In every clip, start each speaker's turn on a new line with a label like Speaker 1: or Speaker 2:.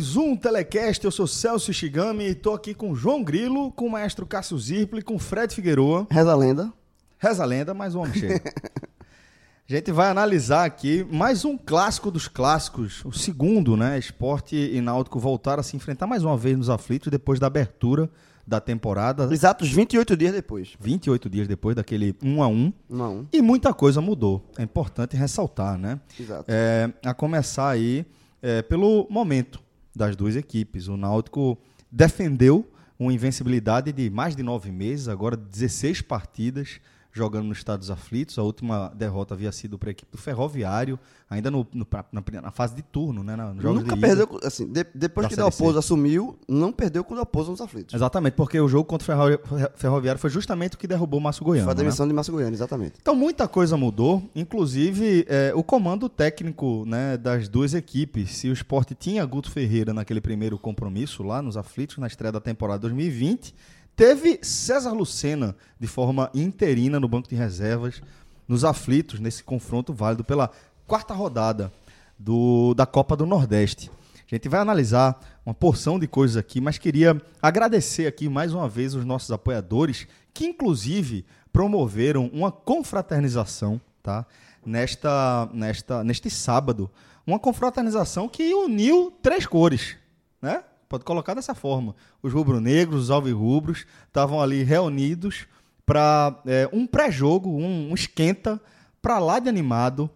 Speaker 1: Mais um Telecast, eu sou Celso Shigami e tô aqui com João Grilo, com o maestro Cássio Zirpli, com Fred Figueroa.
Speaker 2: Reza a lenda.
Speaker 1: Reza a lenda, mais um homem chega. a gente vai analisar aqui mais um clássico dos clássicos, o segundo, né? Esporte e Náutico voltaram a se enfrentar mais uma vez nos aflitos depois da abertura da temporada.
Speaker 2: Exatos 28 dias depois.
Speaker 1: 28 dias depois daquele 1 a 1
Speaker 2: 1 a 1
Speaker 1: E muita coisa mudou. É importante ressaltar, né?
Speaker 2: Exato.
Speaker 1: É, a começar aí é, pelo momento das duas equipes. O Náutico defendeu uma invencibilidade de mais de nove meses, agora 16 partidas jogando nos Estados Aflitos. A última derrota havia sido para a equipe do Ferroviário, ainda no, no na, na, fase de turno, né?
Speaker 2: No Nunca perdeu, assim, de, depois que o Dalpozo assumiu, não perdeu com o Dalpozo nos Aflitos.
Speaker 1: Exatamente, porque o jogo contra o Ferroviário foi justamente o que derrubou o Márcio Goiano.
Speaker 2: Foi a
Speaker 1: né?
Speaker 2: demissão né? de Márcio Goiano, exatamente.
Speaker 1: Então muita coisa mudou, inclusive é, o comando técnico né, das duas equipes. Se o esporte tinha Guto Ferreira naquele primeiro compromisso lá nos Aflitos, na estreia da temporada 2020 Teve César Lucena de forma interina no banco de reservas, nos aflitos, nesse confronto válido pela quarta rodada do, da Copa do Nordeste. A gente vai analisar uma porção de coisas aqui, mas queria agradecer aqui mais uma vez os nossos apoiadores, que inclusive promoveram uma confraternização, tá? Nesta, nesta, neste sábado. Uma confraternização que uniu três cores, né? Pode colocar dessa forma. Os rubro-negros, os alvirrubros, estavam ali reunidos para é, um pré-jogo, um, um, esquenta para lá de animado,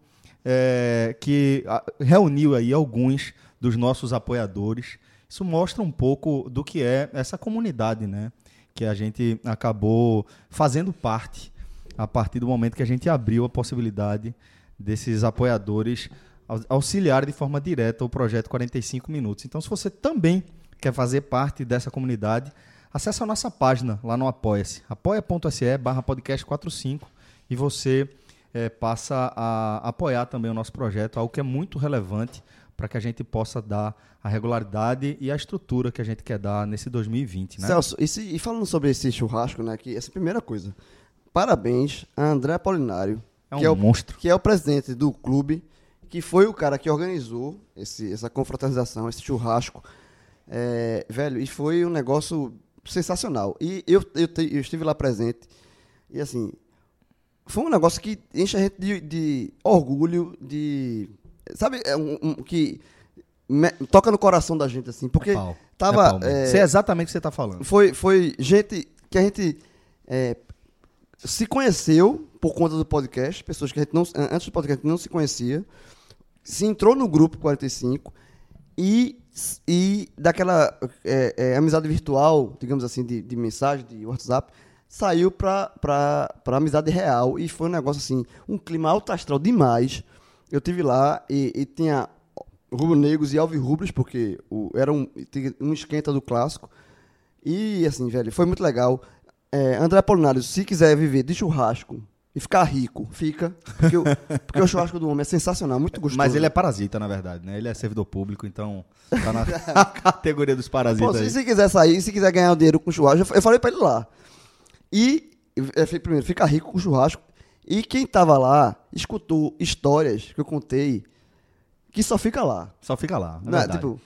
Speaker 1: é, que reuniu aí alguns dos nossos apoiadores. Isso mostra um pouco do que é essa comunidade, né? Que a gente acabou fazendo parte a partir do momento que a gente abriu a possibilidade desses apoiadores auxiliar de forma direta o projeto 45 minutos. Então, se você também quer fazer parte dessa comunidade, acesse a nossa página lá no Apoia-se, apoia.se barra podcast 45 e você é, passa a apoiar também o nosso projeto, algo que é muito relevante para que a gente possa dar a regularidade e a estrutura que a gente quer dar nesse 2020, né?
Speaker 2: Celso, e, se, e falando sobre esse churrasco, né, que essa é primeira coisa, parabéns a André Apolinário,
Speaker 1: é um
Speaker 2: que, é o,
Speaker 1: monstro.
Speaker 2: que é o presidente do clube, que foi o cara que organizou esse, essa confraternização, esse churrasco, é, velho, e foi um negócio sensacional. E eu, eu, te, eu, estive lá presente. E assim, foi um negócio que enche a gente de, de orgulho, de. Sabe, é um, um, que me, toca no coração da gente, assim. Porque é tava.
Speaker 1: É, é, é exatamente o que você está falando.
Speaker 2: Foi, foi gente que a gente é, se conheceu por conta do podcast, pessoas que a gente não, antes do podcast não se conhecia, se entrou no grupo 45 e e daquela é, é, amizade virtual, digamos assim, de, de mensagem, de WhatsApp, saiu para amizade real e foi um negócio assim, um clima alto astral demais. Eu tive lá e, e tinha rubro-negros e alvirrubros, porque o, era um, um esquenta do clássico. E assim, velho, foi muito legal. É, André Apolinário, se quiser viver de churrasco e ficar rico, fica. Porque o, porque o churrasco do homem é sensacional, muito gostoso.
Speaker 1: Mas ele é parasita, na verdade, né? Ele é servidor público, então tá na categoria dos parasitas. Pô,
Speaker 2: se, se, quiser sair, se quiser ganhar dinheiro com churrasco, eu falei pra ele lá. E, primeiro, fica rico com churrasco. E quem tava lá escutou histórias que eu contei que só fica lá.
Speaker 1: Só fica lá. É
Speaker 2: Não, é, tipo,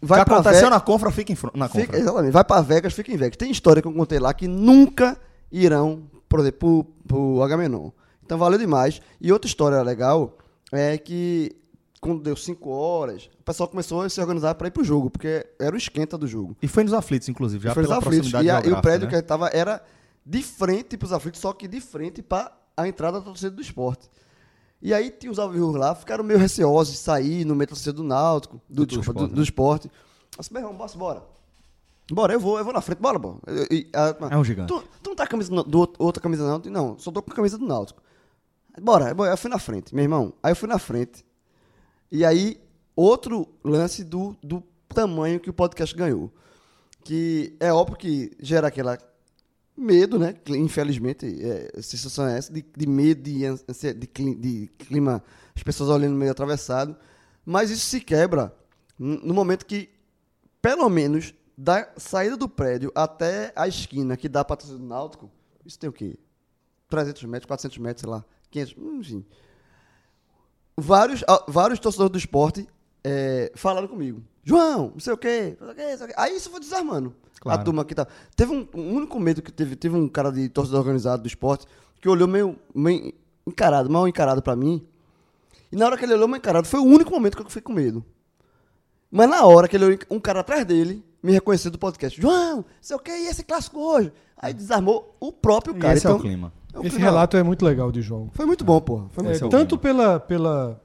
Speaker 1: vai que aconteceu Vegas, na confra, fica em, na
Speaker 2: confra. Fica, exatamente. Vai pra Vegas, fica em Vegas. Tem história que eu contei lá que nunca irão por exemplo, pro, pro Agamenon. Então valeu demais. E outra história legal é que quando deu 5 horas, o pessoal começou a se organizar para ir pro jogo, porque era o esquenta do jogo.
Speaker 1: E foi nos aflitos, inclusive, já
Speaker 2: foi
Speaker 1: pela
Speaker 2: aflitos.
Speaker 1: proximidade
Speaker 2: e, a, e o prédio né? que estava era de frente pros aflitos, só que de frente para a entrada da torcida do esporte. E aí tinha os alvirros lá, ficaram meio receosos de sair no meio da torcida do Náutico, do,
Speaker 1: Do
Speaker 2: desculpa,
Speaker 1: esporte,
Speaker 2: do,
Speaker 1: né?
Speaker 2: do esporte. Disse, meu irmão, bora, bora. Eu vou, eu vou na frente, bora, bora. Eu- e- a-
Speaker 1: É um gigante.
Speaker 2: Tu, tu não tá com a camisa do, do outra camisa não? Eu Não, só tô com a camisa do Náutico. Bora, eu fui na frente, meu irmão. Aí eu fui na frente. E aí, outro lance do, do tamanho que o podcast ganhou. Que é óbvio que gera aquela medo, né? Infelizmente, é, a sensação é essa, de, de medo, de, de, de clima, as pessoas olhando meio atravessado. Mas isso se quebra no momento que, pelo menos, da saída do prédio até a esquina que dá para torcida do Náutico, isso tem o quê? 300 metros, 400 metros, sei lá, 500, hum, enfim. Vários, ah, vários torcedores do esporte é, falaram comigo. João, não sei o quê, não sei o quê, o. Aí isso foi desarmando.
Speaker 1: Claro.
Speaker 2: A turma que tá. Teve um, um único medo que teve, teve um cara de torcedor organizado do esporte que olhou meio, meio encarado, mal encarado pra mim. E na hora que ele olhou mal encarado, foi o único momento que eu fiquei com medo. Mas na hora que ele olhou um cara atrás dele, me reconheceu do podcast. João, sei o que, e esse clássico hoje? Aí desarmou o próprio
Speaker 1: E
Speaker 2: cara.
Speaker 1: esse é
Speaker 2: então,
Speaker 1: o clima.
Speaker 2: é o
Speaker 3: Esse
Speaker 2: clima.
Speaker 3: relato é muito legal de João.
Speaker 2: Foi muito bom, porra. Foi
Speaker 3: É,
Speaker 2: muito
Speaker 1: é
Speaker 3: tanto pela, pela,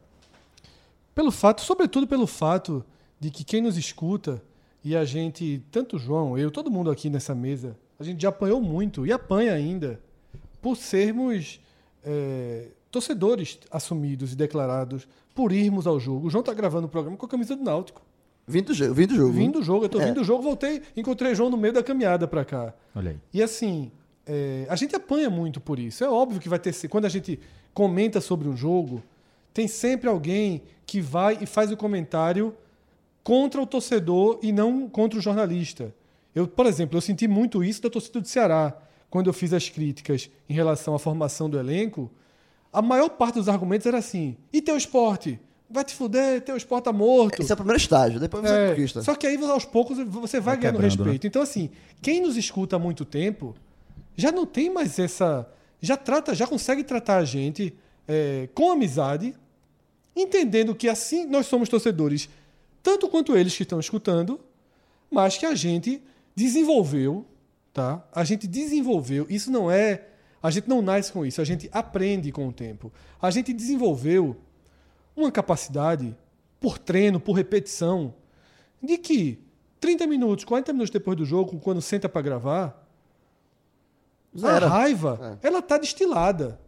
Speaker 3: pelo fato, sobretudo pelo fato de que quem nos escuta e a gente, tanto o João, eu, todo mundo aqui nessa mesa, a gente já apanhou muito e apanha ainda por sermos é, torcedores assumidos e declarados por irmos ao jogo. O João tá gravando o programa com a camisa do Náutico.
Speaker 2: Vindo do jogo. Vindo do jogo.
Speaker 3: Vindo do jogo, eu tô
Speaker 2: É.
Speaker 3: vindo do jogo, voltei, encontrei o João no meio da caminhada para cá.
Speaker 1: Olha aí.
Speaker 3: E assim, é, a gente apanha muito por isso. É óbvio que vai ter. Quando a gente comenta sobre um jogo, tem sempre alguém que vai e faz o comentário contra o torcedor e não contra o jornalista. Eu, por exemplo, eu senti muito isso da torcida do Ceará. Quando eu fiz as críticas em relação à formação do elenco, a maior parte dos argumentos era assim: e teu esporte? Vai te fuder, teu esporte tá morto.
Speaker 2: Esse é o primeiro estágio, depois você
Speaker 3: É,
Speaker 2: conquista.
Speaker 3: só que aí aos poucos você vai,
Speaker 1: Vai
Speaker 3: ganhando
Speaker 1: quebrando,
Speaker 3: respeito. Então assim, quem nos escuta há muito tempo já não tem mais essa, já trata, já consegue tratar a gente é, com amizade, entendendo que assim nós somos torcedores, tanto quanto eles que estão escutando, mas que a gente desenvolveu, tá? A gente desenvolveu. Isso não é, a gente não nasce com isso, a gente aprende com o tempo. A gente desenvolveu uma capacidade por treino, por repetição, de que 30 minutos, 40 minutos depois do jogo, quando senta para gravar,
Speaker 2: Zero.
Speaker 3: a raiva, ela tá destilada.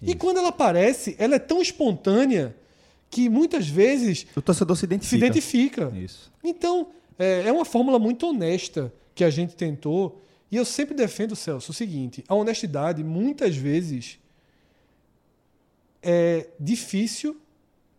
Speaker 3: E quando ela aparece, ela é tão espontânea que muitas vezes
Speaker 1: O torcedor se
Speaker 3: se
Speaker 1: identifica.
Speaker 3: identifica.
Speaker 1: Isso.
Speaker 3: Então, é, é uma fórmula muito honesta que a gente tentou. E eu sempre defendo, Celso, o seguinte: a honestidade, muitas vezes, é difícil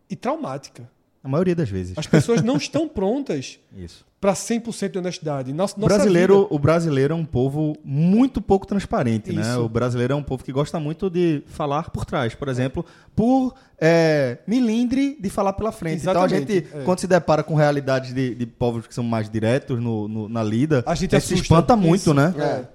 Speaker 3: e traumática.
Speaker 1: A maioria das vezes.
Speaker 3: As pessoas não estão prontas
Speaker 1: Isso.
Speaker 3: Para 100% de honestidade. Nossa,
Speaker 1: O
Speaker 3: nossa
Speaker 1: brasileiro,
Speaker 3: vida-
Speaker 1: o brasileiro é um povo muito pouco transparente, né? O brasileiro é um povo que gosta muito de falar por trás, por exemplo, por é, milindre de falar pela frente.
Speaker 3: Exatamente,
Speaker 1: Então a gente,
Speaker 3: é.
Speaker 1: quando se depara com realidades de, de povos que são mais diretos no, no- na lida,
Speaker 3: A gente
Speaker 1: se espanta muito,
Speaker 3: Isso.
Speaker 1: né?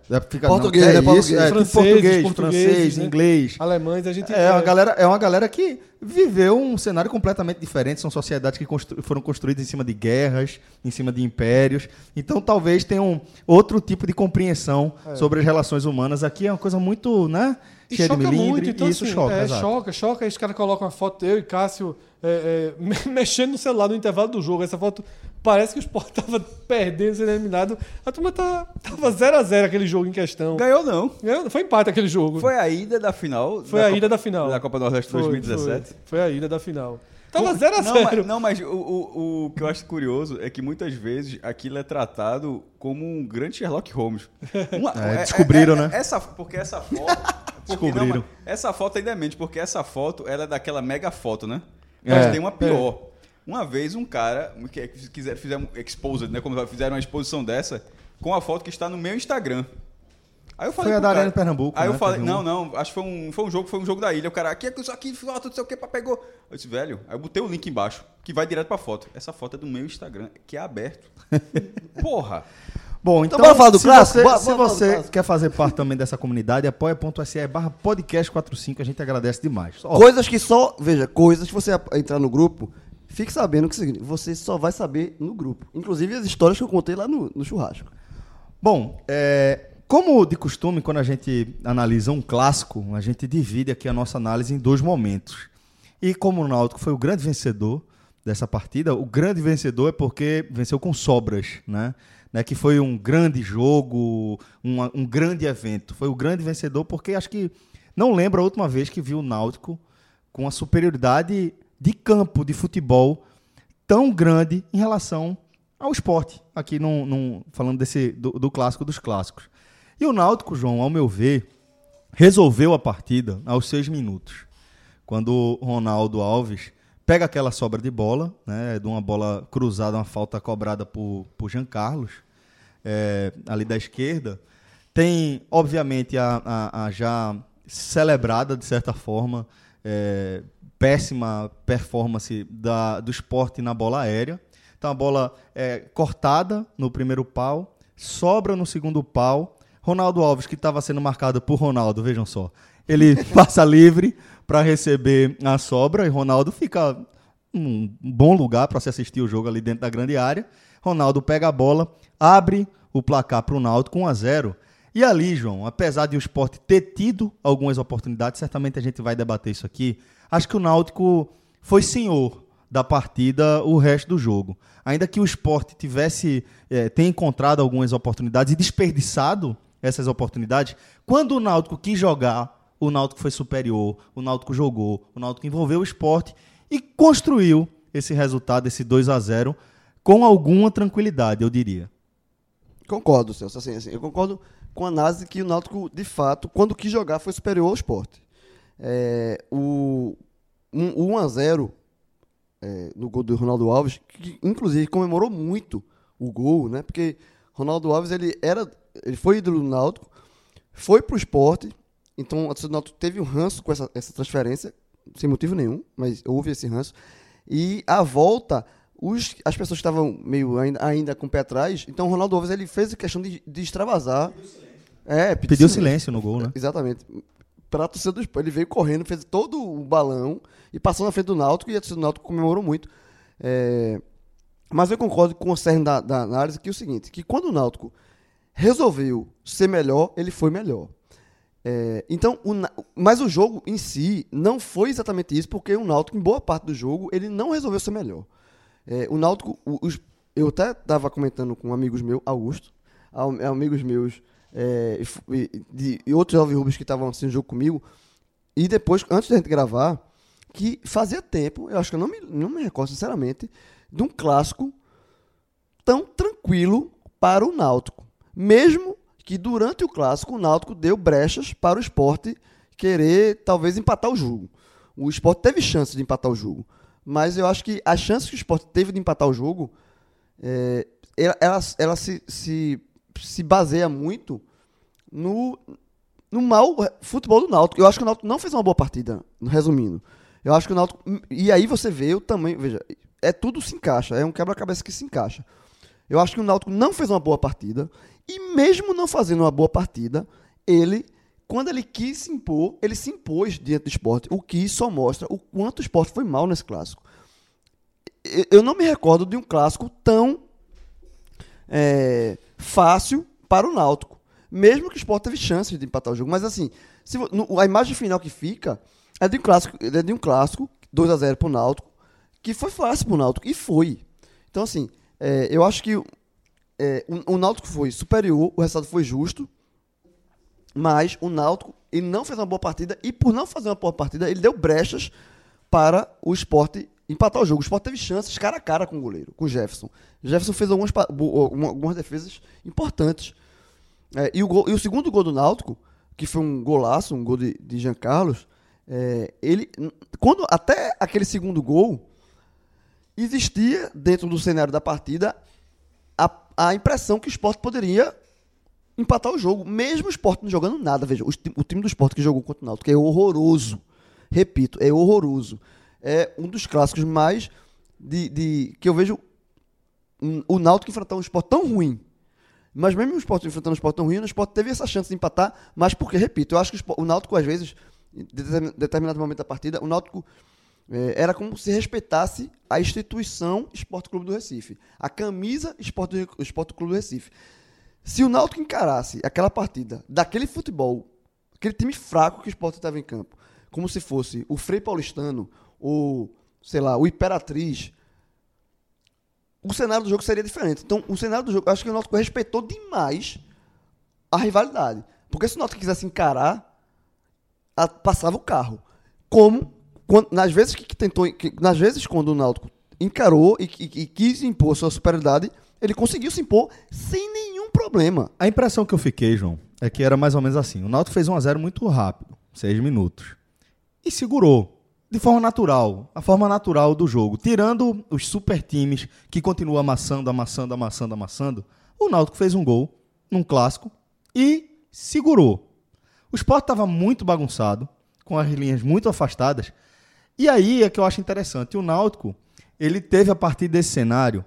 Speaker 2: É.
Speaker 1: É, fica,
Speaker 2: Português,
Speaker 1: não,
Speaker 2: né?
Speaker 1: é
Speaker 2: Português.
Speaker 1: é, tipo
Speaker 3: Franceses,
Speaker 1: português, francês,
Speaker 3: né?
Speaker 1: inglês.
Speaker 3: alemães, a gente
Speaker 1: É uma, galera, é uma galera que viveu um cenário completamente diferente. São sociedades que constru- foram construídas em cima de guerras, em cima de impérios. Então, talvez tenham outro tipo de compreensão sobre as relações humanas. Aqui é uma coisa muito, né?
Speaker 3: E
Speaker 1: Cheia de
Speaker 3: choca
Speaker 1: milindre.
Speaker 3: muito, então
Speaker 1: e isso
Speaker 3: assim,
Speaker 1: choca,
Speaker 3: é,
Speaker 1: exato.
Speaker 3: choca, choca. Aí os caras colocam uma foto eu e Cássio é, é, me- mexendo no celular no intervalo do jogo. Essa foto parece que o Sport tava perdendo, sendo eliminado. A turma tá, tava 0x0 aquele jogo em questão.
Speaker 4: Ganhou não.
Speaker 3: Ganhou- Foi empate aquele jogo.
Speaker 4: Foi a ida da final.
Speaker 3: Foi
Speaker 4: da
Speaker 3: a
Speaker 4: Copa-
Speaker 3: ida da final.
Speaker 4: Da Copa Nordeste
Speaker 3: Foi,
Speaker 4: 2017.
Speaker 3: Foi, foi a ida da final. Tava
Speaker 4: Por-
Speaker 3: 0x0.
Speaker 4: Não, mas, não, mas o, o, o que eu acho curioso é que muitas vezes aquilo é tratado como um grande Sherlock Holmes. Uma-
Speaker 1: É, descobriram, né?
Speaker 4: Essa, porque essa foto. porque-
Speaker 1: Descobriram.
Speaker 4: não, mas essa foto ainda é mente, porque essa foto ela é daquela mega foto, né?
Speaker 1: É,
Speaker 4: Mas tem uma pior. Uma vez um cara que quiser fizer um exposed, né? Como fizeram uma exposição dessa, com a foto que está no meu Instagram. Aí eu falei
Speaker 1: Foi a da Arena de Pernambuco,
Speaker 4: Aí
Speaker 1: né?
Speaker 4: eu falei, não, não, acho que foi um, foi um jogo, foi um jogo da ilha. O cara, aqui, isso aqui, foto, não sei o que, pegou. Eu disse, velho, aí eu botei o link embaixo, que vai direto pra foto. Essa foto é do meu Instagram, que é aberto. Porra!
Speaker 1: Bom, então,
Speaker 2: bora falar do
Speaker 1: se
Speaker 2: clássico?
Speaker 1: você,
Speaker 2: Bora-
Speaker 1: se
Speaker 2: bora
Speaker 1: você
Speaker 2: clássico.
Speaker 1: quer fazer parte também dessa comunidade, apoia.se barra podcast45, a gente agradece demais. Ó,
Speaker 2: Coisas que só. Veja, coisas que você entrar no grupo, fique sabendo que é o seguinte, você só vai saber no grupo. Inclusive as histórias que eu contei lá no, no churrasco.
Speaker 1: Bom, é, como de costume, quando a gente analisa um clássico, a gente divide aqui a nossa análise em dois momentos. E como o Náutico foi o grande vencedor dessa partida, o grande vencedor é porque venceu com sobras, né? né que foi um grande jogo, um, um grande evento. Foi o grande vencedor porque acho que não lembro a última vez que vi o Náutico com a superioridade de campo de futebol tão grande em relação ao esporte, aqui num, falando desse, do, do, clássico dos clássicos. E o Náutico, João, ao meu ver, resolveu a partida aos seis minutos. Quando Ronaldo Alves pega aquela sobra de bola, né, de uma bola cruzada, uma falta cobrada por, por Jean Carlos, é, ali da esquerda. Tem, obviamente, a, a, a já celebrada, de certa forma, é, péssima performance da, do esporte na bola aérea. Então a bola é cortada no primeiro pau, sobra no segundo pau. Ronaldo Alves, que estava sendo marcado por Ronaldo, vejam só, ele passa livre para receber a sobra e Ronaldo fica um bom lugar para se assistir o jogo ali dentro da grande área. Ronaldo pega a bola, abre o placar para o Náutico 1 a 0. E ali, João, apesar de o esporte ter tido algumas oportunidades, certamente a gente vai debater isso aqui. Acho que o Náutico foi senhor da partida o resto do jogo. Ainda que o esporte tivesse é, tenha encontrado algumas oportunidades e desperdiçado essas oportunidades, quando o Náutico quis jogar, o Náutico foi superior, o Náutico jogou, o Náutico envolveu o esporte e construiu esse resultado, esse 2 a 0 com alguma tranquilidade, eu diria.
Speaker 2: Concordo, Celso. Assim, assim, eu concordo com a análise que o Náutico, de fato, quando quis jogar, foi superior ao esporte. É, o, um, o 1x0 é, no gol do Ronaldo Alves, que inclusive comemorou muito o gol, né? Porque Ronaldo Alves ele era, ele foi ídolo do Náutico, foi pro esporte, então o Náutico teve um ranço com essa, essa transferência, sem motivo nenhum, mas houve esse ranço. E a volta, os, as pessoas estavam meio ainda, ainda com o pé atrás, então o Ronaldo Alves ele fez a questão de, de extravasar.
Speaker 1: É, pediu, pediu silêncio. silêncio no gol, né?
Speaker 2: Exatamente. Para a torcida do. Ele veio correndo, fez todo o balão e passou na frente do Náutico e a torcida do Náutico comemorou muito. É... Mas eu concordo com o cerne da, da análise que é o seguinte, que quando o Náutico resolveu ser melhor, ele foi melhor. É, então, o, mas o jogo em si não foi exatamente isso, porque o Náutico, em boa parte do jogo, ele não resolveu ser melhor. É, o Náutico, os, eu até estava comentando com amigos meus, Augusto, amigos meus é, e, de, e outros alvirrubos que estavam assistindo o jogo comigo. E depois, antes da gente gravar, que fazia tempo, eu acho que eu não me, não me recordo sinceramente, de um clássico tão tranquilo para o Náutico. Mesmo que durante o clássico o Náutico deu brechas para o esporte querer talvez empatar o jogo. O esporte teve chance de empatar o jogo. Mas eu acho que a chance que o esporte teve de empatar o jogo, é, ela, ela, ela se, se se baseia muito no, no mau futebol do Náutico. Eu acho que o Náutico não fez uma boa partida, resumindo. Eu acho que o Náutico. E aí você vê o tamanho. Veja, é tudo se encaixa. É um quebra-cabeça que se encaixa. Eu acho que o Náutico não fez uma boa partida. E mesmo não fazendo uma boa partida, ele, quando ele quis se impor, ele se impôs diante do esporte. O que só mostra o quanto o esporte foi mal nesse clássico. Eu não me recordo de um clássico tão é, fácil para o Náutico. Mesmo que o Sport teve chance de empatar o jogo. Mas assim, se, no, a imagem final que fica é de um clássico, é de um clássico 2 a 0 para o Náutico, que foi fácil para o Náutico. E foi. Então, assim, é, eu acho que é, o, o Náutico foi superior, o resultado foi justo, mas o Náutico ele não fez uma boa partida e por não fazer uma boa partida, ele deu brechas para o esporte empatar o jogo. O Sport teve chances cara a cara com o goleiro, com o Jefferson. O Jefferson fez algumas, algumas defesas importantes. É, e, o gol, e o segundo gol do Náutico, que foi um golaço, um gol de, de Jean Carlos, é, ele, quando até aquele segundo gol, existia dentro do cenário da partida a, a impressão que o Sport poderia empatar o jogo, mesmo o Sport não jogando nada. Veja, o, o time do Sport que jogou contra o Náutico é horroroso. Repito, é horroroso é um dos clássicos mais de, de que eu vejo o Náutico enfrentar um esporte tão ruim. Mas mesmo o esporte enfrentando um esporte tão ruim, o esporte teve essa chance de empatar, mas porque, repito, eu acho que o Náutico, às vezes, em determinado momento da partida, o Náutico era como se respeitasse a instituição Esporte Clube do Recife. A camisa Esporte, Esporte Clube do Recife. Se o Náutico encarasse aquela partida daquele futebol, aquele time fraco que o Sport estava em campo, como se fosse o Frei Paulistano, o, sei lá, o Imperatriz, o cenário do jogo seria diferente. Então, o cenário do jogo, acho que o Náutico respeitou demais a rivalidade. Porque se o Náutico quisesse encarar, passava o carro. Como quando- nas vezes que, que tentou, que- nas vezes quando o Náutico encarou e, e- e quis impor sua superioridade, ele conseguiu se impor sem nenhum problema.
Speaker 1: A impressão que eu fiquei, João, é que era mais ou menos assim. O Náutico fez 1x0 muito rápido, 6 minutos. E segurou. De forma natural. A forma natural do jogo. Tirando os super times que continuam amassando, amassando, amassando, amassando. O Náutico fez um gol num clássico e segurou. O Sport estava muito bagunçado, com as linhas muito afastadas. E aí é que eu acho interessante. O Náutico, ele teve a partir desse cenário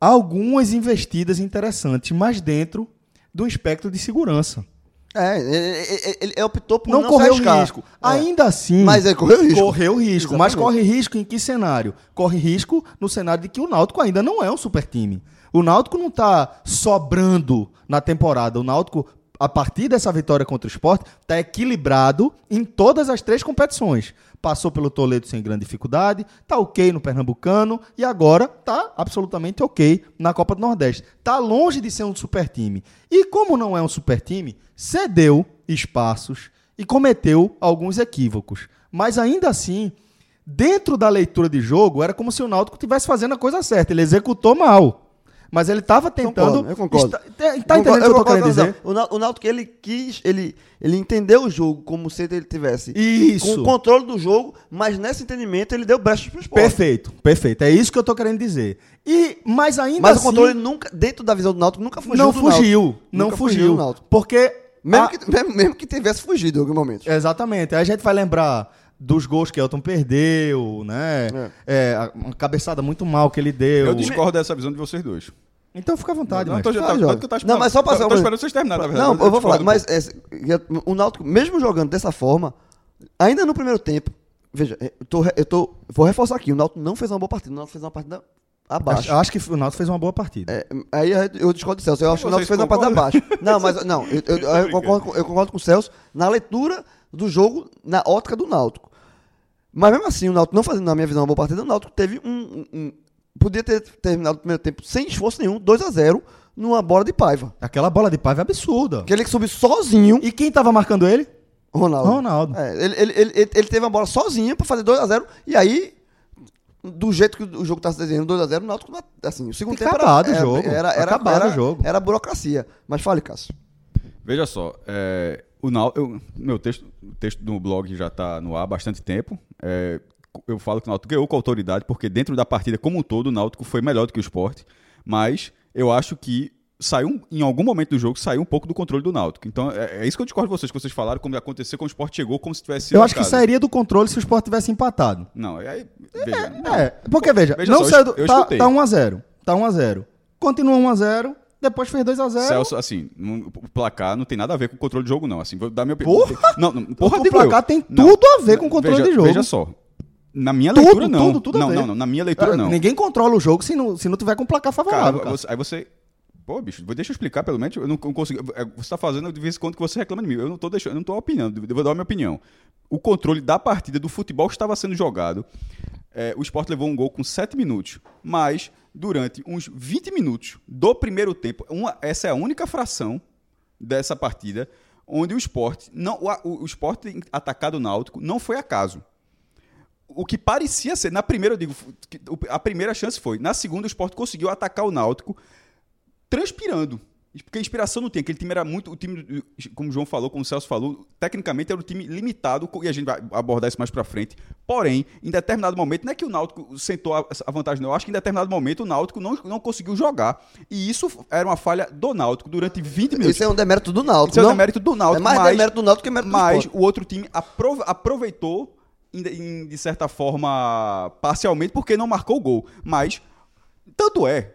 Speaker 1: algumas investidas interessantes, mas dentro do espectro de segurança.
Speaker 2: É, ele, ele- ele optou por
Speaker 1: Não,
Speaker 2: não, arriscar.
Speaker 1: risco.
Speaker 2: É.
Speaker 1: Ainda assim.
Speaker 2: Mas ele correu risco.
Speaker 1: Correu risco. Mas
Speaker 2: Exatamente.
Speaker 1: corre risco em que cenário? Corre risco no cenário de que o Náutico ainda não é um super time. O Náutico não está sobrando na temporada. O Náutico, a partir dessa vitória contra o Sport, está equilibrado em todas as três competições. Passou pelo Toledo sem grande dificuldade, tá ok no Pernambucano e agora tá absolutamente ok na Copa do Nordeste. Tá longe de ser um super time. E como não é um super time, cedeu espaços e cometeu alguns equívocos. Mas ainda assim, dentro da leitura de jogo, era como se o Náutico estivesse fazendo a coisa certa. Ele executou mal. Mas ele estava tentando.
Speaker 2: Eu concordo.
Speaker 1: Está- Tá, tá entendendo o que eu tô querendo dizer?
Speaker 2: O Náutico, ele quis, ele, ele entendeu o jogo como se ele tivesse
Speaker 1: Isso.
Speaker 2: com o controle do jogo, mas nesse entendimento ele deu brechas pro esporte.
Speaker 1: Perfeito, perfeito. É isso que eu tô querendo dizer. E, mas ainda
Speaker 2: Mas
Speaker 1: assim.
Speaker 2: o controle nunca, dentro da visão do Náutico, nunca fugiu
Speaker 1: não fugiu. Não
Speaker 2: Nunca
Speaker 1: fugiu.
Speaker 2: Náutico.
Speaker 1: Porque.
Speaker 2: Mesmo,
Speaker 1: a-
Speaker 2: que, mesmo, mesmo que tivesse fugido em algum momento.
Speaker 1: Exatamente. Aí a gente vai lembrar dos gols que Elton perdeu, né? É, a- uma cabeçada muito mal que ele deu.
Speaker 4: Eu discordo dessa visão de vocês dois.
Speaker 1: Então fica à vontade,
Speaker 4: não,
Speaker 1: mas.
Speaker 4: tô, tá, tá, eu tô
Speaker 2: Não, mas só passar
Speaker 4: Tô,
Speaker 2: uma-
Speaker 4: tô esperando vocês terminarem, na verdade.
Speaker 2: Não, eu vou falar, mas é, o Náutico, mesmo jogando dessa forma, ainda no primeiro tempo, veja, eu, tô, eu tô, vou reforçar aqui, o Náutico não fez uma boa partida, o Náutico fez uma partida abaixo.
Speaker 1: Acho, acho que o Náutico fez uma boa partida.
Speaker 2: É, aí eu discordo do Celso. Eu acho que o Náutico fez uma partida abaixo. Não, mas não, eu, eu- eu concordo, com- eu concordo com o Celso na leitura do jogo, na ótica do Náutico. Mas mesmo assim, o Náutico não fazendo, na minha visão, uma boa partida, o Náutico teve um. um- um- podia ter terminado o primeiro tempo sem esforço nenhum, 2 a 0 numa bola de paiva.
Speaker 1: Aquela bola de paiva é absurda.
Speaker 2: Que ele subiu sozinho,
Speaker 1: E quem tava marcando ele?
Speaker 2: Ronaldo.
Speaker 1: Ronaldo.
Speaker 2: É, ele, ele, ele, ele- ele teve a bola sozinho pra fazer 2 a 0 e aí. Do jeito que o jogo tá se desenhando 2x0, o Náutico, assim, o segundo
Speaker 1: Tem
Speaker 2: tempo
Speaker 1: acabado
Speaker 2: era,
Speaker 1: o jogo.
Speaker 2: Era, era,
Speaker 1: Acabado
Speaker 2: era,
Speaker 1: o jogo.
Speaker 2: era burocracia. Mas fale, Cássio.
Speaker 4: Veja só, é, o Nau- eu- meu texto, o texto do blog já está no ar há bastante tempo. É, eu falo que o Náutico ganhou com autoridade, porque dentro da partida como um todo, o Náutico foi melhor do que o esporte. Mas eu acho que saiu, em algum momento do jogo, saiu um pouco do controle do Náutico. Então é, é isso que eu discordo de vocês, que vocês falaram, como aconteceu quando o esporte chegou, como se tivesse sido
Speaker 1: Eu acho que sairia do controle se o Sport tivesse empatado.
Speaker 4: Não, aí, veja, não.
Speaker 1: É, porque veja,
Speaker 4: Veja
Speaker 1: não
Speaker 4: só,
Speaker 1: saiu do,
Speaker 4: eu
Speaker 1: tá, tá 1x0. Tá 1x0. Continua 1x0, depois fez 2x0.
Speaker 4: Celso, assim, não- o placar não tem nada a ver com o controle de jogo, não. Assim, vou dar minha
Speaker 1: Porra!
Speaker 4: Não, não, porra,
Speaker 1: O
Speaker 4: digo
Speaker 1: placar
Speaker 4: eu.
Speaker 1: tem
Speaker 4: Não.
Speaker 1: tudo a ver com o controle
Speaker 4: veja,
Speaker 1: de jogo.
Speaker 4: Veja só. Na minha
Speaker 1: Tudo,
Speaker 4: leitura, não.
Speaker 1: tudo, tudo a
Speaker 4: não,
Speaker 1: ver.
Speaker 4: não, não. Na minha leitura, não.
Speaker 1: Ninguém controla o jogo se não, se não tiver com placar
Speaker 4: Cara,
Speaker 1: favorável. cara.
Speaker 4: você- aí você. Pô, bicho, deixa eu explicar, pelo menos. Eu não consigo. é, Você tá fazendo de vez em quando que você reclama de mim. Eu não tô deixando, eu não tô opinando. Eu vou dar a minha opinião. O controle da partida, do futebol que estava sendo jogado. é, o Sport levou um gol com 7 minutos. Mas, durante uns 20 minutos do primeiro tempo, uma- essa é a única fração dessa partida onde o Sport. Não, o, o, Sport atacado náutico não foi acaso o que parecia ser, na primeira, eu digo, a primeira chance foi. Na segunda, o Sport conseguiu atacar o Náutico transpirando. Porque a inspiração não tem. Aquele time era muito. O time, como o João falou, como o Celso falou, tecnicamente era um time limitado, e a gente vai abordar isso mais pra frente. Porém, em determinado momento, não é que o Náutico sentou a, a vantagem, não. Eu acho que em determinado momento o Náutico não, não conseguiu jogar. E isso era uma falha do Náutico durante 20 minutos.
Speaker 2: Isso é um demérito do Náutico.
Speaker 4: Isso é um
Speaker 2: não?
Speaker 4: demérito do Náutico,
Speaker 2: É mais
Speaker 4: mas-
Speaker 2: demérito do Náutico que mérito do
Speaker 4: Mas o outro time aprove- aproveitou, de certa forma, parcialmente, porque não marcou o gol. Mas, tanto é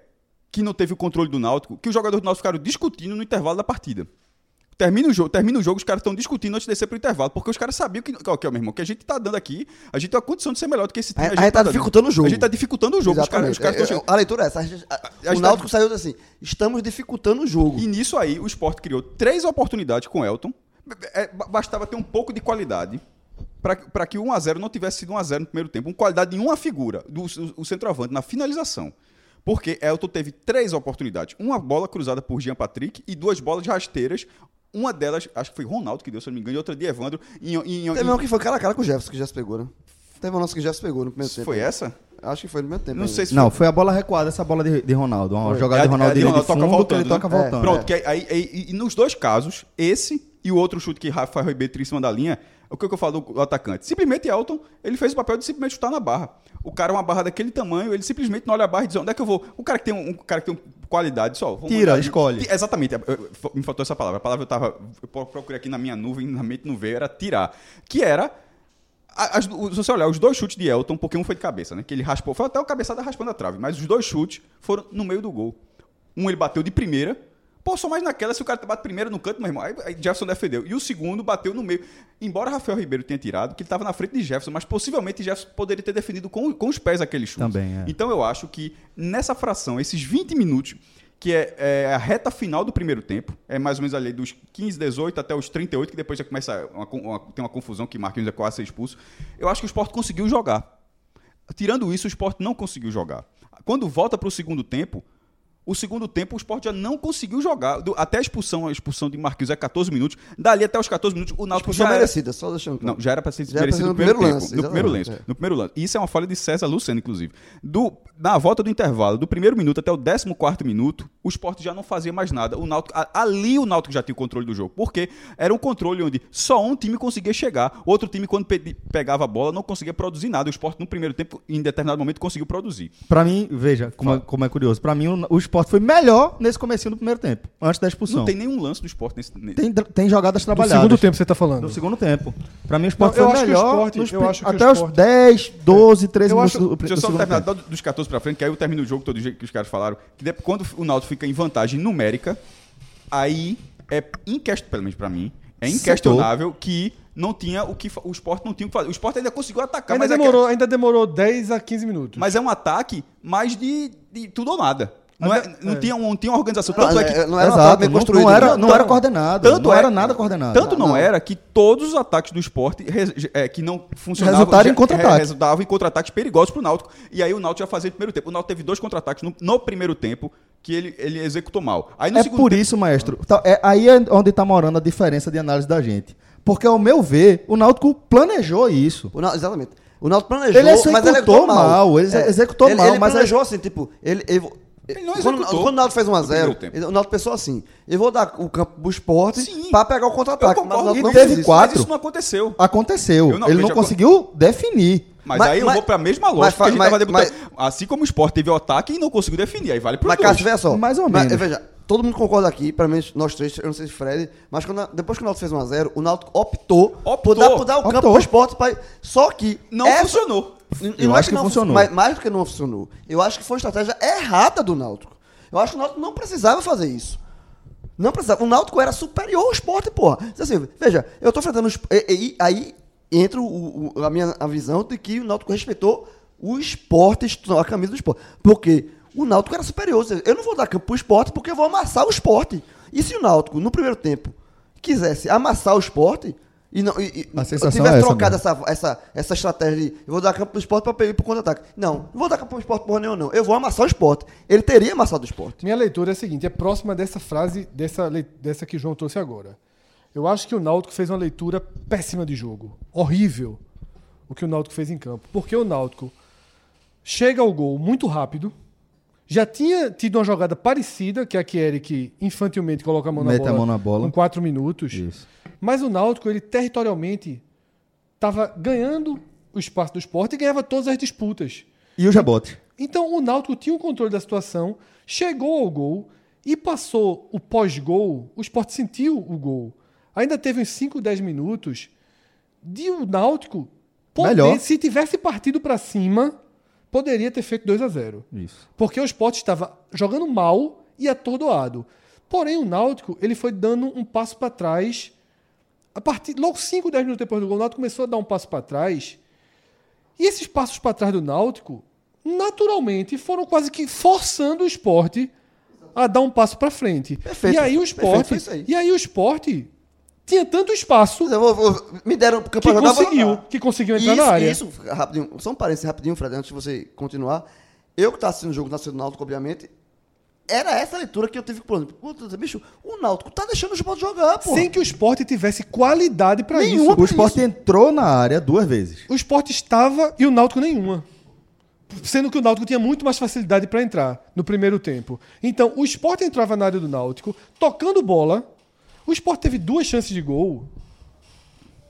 Speaker 4: que não teve o controle do Náutico, que os jogadores do Náutico ficaram discutindo no intervalo da partida. Termina o jogo, termina o jogo, os caras estão discutindo antes de descer pro intervalo, porque os caras sabiam que, que, que, meu irmão, que a gente tá dando aqui, a gente tem a condição de ser melhor do que esse
Speaker 2: A,
Speaker 4: time.
Speaker 2: a gente tá
Speaker 4: dando.
Speaker 2: dificultando o jogo.
Speaker 4: A gente tá dificultando o jogo. Os caras, os caras tão
Speaker 2: É,
Speaker 4: chegando-
Speaker 2: a leitura é essa. A gente- a-
Speaker 4: a
Speaker 2: o
Speaker 4: gente
Speaker 2: Náutico
Speaker 4: tá-
Speaker 2: saiu assim, estamos dificultando o jogo.
Speaker 4: E nisso aí, o Sport criou três oportunidades com o Elton. É, ba- bastava ter um pouco de qualidade para que o 1x0 não tivesse sido 1x0 no primeiro tempo. Uma qualidade em uma figura, do o, o centroavante, na finalização. Porque Elton teve três oportunidades. Uma bola cruzada por Jean Patrick e duas bolas rasteiras. Uma delas, acho que foi Ronaldo que deu, se eu não me engano, e outra de Evandro. Em, em, em-
Speaker 2: Teve uma que foi cara a cara com o Jefferson, que o Jefferson pegou, né? Teve uma nossa que o Jefferson pegou no primeiro tempo.
Speaker 4: foi essa?
Speaker 2: Acho que foi no primeiro tempo.
Speaker 4: Não
Speaker 2: ainda.
Speaker 4: sei se
Speaker 1: Não, foi a bola recuada, essa bola de, de Ronaldo. Uma
Speaker 2: Foi.
Speaker 1: jogada
Speaker 4: É,
Speaker 1: de
Speaker 4: é,
Speaker 1: Ronaldo
Speaker 4: de
Speaker 1: de,
Speaker 4: Ronaldo
Speaker 1: de
Speaker 4: toca
Speaker 1: fundo que
Speaker 4: voltando,
Speaker 1: ele toca
Speaker 4: né?
Speaker 1: voltando.
Speaker 4: Pronto, que aí, aí- aí- e nos dois casos, esse e o outro chute que Rafael Ribeiro em cima da linha, o que, que eu falo do atacante? Simplesmente Elton, ele fez o papel de simplesmente chutar na barra. O cara, uma barra daquele tamanho, ele simplesmente não olha a barra e diz, onde é que eu vou? O cara que tem um, um cara que tem um qualidade só.
Speaker 1: Tira,
Speaker 4: mandar-
Speaker 1: escolhe.
Speaker 4: Exatamente, me faltou essa palavra. A palavra eu tava. Eu pro- procurei aqui na minha nuvem, na mente não veio, era tirar. Que era. as- se você olhar, os dois chutes de Elton, porque um foi de cabeça, né? Que ele raspou, foi até o cabeçada raspando a trave, mas os dois chutes foram no meio do gol. Um ele bateu de primeira. Pô, só mais naquela, se o cara bate primeiro no canto, meu irmão, aí, Jefferson defendeu. E o segundo bateu no meio. Embora Rafael Ribeiro tenha tirado, que ele estava na frente de Jefferson, mas possivelmente Jefferson poderia ter defendido com, com os pés aquele chute.
Speaker 1: Também, é.
Speaker 4: Então eu acho que nessa fração, esses 20 minutos, que é, é a reta final do primeiro tempo, é mais ou menos ali dos 15, 18 até os 38, que depois já começa uma, uma- tem uma confusão que Marquinhos é quase ser expulso. Eu acho que o Sport conseguiu jogar. Tirando isso, o Sport não conseguiu jogar. Quando volta para o segundo tempo, o segundo tempo o Sport já não conseguiu jogar. Do- até a expulsão, a expulsão de Marquinhos é 14 minutos. Dali até os 14 minutos, o Náutico já era,
Speaker 2: merecida, só deixando claro.
Speaker 4: não, já era para ser
Speaker 2: Já
Speaker 4: merecido no
Speaker 2: no
Speaker 4: primeiro, tempo,
Speaker 2: lance,
Speaker 4: no primeiro lance,
Speaker 2: é.
Speaker 4: no primeiro lance. Isso é uma falha de César Luceno, inclusive. Do, na volta do intervalo, do primeiro minuto até o 14 minuto, o Sport já não fazia mais nada. O Náutico, ali o Náutico já tinha o controle do jogo, porque era um controle onde só um time conseguia chegar, outro time quando pe- pegava a bola não conseguia produzir nada. O Sport no primeiro tempo, em determinado momento, conseguiu produzir.
Speaker 1: Pra mim, veja como é, como é curioso. Pra mim, o, o esporte foi melhor nesse comecinho do primeiro tempo, antes da expulsão.
Speaker 4: Não tem nenhum lance do Sport nesse, ne-
Speaker 1: Tem, tem jogadas
Speaker 3: Do
Speaker 1: trabalhadas.
Speaker 3: segundo tempo você tá falando.
Speaker 1: Do segundo tempo. Pra mim, o esporte
Speaker 3: Não, eu
Speaker 1: foi
Speaker 3: acho que o
Speaker 1: melhor
Speaker 3: Sport-
Speaker 1: nos
Speaker 3: eu
Speaker 1: pri-
Speaker 3: acho que o
Speaker 1: até
Speaker 3: Sport-
Speaker 1: os 10, 12, 13
Speaker 3: Eu
Speaker 1: minutos
Speaker 3: acho-
Speaker 1: do,
Speaker 4: Deixa eu só terminar
Speaker 1: tempo.
Speaker 4: do- dos 14 pra frente, que aí eu termino o jogo todo jeito que os caras falaram. Que depois, quando o Náutico fica em vantagem numérica, aí é inquestionável, pelo menos pra mim, é inquestionável que não tinha o que o Sport não tinha o que fazer. O Sport ainda conseguiu atacar,
Speaker 3: Ainda
Speaker 4: mas, é que-
Speaker 3: demorou, ainda demorou 10 a 15 minutos.
Speaker 4: mas é um ataque mais de, de tudo ou nada. Não, é, não, Tinha, não tinha uma organização.
Speaker 2: Não,
Speaker 4: Tanto é que,
Speaker 2: é- não era
Speaker 1: Exato,
Speaker 2: bem construído.
Speaker 1: não era,
Speaker 2: né?
Speaker 1: não era coordenado.
Speaker 4: tanto
Speaker 1: não
Speaker 4: é-
Speaker 1: era nada coordenado.
Speaker 4: Tanto não, era que todos os ataques do esporte res- é, que não funcionavam
Speaker 1: Resultaram em
Speaker 4: já-
Speaker 1: contra-ataque.
Speaker 4: re- resultavam em contra-ataques perigosos pro Náutico. E aí o Náutico já fazia no primeiro tempo. O Náutico teve dois contra-ataques no, no primeiro tempo que ele, ele executou mal. Aí
Speaker 1: É por
Speaker 4: tempo,
Speaker 1: isso, maestro. tá- é, aí é onde está morando a diferença de análise da gente. Porque, ao meu ver, o Náutico planejou isso.
Speaker 2: O Náutico- exatamente. O Náutico planejou,
Speaker 1: Ele executou
Speaker 2: mas executou mal.
Speaker 1: mal, ele executou
Speaker 2: ele,
Speaker 1: mal,
Speaker 2: Ele
Speaker 1: mas
Speaker 2: planejou assim, tipo, ele... ele,
Speaker 4: Ele não
Speaker 2: quando, o Náutico fez
Speaker 4: no primeiro
Speaker 2: 1x0,
Speaker 4: tempo.
Speaker 2: ele- o Náutico pensou assim, eu vou dar o campo pro esporte pra pegar o contra-ataque. Mas não
Speaker 1: teve
Speaker 2: isso.
Speaker 1: quatro.
Speaker 4: Mas isso não aconteceu.
Speaker 1: Aconteceu.
Speaker 4: Eu não-
Speaker 1: ele não conseguiu definir.
Speaker 4: Mas,
Speaker 2: Mas-
Speaker 4: aí eu
Speaker 2: mas-
Speaker 4: vou pra mesma
Speaker 2: mas
Speaker 4: lógica
Speaker 2: fa-
Speaker 4: que a gente
Speaker 2: mas-
Speaker 4: tava debutando.
Speaker 2: mas-
Speaker 4: Assim como o Sport teve o ataque e não conseguiu definir. Aí vale pro
Speaker 2: Mas,
Speaker 4: dois.
Speaker 2: Cássio, veja só.
Speaker 1: Mais ou
Speaker 2: Mas,
Speaker 1: menos.
Speaker 2: veja, todo mundo concorda aqui, pelo menos nós três, eu não sei se Fred, mas quando, depois que o Náutico fez 1x0, o Náutico optou,
Speaker 4: Optou.
Speaker 2: por dar, por dar o campo
Speaker 1: Optou.
Speaker 2: pro esporte. Pra, só que...
Speaker 4: Não
Speaker 2: essa-
Speaker 4: funcionou.
Speaker 1: Eu
Speaker 2: não é
Speaker 1: acho que
Speaker 2: não
Speaker 1: funcionou.
Speaker 2: Mas mais do que não funcionou. Eu acho que foi uma estratégia errada do Náutico. Eu acho que o Náutico não precisava fazer isso. Não precisava. O Náutico era superior ao esporte, porra. Diz Assim, veja, eu tô enfrentando. os- e- e- aí entra o- o- a minha a visão de que o Náutico respeitou o esporte, a camisa do esporte. Porque o Náutico era superior. Eu não vou dar campo pro esporte porque eu vou amassar o esporte. E se o Náutico, no primeiro tempo, quisesse amassar o esporte. E não, e, e-
Speaker 1: sensação
Speaker 2: tivesse
Speaker 1: é essa
Speaker 2: trocado
Speaker 1: mesmo.
Speaker 2: essa, essa, essa estratégia de eu vou dar campo pro esporte para ir pro contra-ataque. Não, não vou dar campo pro esporte porra nenhuma, não. Eu vou amassar o esporte. Ele teria amassado o esporte.
Speaker 3: Minha leitura é a seguinte, é próxima dessa frase, dessa, dessa que o João trouxe agora. Eu acho que o Náutico fez uma leitura péssima de jogo. Horrível o que o Náutico fez em campo. Porque o Náutico chega ao gol muito rápido, já tinha tido uma jogada parecida, que é a que Eric infantilmente coloca a mão na,
Speaker 1: Mete a
Speaker 3: bola,
Speaker 1: mão na bola.
Speaker 3: com quatro minutos.
Speaker 1: Isso.
Speaker 3: Mas o Náutico, ele territorialmente estava ganhando o espaço do esporte e ganhava todas as disputas.
Speaker 1: E os rebotes?
Speaker 3: Então o Náutico tinha o controle da situação, chegou ao gol e passou o pós-gol. O Sport sentiu o gol. Ainda teve uns 5, 10 minutos de o Náutico poder,
Speaker 1: Melhor.
Speaker 3: se tivesse partido para cima, poderia ter feito 2 a 0
Speaker 1: Isso.
Speaker 3: Porque o Sport estava jogando mal e atordoado. Porém, o Náutico ele foi dando um passo para trás. A partir, logo 5, 10 minutos depois do gol, o Náutico começou a dar um passo para trás. E esses passos para trás do Náutico, naturalmente, foram quase que forçando o esporte a dar um passo para frente.
Speaker 2: Perfeito.
Speaker 3: E aí o
Speaker 2: Perfeito,
Speaker 3: esporte.
Speaker 2: isso aí.
Speaker 3: E aí o esporte tinha tanto espaço
Speaker 2: Eu vou- vou- me deram campo
Speaker 3: que
Speaker 2: eu
Speaker 3: conseguiu, que conseguiu entrar
Speaker 2: isso,
Speaker 3: na área.
Speaker 2: Isso, rapidinho, só um parênteses rapidinho, Fred, antes de você continuar. Eu que estava assistindo o jogo nacional do Náutico, obviamente, era essa a leitura que eu tive com o Puta, bicho, o Náutico tá deixando o esporte jogar, pô.
Speaker 3: Sem que o esporte tivesse qualidade para isso.
Speaker 1: O esporte entrou na área duas vezes.
Speaker 3: O esporte estava e o Náutico nenhuma. Sendo que o Náutico tinha muito mais facilidade para entrar no primeiro tempo. Então, o esporte entrava na área do Náutico, tocando bola. O esporte teve duas chances de gol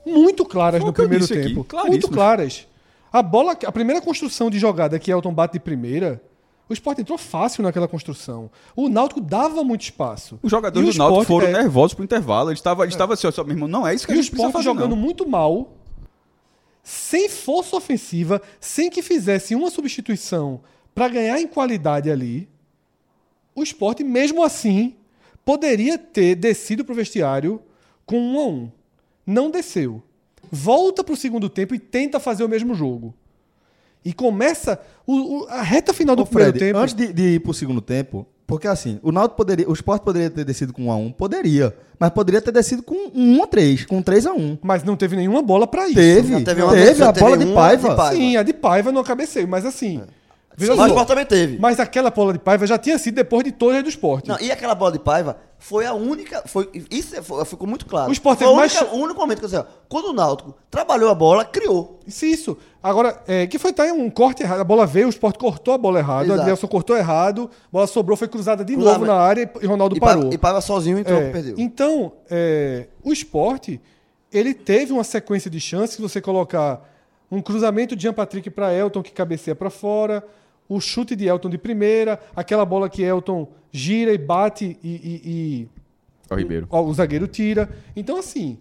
Speaker 3: muito claras
Speaker 4: o
Speaker 3: no primeiro tempo. Muito claras. A bola, a primeira construção de jogada que Elton bate de primeira, o esporte entrou fácil naquela construção. O Náutico dava muito espaço.
Speaker 4: Os jogadores
Speaker 3: o
Speaker 4: do Náutico
Speaker 3: Sport,
Speaker 4: foram
Speaker 3: é,
Speaker 4: nervosos pro intervalo. Eles estavam eles estavam assim, ó, só, meu irmão, não é isso que
Speaker 3: E
Speaker 4: a
Speaker 3: o
Speaker 4: gente
Speaker 3: esporte
Speaker 4: fazer,
Speaker 3: jogando
Speaker 4: não.
Speaker 3: muito mal, sem força ofensiva, sem que fizesse uma substituição para ganhar em qualidade ali. O esporte, mesmo assim, poderia ter descido para o vestiário com um a um. Não desceu. Volta para o segundo tempo e tenta fazer o mesmo jogo. E começa o- o- a reta final do
Speaker 1: Ô, Fred,
Speaker 3: primeiro tempo.
Speaker 1: antes de, de ir pro segundo tempo, porque assim, o Náutico poderia, o Sport poderia ter descido com 1 a 1, poderia, mas poderia ter descido com 1 a 3, com 3 a 1.
Speaker 3: Mas não teve nenhuma bola para isso.
Speaker 1: Teve,
Speaker 2: Não,
Speaker 1: teve,
Speaker 2: uma-
Speaker 1: a
Speaker 2: teve
Speaker 1: bola de Paiva.
Speaker 2: de Paiva.
Speaker 3: Sim, a de Paiva no cabeceio, mas assim. Veja
Speaker 2: Mas o. Sport também teve.
Speaker 3: Mas aquela bola de Paiva já tinha sido depois de todas do esporte.
Speaker 2: Não, e aquela bola de Paiva foi a única. Foi, isso é- foi- ficou muito claro.
Speaker 3: O Sport teve mais
Speaker 2: o único momento que eu sei, quando o Náutico trabalhou a bola, criou.
Speaker 3: Isso, isso. Agora, é, que foi tá um corte errado. A bola veio, o Sport cortou a bola errado, o
Speaker 2: Exato.
Speaker 3: Adrielson cortou errado, a bola sobrou, foi cruzada de
Speaker 2: Cruzamento.
Speaker 3: novo na área e Ronaldo
Speaker 2: E
Speaker 3: parou.
Speaker 2: Paiva, e Paiva sozinho entrou,
Speaker 3: É,
Speaker 2: perdeu.
Speaker 3: Então, é, o esporte, ele teve uma sequência de chances que você colocar um cruzamento de Jean Patrick para Elton que cabeceia para fora, o chute de Elton de primeira, aquela bola que Elton gira e bate e- e- e
Speaker 4: Ó, Ribeiro.
Speaker 3: Ó, o zagueiro tira. Então, assim,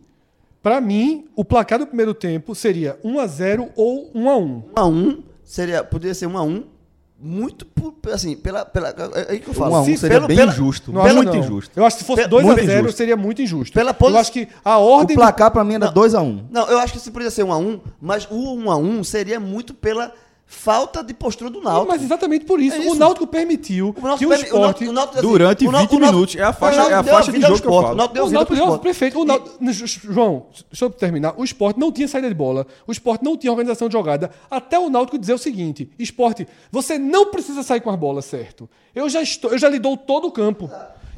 Speaker 3: pra mim, o placar do primeiro tempo seria 1 a 0 ou 1 a 1
Speaker 2: 1 a 1 seria, poderia ser 1 a 1 muito por- assim, pela pela é aí que eu falo.
Speaker 1: 1 a 1
Speaker 2: Se-
Speaker 1: seria
Speaker 2: pelo-
Speaker 1: bem
Speaker 2: pela-
Speaker 1: injusto,
Speaker 3: Não
Speaker 1: muito
Speaker 3: não.
Speaker 1: injusto.
Speaker 3: Eu acho que se fosse
Speaker 2: Pe-
Speaker 3: 2 a
Speaker 1: muito
Speaker 3: 0
Speaker 1: injusto.
Speaker 3: seria muito injusto.
Speaker 2: Pela
Speaker 3: Eu
Speaker 2: posi-
Speaker 3: acho que a
Speaker 1: O
Speaker 3: ordem do-
Speaker 1: placar pra mim era 2 a 1.
Speaker 2: Não, eu acho que se poderia ser 1 a 1, mas o 1 a 1 seria muito pela falta de postura do Náutico.
Speaker 3: Mas exatamente por isso,
Speaker 2: É isso.
Speaker 3: o Náutico permitiu
Speaker 2: O Náutico
Speaker 3: que o esporte
Speaker 2: o Náutico, assim,
Speaker 4: Durante
Speaker 2: o Náutico-
Speaker 4: 20
Speaker 2: o Náutico-
Speaker 4: minutos. É a faixa, é a faixa de jogo que eu
Speaker 2: esporte,
Speaker 4: falo.
Speaker 2: O Náutico deu
Speaker 3: O
Speaker 2: vida
Speaker 3: Náutico deu perfeito. O Náutico- João, deixa eu terminar. O esporte não tinha saída de bola. O esporte não tinha organização de jogada. Até o Náutico dizer o seguinte: esporte, você não precisa sair com as bolas, certo? Eu já, estou, eu já lhe dou todo o campo.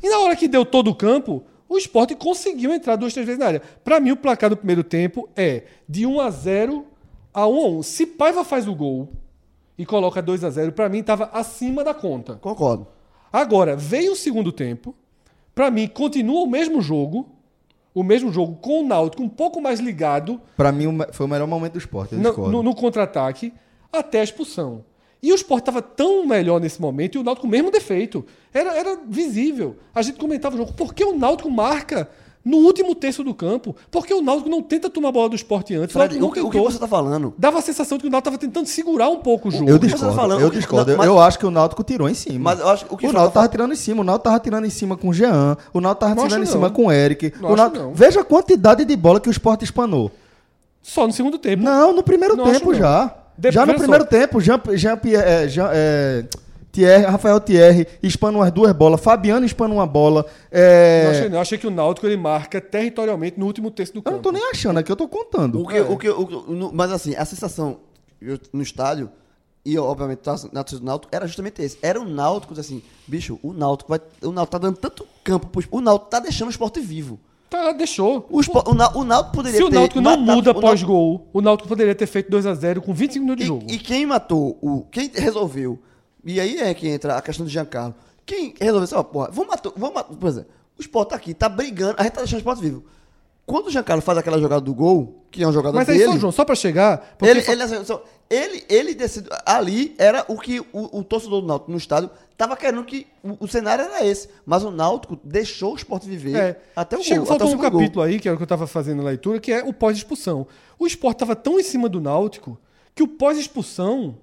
Speaker 3: E na hora que deu todo o campo, o esporte conseguiu entrar duas, três vezes na área. Para mim, o placar do primeiro tempo é de 1 a 0 a 1 a 1. Se Paiva faz o gol e coloca 2 a 0 para mim estava acima da conta.
Speaker 2: Concordo.
Speaker 3: Agora, veio o segundo tempo. Pra mim, continua o mesmo jogo. O mesmo jogo com o Náutico um pouco mais ligado
Speaker 1: Pra mim foi o melhor momento do esporte,
Speaker 3: no, no- no contra-ataque até a expulsão. E o Sport estava tão melhor nesse momento e o Náutico com o mesmo defeito. Era, era visível. A gente comentava o jogo. Por que o Náutico marca no último terço do campo? Por que o Náutico não tenta tomar a bola do esporte antes?
Speaker 2: Fred,
Speaker 3: o Náutico
Speaker 2: o, que-
Speaker 3: não
Speaker 2: o que você tá falando?
Speaker 3: Dava a sensação de que o Náutico estava tentando segurar um pouco o jogo.
Speaker 1: Eu
Speaker 2: tá
Speaker 1: discordo,
Speaker 2: falando?
Speaker 1: eu discordo.
Speaker 2: não, mas-
Speaker 1: Eu acho que o Náutico tirou em cima.
Speaker 2: Mas eu acho que o que
Speaker 1: o
Speaker 2: foi-
Speaker 1: Náutico tava tirando em cima, o Náutico tava tirando em cima com o Jean, o Náutico tava
Speaker 3: Não
Speaker 1: tirando em cima
Speaker 3: não.
Speaker 1: com o Eric.
Speaker 3: Não
Speaker 1: o Náutico-
Speaker 3: não.
Speaker 1: Veja a quantidade de bola que o Sport espanou.
Speaker 3: Só no segundo tempo.
Speaker 1: Não, no primeiro
Speaker 3: Não
Speaker 1: tempo
Speaker 3: não.
Speaker 1: já.
Speaker 3: De-
Speaker 1: já no primeiro
Speaker 3: só.
Speaker 1: tempo, Jean, Jean, Pierre- é, Jean é, Thierry, Rafael Thierry espana umas duas bolas, Fabiano espana uma bola. é,
Speaker 3: Não achei, não. Achei que o Náutico ele marca territorialmente no último terço do
Speaker 1: eu
Speaker 3: campo.
Speaker 1: não tô nem achando aqui, eu tô contando.
Speaker 2: O que, o que, o que- no- mas assim, a sensação eu- no estádio, e eu, obviamente tava na torcida do Náutico, era justamente esse. Era o Náutico, assim, bicho, o Náutico vai. O Náutico tá dando tanto campo pro esporte. O Náutico tá deixando o esporte vivo.
Speaker 3: Tá, deixou.
Speaker 2: O, espo- o, o Náutico poderia
Speaker 3: Se o
Speaker 2: ter.
Speaker 3: Náutico não
Speaker 2: matado-
Speaker 3: muda
Speaker 2: o
Speaker 3: pós-gol, o Náutico poderia ter feito 2x0 com 25 minutos de jogo.
Speaker 2: E, e quem matou, o, quem resolveu, e aí é que entra a questão do Giancarlo. Quem resolveu assim, ó, porra, vamos matar, vamos matar, por exemplo, o Sport tá aqui, tá brigando, a gente tá deixando o Sport vivo. Quando o Giancarlo faz aquela jogada do gol, que é uma jogada
Speaker 3: Mas aí,
Speaker 2: dele...
Speaker 3: só, João, só pra chegar. porque
Speaker 2: Ele,
Speaker 3: só-
Speaker 2: ele, assim, ele, ele decide. Ali era o que o, o torcedor do Náutico no estádio tava querendo que. O, o cenário era esse. Mas o Náutico deixou o esporte viver
Speaker 3: É,
Speaker 2: até o
Speaker 3: Chega,
Speaker 2: gol.
Speaker 3: faltou um
Speaker 2: segundo gol.
Speaker 3: capítulo aí, que era o que eu tava fazendo a leitura, que é o pós-expulsão. O esporte tava tão em cima do Náutico que o pós-expulsão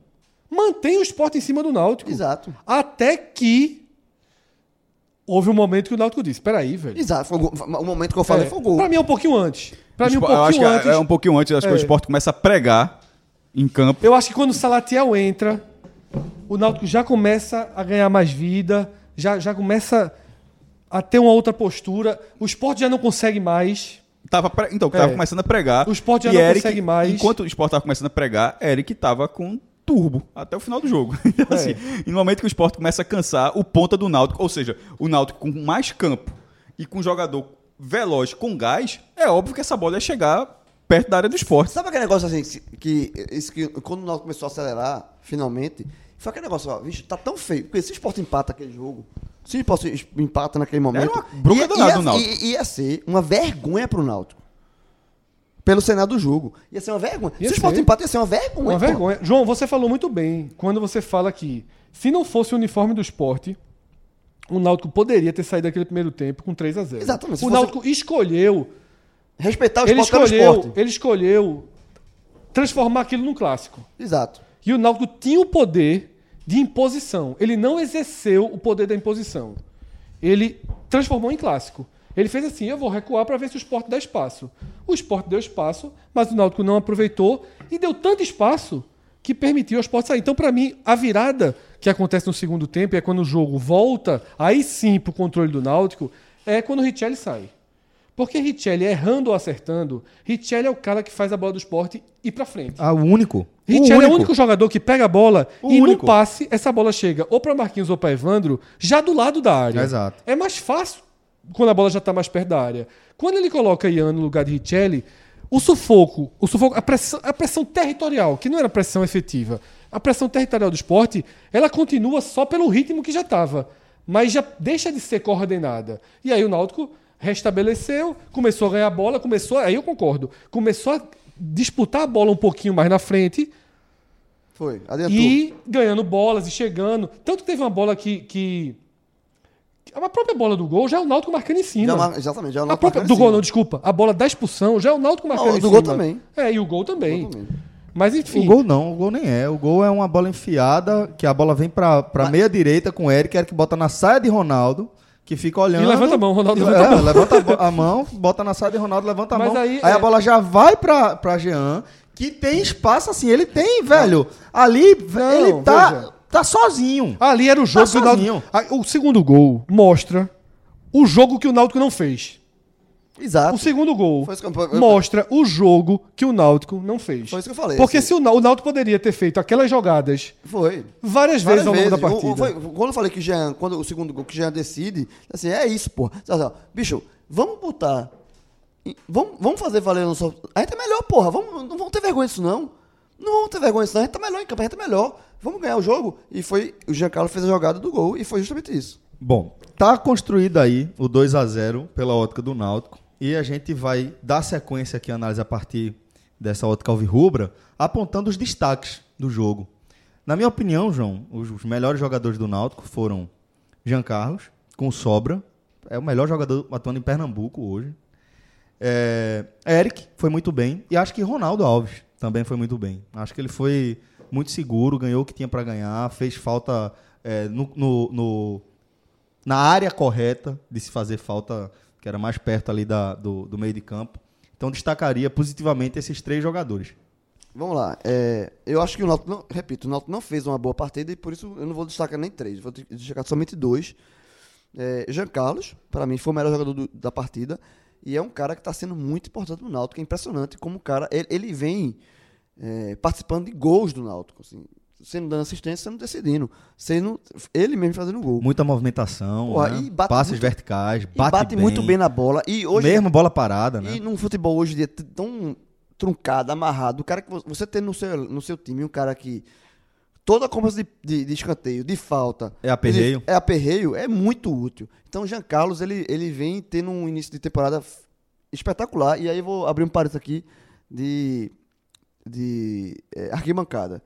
Speaker 3: mantém o esporte em cima do Náutico.
Speaker 2: Exato.
Speaker 3: Até que houve um momento que o Náutico disse: peraí, velho.
Speaker 2: Exato, foi o, momento que eu falei
Speaker 3: É,
Speaker 2: foi o gol.
Speaker 3: Pra mim é um pouquinho antes. Pra mim um
Speaker 4: eu acho
Speaker 3: pouquinho
Speaker 4: que é-
Speaker 3: antes.
Speaker 4: é um pouquinho antes, acho que
Speaker 3: É.
Speaker 4: o esporte começa a pregar em campo.
Speaker 3: Eu acho que quando o Salatiel entra, o Náutico já começa a ganhar mais vida, já, já começa a ter uma outra postura. O esporte já não consegue mais.
Speaker 4: Tava pre- Então, tava
Speaker 3: É.
Speaker 4: começando a pregar.
Speaker 3: O Sport já
Speaker 4: e
Speaker 3: não
Speaker 4: Eric,
Speaker 3: consegue mais.
Speaker 4: Enquanto o Sport tava começando a pregar, Eric tava com turbo até o final do jogo. Então,
Speaker 3: É.
Speaker 4: assim, e no momento que o Sport começa a cansar, o ponta do Náutico, ou seja, o Náutico com mais campo e com um jogador veloz, com gás, é óbvio que essa bola ia chegar perto da área do Sport.
Speaker 2: Sabe aquele negócio assim, que, que, isso que quando o Náutico começou a acelerar, finalmente, foi aquele negócio, ó, vixe, tá tão feio. Porque se o Sport empata aquele jogo, se o Sport empata naquele momento.
Speaker 4: uma bronca
Speaker 2: ia,
Speaker 4: danada
Speaker 2: ia,
Speaker 4: do Náutico.
Speaker 2: ia, ia ser uma vergonha pro Náutico. Pelo cenário do jogo. Ia ser uma vergonha.
Speaker 3: Ia
Speaker 2: se o Sport
Speaker 3: ser.
Speaker 2: empata, ia ser uma vergonha.
Speaker 3: Uma
Speaker 2: pô.
Speaker 3: vergonha. João, você falou muito bem quando você fala que se não fosse o uniforme do esporte, o Náutico poderia ter saído daquele primeiro tempo com 3 a 0
Speaker 2: Exatamente.
Speaker 3: O
Speaker 2: fosse-
Speaker 3: Náutico escolheu,
Speaker 2: Respeitar o
Speaker 3: ele escolheu, ele escolheu transformar aquilo num clássico.
Speaker 2: Exato.
Speaker 3: E o Náutico tinha o poder de imposição. Ele não exerceu o poder da imposição. Ele transformou em clássico. Ele fez assim: eu vou recuar para ver se o esporte dá espaço. O esporte deu espaço, mas o Náutico não aproveitou e deu tanto espaço que permitiu ao esporte sair. Então, para mim, a virada que acontece no segundo tempo é quando o jogo volta, aí sim, para o controle do Náutico, é quando o Richelli sai. Porque Richelli, errando ou acertando, Richelli é o cara que faz a bola do esporte ir para frente.
Speaker 1: Ah, o único.
Speaker 3: Richelli é o único jogador que pega a bola
Speaker 1: O
Speaker 3: e
Speaker 1: único.
Speaker 3: no passe, essa bola chega ou para Marquinhos ou para Evandro, já do lado da área.
Speaker 1: Exato.
Speaker 3: É mais fácil quando a bola já está mais perto da área. Quando ele coloca Ian no lugar de Richelli, o sufoco, o sufoco a, pressão, a pressão territorial, que não era pressão efetiva, a pressão territorial do esporte, ela continua só pelo ritmo que já estava, mas já deixa de ser coordenada. E aí o Náutico restabeleceu, começou a ganhar a bola, começou, aí eu concordo, começou a disputar a bola um pouquinho mais na frente,
Speaker 2: Foi. Adiantou.
Speaker 3: e ganhando bolas e chegando. Tanto que teve uma bola que. que a própria bola do gol já é o Náutico marcando em cima.
Speaker 2: Já mar- exatamente. Já
Speaker 3: a
Speaker 2: Náutico
Speaker 3: própria,
Speaker 2: marcando
Speaker 3: do gol, não, desculpa. A bola da expulsão já é o Náutico marcando
Speaker 2: Não,
Speaker 3: em
Speaker 2: do
Speaker 3: cima.
Speaker 2: gol também.
Speaker 3: É, e o gol também.
Speaker 2: Gol também.
Speaker 3: Mas enfim.
Speaker 1: O gol não, o gol nem é. O gol é uma bola enfiada, que a bola vem pra, pra meia direita com o Eric, Eric bota na saia de Ronaldo, que fica olhando.
Speaker 3: E levanta a mão, Ronaldo
Speaker 1: E-
Speaker 3: levanta a
Speaker 1: é,
Speaker 3: mão.
Speaker 1: levanta a a mão, bota na saia de Ronaldo, levanta a
Speaker 3: Mas
Speaker 1: mão.
Speaker 3: aí,
Speaker 1: Aí,
Speaker 3: é-
Speaker 1: a bola já vai pra, pra Jean, que tem espaço assim, ele tem, velho. Ali,
Speaker 3: Não,
Speaker 1: ele tá,
Speaker 3: veja.
Speaker 1: Tá sozinho.
Speaker 3: Ali era o jogo
Speaker 1: Tá
Speaker 3: que o Náutico.
Speaker 1: sozinho.
Speaker 3: Ah, O segundo gol mostra o jogo que o Náutico não fez.
Speaker 2: Exato.
Speaker 3: O segundo gol
Speaker 2: eu-
Speaker 3: mostra o jogo que o Náutico não fez.
Speaker 2: Foi isso que eu falei,
Speaker 3: Porque
Speaker 2: assim.
Speaker 3: se o, Ná- o Náutico poderia ter feito aquelas jogadas
Speaker 2: Foi.
Speaker 3: várias vezes ao longo da partida.
Speaker 2: o- foi- quando eu falei que Jean, quando o segundo gol que Jean decide, assim, é isso, pô. Bicho, vamos botar. Vamos, vamos fazer valer o nosso. A gente é melhor, porra. Vamos, não vamos ter vergonha disso, não. Não vamos ter vergonha disso, não. A gente tá melhor em campo, a gente é melhor. Vamos ganhar o jogo. E foi. O Giancarlo fez a jogada do gol e foi justamente isso.
Speaker 1: Bom, tá construído aí o 2 a 0 pela ótica do Náutico e a gente vai dar sequência aqui à análise a partir dessa ótica alvirrubra, apontando os destaques do jogo. Na minha opinião, João, os, melhores jogadores do Náutico foram Jean Carlos, com sobra, é o melhor jogador atuando em Pernambuco hoje. É, Eric foi muito bem e acho que Ronaldo Alves também foi muito bem. Acho que ele foi muito seguro, ganhou o que tinha para ganhar, fez falta é, no- no- no, na área correta de se fazer falta, que era mais perto ali da, do, do meio de campo. Então destacaria positivamente esses três jogadores.
Speaker 2: Vamos lá. é, eu acho que o Náutico, repito, o Náutico não fez uma boa partida e por isso eu não vou destacar nem três. Vou destacar somente dois. É, Jean Carlos, para mim, foi o melhor jogador do- da partida. E é um cara que está sendo muito importante no Náutico. É impressionante como o cara. Ele, ele vem é, participando de gols do Náutico. Assim, sendo dando assistência, sendo decidindo. Sendo ele mesmo fazendo gol.
Speaker 1: Muita movimentação,
Speaker 2: Porra,
Speaker 1: né?
Speaker 2: bate
Speaker 1: passes
Speaker 2: muito-
Speaker 1: verticais, bate,
Speaker 2: bate, muito bem na bola. E hoje.
Speaker 1: Mesmo bola parada, né?
Speaker 2: E num futebol hoje em dia tão truncado, amarrado, o cara que vo- você tem no seu, no seu time um cara que toda a cobrança de, de, de escanteio, de falta,
Speaker 1: É aperreio.
Speaker 2: é aperreio, é muito útil. Então o Jean Carlos ele, ele vem tendo um início de temporada espetacular. E aí eu vou abrir um parênteses aqui de, de é, arquibancada.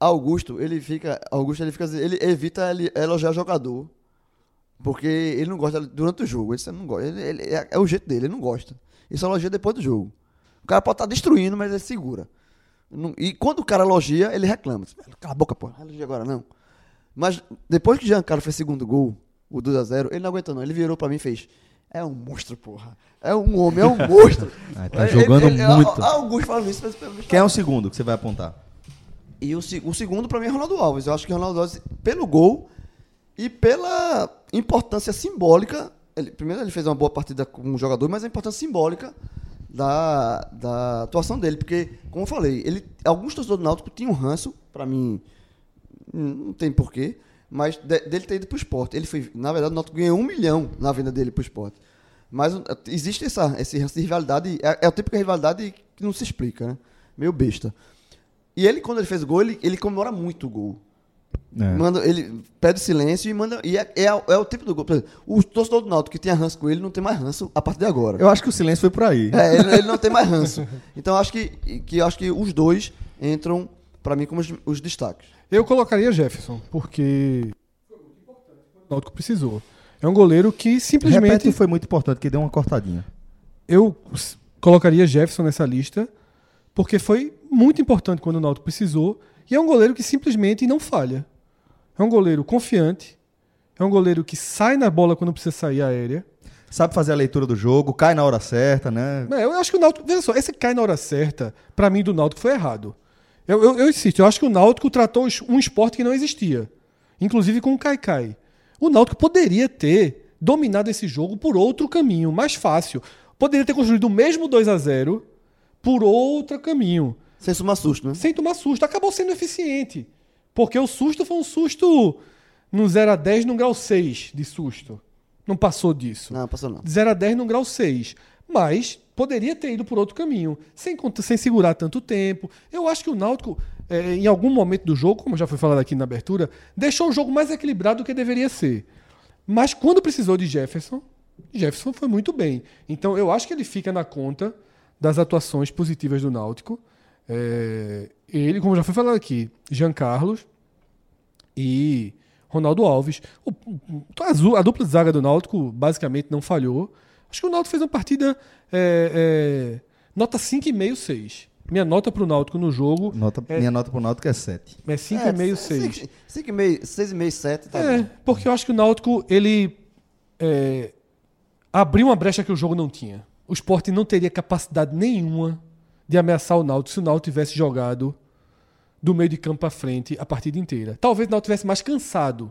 Speaker 2: Augusto, ele fica. Augusto ele fica. Ele evita ele elogiar jogador. Porque ele não gosta durante o jogo. Ele não gosta. Ele, ele- é, é o jeito dele, ele não gosta. Ele só elogia depois do jogo. O cara pode estar destruindo, mas ele segura. Não- E quando o cara elogia, ele reclama. Cala a boca, pô. Não elogia agora não. Mas depois que o Giancarlo fez segundo gol, o 2x0, ele não aguentou não. Ele virou pra mim e fez, é um monstro, porra. É um homem, é um monstro.
Speaker 1: Ah, tá
Speaker 2: Ele-
Speaker 1: jogando
Speaker 2: ele-
Speaker 1: muito.
Speaker 2: Ah, Augusto falando isso, mas pelo menos
Speaker 1: Quem é o segundo que você vai apontar?
Speaker 2: E o, o segundo, pra mim, é Ronaldo Alves. Eu acho que Ronaldo Alves, pelo gol e pela importância simbólica. Ele, primeiro, ele fez uma boa partida como jogador, mas a importância simbólica da, da atuação dele. Porque, como eu falei, ele, alguns torcedores do Náutico tinham ranço, pra mim, hum, não tem porquê, mas de- dele ter ido pro esporte. Ele foi, na verdade, o Náutico ganhou um milhão na venda dele pro esporte. Mas uh, existe essa, de rivalidade, é, é o tipo de rivalidade que não se explica, né? Meio besta. E ele, quando ele fez o gol, ele, ele comemora muito o gol.
Speaker 1: É.
Speaker 2: Manda, ele pede silêncio e manda. E é, é, é o tipo do gol. Exemplo, o torcedor do Náutico que tinha ranço com ele não tem mais ranço a partir de agora.
Speaker 1: Eu acho que o silêncio foi por aí.
Speaker 2: É, ele, ele não tem mais ranço. Então eu acho que, que acho que os dois entram, pra mim, como os, os destaques.
Speaker 3: Eu colocaria Jefferson, porque o Náutico precisou. É um goleiro que simplesmente
Speaker 1: Repete foi muito importante, que deu uma cortadinha.
Speaker 3: eu colocaria Jefferson nessa lista, porque foi muito importante quando o Náutico precisou, e é um goleiro que simplesmente não falha. É um goleiro confiante, é um goleiro que sai na bola quando precisa sair aérea.
Speaker 1: Sabe fazer a leitura do jogo, cai na hora certa, né?
Speaker 3: É, eu acho que o Náutico, veja só, esse cai na hora certa, pra mim do Náutico foi errado. Eu, eu, eu insisto, eu acho que o Náutico tratou um esporte que não existia, inclusive com o Caicai. O Náutico poderia ter dominado esse jogo por outro caminho, mais fácil. Poderia ter construído o mesmo 2 a 0 por outro caminho,
Speaker 2: Sem somar susto, né?
Speaker 3: sem tomar susto. Acabou sendo eficiente, porque o susto foi um susto no 0 a 10 no grau 6 de susto. Não passou disso.
Speaker 2: Não, passou não.
Speaker 3: De 0 a 10 no grau 6. Mas poderia ter ido por outro caminho, sem, sem segurar tanto tempo. Eu acho que o Náutico, eh, em algum momento do jogo, como já foi falado aqui na abertura, deixou o jogo mais equilibrado do que deveria ser. Mas quando precisou de Jefferson, Jefferson foi muito bem. Então eu acho que ele fica na conta das atuações positivas do Náutico. Eh, ele, como já foi falado aqui, Jean Carlos e Ronaldo Alves. O- a dupla de zaga do Náutico basicamente não falhou. Acho que o Náutico fez uma partida é, é, nota 5,5, 6. Minha nota pro Náutico no jogo
Speaker 1: Nota,
Speaker 3: É.
Speaker 1: Minha nota pro Náutico é 7.
Speaker 3: é 5,5, 6.
Speaker 2: 5,5, 6,5, 7, tá
Speaker 3: É,
Speaker 2: bom.
Speaker 3: porque eu acho que o Náutico, ele é, abriu uma brecha que o jogo não tinha. O Sport não teria capacidade nenhuma de ameaçar o Náutico se o Náutico tivesse jogado do meio de campo para frente a partida inteira. Talvez o Náutico tivesse mais cansado.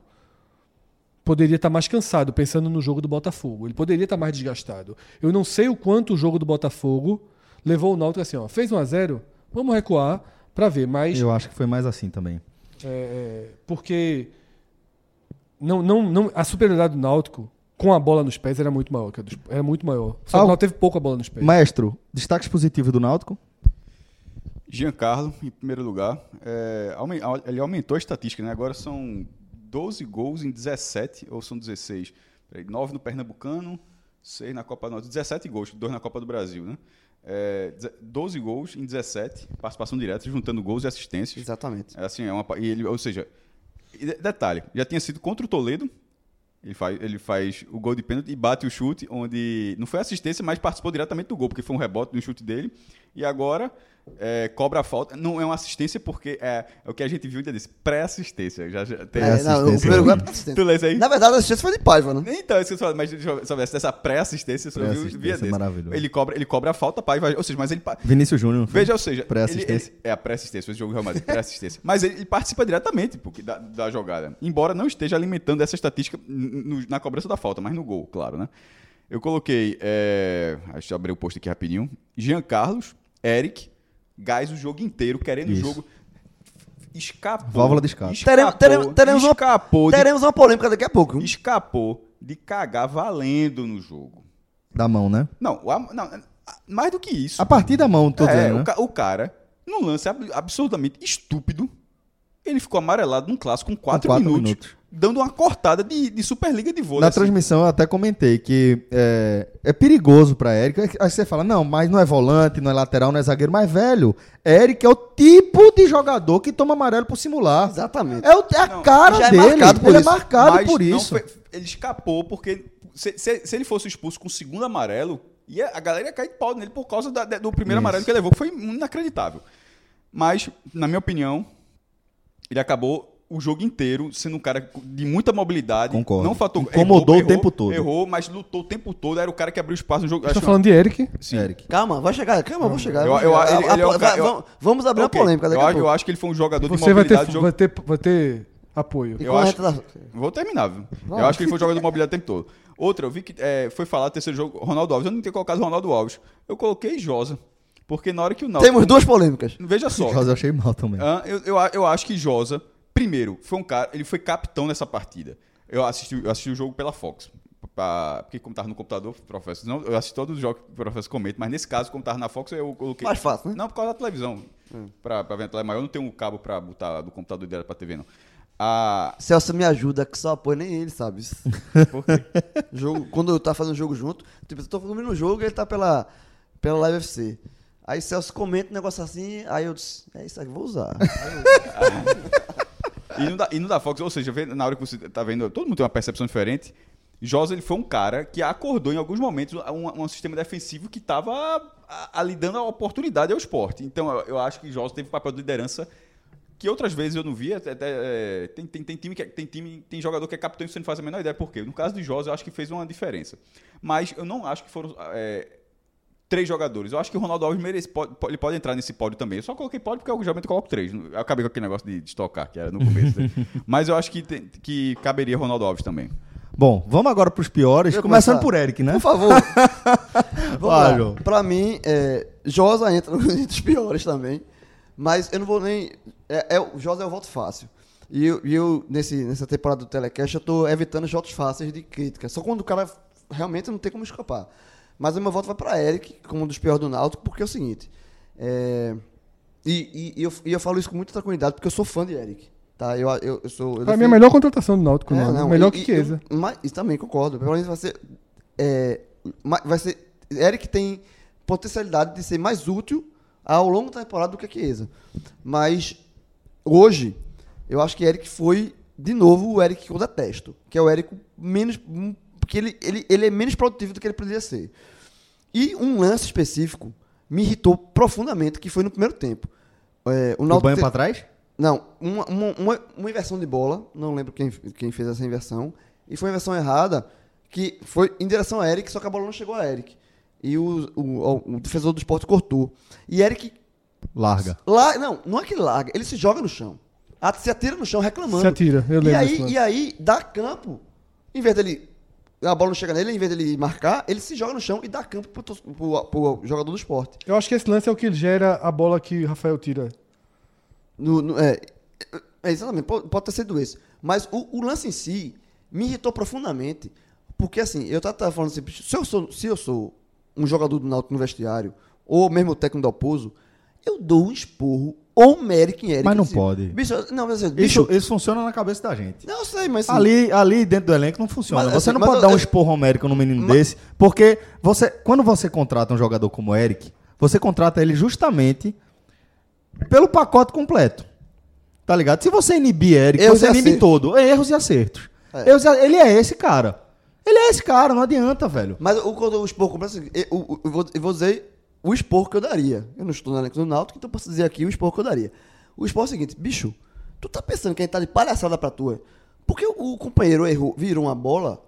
Speaker 3: Poderia estar mais cansado pensando no jogo do Botafogo. Ele poderia estar mais desgastado. Eu não sei o quanto o jogo do Botafogo levou o Náutico assim, ó, fez 1 a 0, vamos recuar para ver, mas
Speaker 1: Eu acho que foi mais assim também.
Speaker 3: é, porque não, não, não, a superioridade do Náutico com a bola nos pés era muito maior. que a dos- Era muito maior. Só que
Speaker 1: Al-
Speaker 3: o Náutico teve pouco a bola nos pés.
Speaker 1: Maestro, destaques positivos do Náutico?
Speaker 4: Giancarlo, em primeiro lugar. É, ele aumentou a estatística, né? Agora são 12 gols em 17, ou são 16? Peraí, 9 no Pernambucano, 6 na Copa do Norte. 17 gols, 2 na Copa do Brasil, né? É, deze- 12 gols em 17, participação direta, juntando gols e assistências.
Speaker 2: Exatamente.
Speaker 4: É assim, é uma, e ele, ou seja, de- detalhe, já tinha sido contra o Toledo. Ele faz, ele faz o gol de pênalti e bate o chute, onde não foi assistência, mas participou diretamente do gol, porque foi um rebote no chute dele. E agora é, cobra a falta. Não é uma assistência, porque é, é o que a gente viu e disse: pré-assistência. Já, já tem
Speaker 1: É,
Speaker 2: não, o
Speaker 1: assistência.
Speaker 2: primeiro gol é assistência.
Speaker 4: Aí?
Speaker 2: Na verdade, a assistência foi de Paiva, né?
Speaker 4: Então, isso que eu falando, mas saber, dessa pré-assistência, você viu
Speaker 1: Pré-assistência
Speaker 4: via desse.
Speaker 1: maravilhoso.
Speaker 4: Ele cobra, ele cobra a falta, pai, vai, ou seja, mas ele
Speaker 1: Vinícius Júnior.
Speaker 4: Veja, ou seja,
Speaker 1: Pré-assistência.
Speaker 4: é a pré-assistência, esse jogo do Real Madrid, pré-assistência. Mas ele, ele participa diretamente porque, da, da jogada. Embora não esteja alimentando essa estatística no- na cobrança da falta, mas no gol, claro, né? Eu coloquei. É, deixa eu abrir o post aqui rapidinho. Jean Carlos, Eric, gás o jogo inteiro, querendo
Speaker 1: Isso.
Speaker 4: o jogo. Escapou.
Speaker 1: Válvula de escape.
Speaker 4: Escapou,
Speaker 2: Teremos, teremos, teremos,
Speaker 4: escapou,
Speaker 2: uma,
Speaker 4: de,
Speaker 2: teremos uma polêmica daqui a pouco. viu?
Speaker 4: escapou de cagar valendo no jogo.
Speaker 1: Da mão, né?
Speaker 4: Não, am- não, mais do que isso.
Speaker 1: A partir da mão, tô
Speaker 4: É,
Speaker 1: dizendo,
Speaker 4: o,
Speaker 1: né?
Speaker 4: ca- o cara, num lance ab- absurdamente estúpido, ele ficou amarelado num clássico com 4
Speaker 1: quatro
Speaker 4: minutos,
Speaker 1: minutos.
Speaker 4: Dando uma cortada de, de Superliga de vôlei.
Speaker 1: Na
Speaker 4: assim.
Speaker 1: transmissão eu até comentei que é, é perigoso pra Eric. Aí você fala, não, mas não é volante, não é lateral, não é zagueiro. Mas, velho, Eric é o tipo de jogador que toma amarelo por simular.
Speaker 2: Exatamente.
Speaker 1: É, o- é a
Speaker 4: Não,
Speaker 1: cara
Speaker 2: é
Speaker 1: dele.
Speaker 2: marcado por
Speaker 1: ele
Speaker 2: isso.
Speaker 1: é marcado
Speaker 4: Mas
Speaker 1: por
Speaker 4: não
Speaker 1: isso.
Speaker 4: foi- ele escapou porque se, se- se ele fosse expulso com o segundo amarelo, ia, a galera ia cair de pau nele por causa da- da- do primeiro
Speaker 1: Isso.
Speaker 4: amarelo que ele levou, que foi inacreditável. Mas, na minha opinião, ele acabou o jogo inteiro, sendo um cara de muita mobilidade.
Speaker 1: Concordo.
Speaker 4: Não fatou,
Speaker 1: Incomodou o tempo todo.
Speaker 4: Errou, mas lutou o tempo todo. Era o cara que abriu espaço no jogo.
Speaker 3: Você tá falando de Eric.
Speaker 4: Sim.
Speaker 1: Eric.
Speaker 2: Calma, vai chegar, calma, vou chegar.
Speaker 4: Eu-
Speaker 2: vou
Speaker 4: eu-
Speaker 2: chegar.
Speaker 4: ele- ele é um
Speaker 2: A- a-
Speaker 4: cara- eu-
Speaker 2: vamos- abrir
Speaker 4: Ok,
Speaker 2: uma polêmica daqui
Speaker 4: eu,
Speaker 2: a
Speaker 4: acho-
Speaker 2: pouco.
Speaker 4: eu acho que ele foi um jogador de
Speaker 3: Você vai ter,
Speaker 4: mobilidade. jogo-
Speaker 3: vai, ter, vai ter apoio.
Speaker 4: Eu
Speaker 2: qual
Speaker 4: acho-
Speaker 2: é a entrada-
Speaker 4: Vou terminar, viu?
Speaker 2: Vai.
Speaker 4: Eu acho que ele foi jogador de mobilidade o tempo todo. Outra, eu vi que é, foi falar terceiro jogo, Ronaldo Alves. Eu não tinha colocado Ronaldo Alves. Eu coloquei Josa. Porque na hora que o Náutico...
Speaker 2: Temos duas polêmicas.
Speaker 4: Veja só.
Speaker 1: Josa eu achei mal também.
Speaker 4: Eu, eu, a- eu acho que Josa, primeiro, foi um cara, ele foi capitão nessa partida. Eu assisti, eu assisti o jogo pela Fox. pra- porque como tava no computador, professor, não, eu assisti todos os jogos que o professor comenta, mas nesse caso, como tava na Fox, eu coloquei.
Speaker 2: Mais fácil, né?
Speaker 4: Não, por causa da televisão. Pra, pra ver a televisão. Mas eu não tenho um cabo pra botar do computador dela pra TV, não. Ah,
Speaker 2: Celso me ajuda, que só apoia nem ele, sabe?
Speaker 4: por quê?
Speaker 2: jogo, quando eu tava fazendo jogo junto, tipo, eu tô cobrindo o jogo ele tá pela, pela Live FC. Aí Celso comenta um negócio assim, aí eu disse, é isso aí, vou usar.
Speaker 4: E no, da, e no da Fox, ou seja, na hora que você tá vendo, todo mundo tem uma percepção diferente. Josa ele foi um cara que acordou em alguns momentos um, um sistema defensivo que estava ali dando a oportunidade ao esporte. Então eu, eu acho que Josa teve um papel de liderança que outras vezes eu não via. Até, é, tem, tem, tem time que é- tem time tem jogador que é capitão e você não faz a menor ideia por quê. No caso de Josa eu acho que fez uma diferença. Mas eu não acho que foram é, três jogadores. Eu acho que o Ronaldo Alves merece, pode, pode- ele pode entrar nesse pódio também. Eu só coloquei pódio porque eu geralmente coloco três. Eu acabei com aquele negócio de, de estocar, que era no começo. né? Mas eu acho que, tem- que caberia Ronaldo Alves também.
Speaker 1: Bom, vamos agora pros piores,
Speaker 2: Eu
Speaker 1: começando
Speaker 2: começar.
Speaker 1: por Eric, né?
Speaker 2: Por favor. Vamos. Pra mim, é, Josa entra nos piores também. Mas eu não vou nem. É, é, o Josa é o voto fácil. E eu, e eu, nesse, nessa temporada do Telecast, eu tô evitando os votos fáceis de crítica. Só quando o cara realmente não tem como escapar. Mas o meu voto vai pra Eric, como um dos piores do Náutico, porque é o seguinte. é, e, e- e eu, e eu falo isso com muita tranquilidade, porque eu sou fã de Eric. Tá? Eu, eu, eu sou. eu
Speaker 3: Pra mim, a melhor contratação do Náutico,
Speaker 2: é,
Speaker 3: não,
Speaker 2: não,
Speaker 3: melhor
Speaker 2: e-
Speaker 3: que Chiesa.
Speaker 2: Mas, isso também concordo. Pelo menos vai ser. é, vai ser. Eric tem potencialidade de ser mais útil ao longo da temporada do que a Chiesa. Mas hoje, eu acho que Eric foi, de novo, o Eric que eu detesto. Que é o Eric menos. Porque ele, ele, ele é menos produtivo do que ele poderia ser. E um lance específico me irritou profundamente, que foi no primeiro tempo. É, o
Speaker 1: O banho
Speaker 2: te-
Speaker 1: pra trás?
Speaker 2: não, uma, uma, uma, uma inversão de bola, não lembro quem, quem fez essa inversão, e foi uma inversão errada, que foi em direção a Eric, só que a bola não chegou a Eric. E o, o, o defensor do esporte cortou. E Eric,
Speaker 1: Larga.
Speaker 2: lá, não, não é que ele larga, ele se joga no chão. A- Se atira no chão reclamando.
Speaker 3: Se atira, eu
Speaker 2: e
Speaker 3: lembro desse
Speaker 2: aí, e aí, dá campo, em vez dele, a bola não chega nele, em vez dele marcar, ele se joga no chão e dá campo pro, pro, pro jogador do esporte.
Speaker 3: Eu acho que esse lance é o que gera a bola que o Rafael tira.
Speaker 2: No- no- é, é, exatamente, pode, pode ter sido esse. Mas o, o lance em si me irritou profundamente. Porque assim, eu tava, falando assim, se eu, sou, se eu sou um jogador do Náutico no vestiário, ou mesmo o técnico do Alpozo, eu dou um esporro homérico em Eric.
Speaker 1: Mas não
Speaker 2: Assim,
Speaker 1: pode.
Speaker 2: Bicho, não, mas assim, bicho,
Speaker 1: Isso, isso funciona na cabeça da gente.
Speaker 2: não sei, mas assim,
Speaker 1: Ali, ali dentro do elenco não funciona.
Speaker 2: Mas,
Speaker 1: você
Speaker 2: assim,
Speaker 1: não pode
Speaker 2: eu-
Speaker 1: dar um
Speaker 2: eu-
Speaker 1: esporro homérico num menino
Speaker 2: Mas-
Speaker 1: desse, porque você, quando você contrata um jogador como o Eric, você contrata ele justamente pelo pacote completo. Tá ligado? Se você inibir Eric,
Speaker 2: Erros
Speaker 1: você inibe todo. Erros e acertos.
Speaker 2: É.
Speaker 1: Erros e ele é esse cara. Ele é esse cara, não adianta, velho.
Speaker 2: Mas o, quando o esporro completo, assim, eu, eu- eu vou dizer o esporro que eu daria. Eu não estou no elenco do Náutico, então posso dizer aqui o esporro que eu daria. O esporro é o seguinte, bicho, tu tá pensando que a gente tá de palhaçada pra tu, é? Porque o, o companheiro errou, virou uma bola,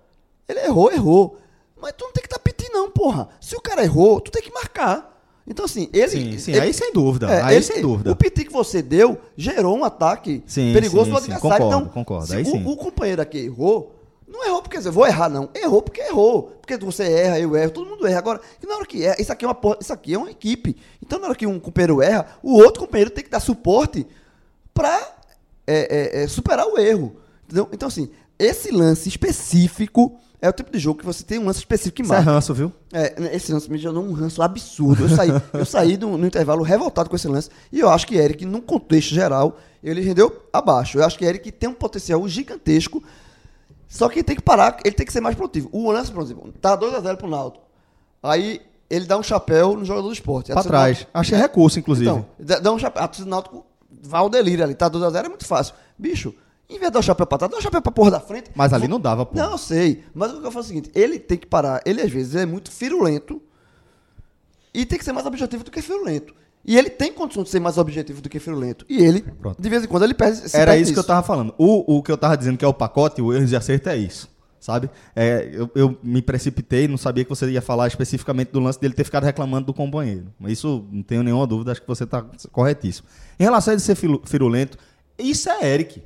Speaker 2: ele errou, errou. Mas tu não tem que tá pedindo não, porra. Se o cara errou, tu tem que marcar. Então, assim, ele.
Speaker 1: Sim, sim,
Speaker 2: ele-
Speaker 1: aí sem dúvida.
Speaker 2: é,
Speaker 1: aí
Speaker 2: ele-
Speaker 1: sem dúvida.
Speaker 2: O piti que você deu gerou um ataque
Speaker 1: Sim,
Speaker 2: perigoso
Speaker 1: sim,
Speaker 2: do
Speaker 1: sim,
Speaker 2: adversário.
Speaker 1: concordo,
Speaker 2: então,
Speaker 1: concordo,
Speaker 2: se
Speaker 1: aí
Speaker 2: o,
Speaker 1: sim.
Speaker 2: o companheiro aqui errou, não errou porque dizer, vou errar, não. Errou porque errou. Porque você erra, eu erro, todo mundo erra. Agora, e na hora que erra, isso aqui é uma, isso aqui é uma equipe. Então, na hora que um companheiro erra, o outro companheiro tem que dar suporte pra é, é, é, superar o erro. Entendeu? Então, assim, esse lance específico é o tipo de jogo que você tem um lance específico que
Speaker 1: Isso é
Speaker 2: marca.
Speaker 1: ranço, viu?
Speaker 2: É, esse lance me gerou um ranço absurdo. Eu saí, eu saí do- no intervalo revoltado com esse lance. E eu acho que Eric, num contexto geral, ele rendeu abaixo. Eu acho que Eric tem um potencial gigantesco. Só que ele tem que parar, ele tem que ser mais produtivo. O lance, por exemplo, tá 2x0 pro Náutico. Aí ele dá um chapéu no jogador do esporte.
Speaker 1: Pra trás.
Speaker 2: Náutico-
Speaker 1: Achei recurso, inclusive.
Speaker 2: Então, dá dá um chapéu. A torcida do Náutico vai ao delírio ali. Tá 2x0 é muito fácil. Bicho, em vez de dar o chapéu pra trás, dá o chapéu pra porra da frente.
Speaker 1: Mas ali não dava, pô.
Speaker 2: Não, eu sei. Mas o que eu falo é o seguinte: ele tem que parar. Ele, às vezes, é muito firulento. E tem que ser mais objetivo do que firulento. E ele tem condição de ser mais objetivo do que Firulento. E ele,
Speaker 1: Pronto.
Speaker 2: de vez em quando, ele perde.
Speaker 1: Era
Speaker 2: perde
Speaker 1: isso que eu tava falando. O, o que eu tava dizendo que é o pacote, o erro de acerto é isso. Sabe? É, eu, eu me precipitei, não sabia que você ia falar especificamente do lance dele ter ficado reclamando do companheiro. Mas Isso não tenho nenhuma dúvida, acho que você tá corretíssimo. Em relação a ele ser firulento, isso é Eric.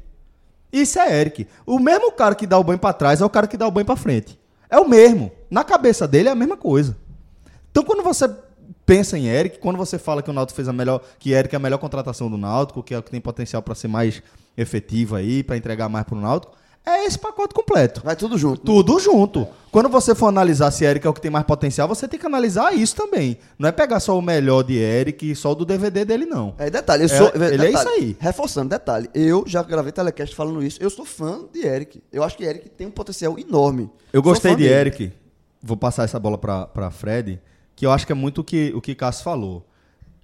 Speaker 1: Isso é Eric. O mesmo cara que dá o banho pra trás é o cara que dá o banho pra frente. É o mesmo. Na cabeça dele é a mesma coisa. Então, quando você pensa em Eric, quando você fala que o Náutico fez a melhor, que Eric é a melhor contratação do Náutico, que é o que tem potencial para ser mais efetivo aí, para entregar mais pro Náutico, é esse pacote completo.
Speaker 2: Vai tudo junto.
Speaker 1: Tudo junto. Quando você for analisar se Eric é o que tem mais potencial, você tem que analisar isso também. Não é pegar só o melhor de Eric e só o do DVD dele, não.
Speaker 2: É, detalhe, eu
Speaker 1: É,
Speaker 2: sou.
Speaker 1: ele é
Speaker 2: detalhe,
Speaker 1: isso aí.
Speaker 2: Reforçando, detalhe. Eu já gravei telecast falando isso. Eu sou fã de Eric. Eu acho que Eric tem um potencial enorme.
Speaker 1: Eu
Speaker 2: Sou
Speaker 1: gostei de
Speaker 2: dele.
Speaker 1: Eric. Vou passar essa bola pra Fred, que eu acho que é muito o que o que Cássio falou.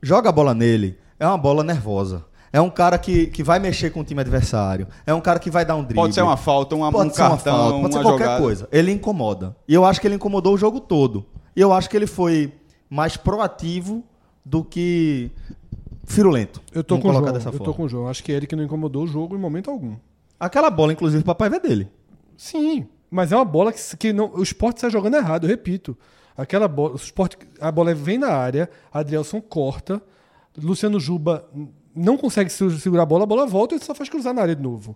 Speaker 1: Joga a bola nele, é uma bola nervosa. É um cara que, que vai mexer com o time adversário. É um cara que vai dar um drible.
Speaker 4: Pode ser uma falta, uma,
Speaker 1: Pode
Speaker 4: um
Speaker 1: ser uma
Speaker 4: cartão,
Speaker 1: falta, pode
Speaker 4: uma
Speaker 1: ser qualquer
Speaker 4: jogada.
Speaker 1: coisa. Ele incomoda. E eu acho que ele incomodou o jogo todo. E eu acho que ele foi mais proativo do que firulento.
Speaker 3: Eu tô com o
Speaker 1: dessa
Speaker 3: Eu tô com o João. Acho que Eric não incomodou o jogo em momento algum.
Speaker 1: Aquela bola, inclusive, papai é dele.
Speaker 3: Sim, mas é uma bola que, que não, o esporte está jogando errado, eu repito. Aquela bola, o esporte, a bola vem na área, Adrielson corta, Luciano Juba não consegue se- segurar a bola, a bola volta e ele só faz cruzar na área de novo.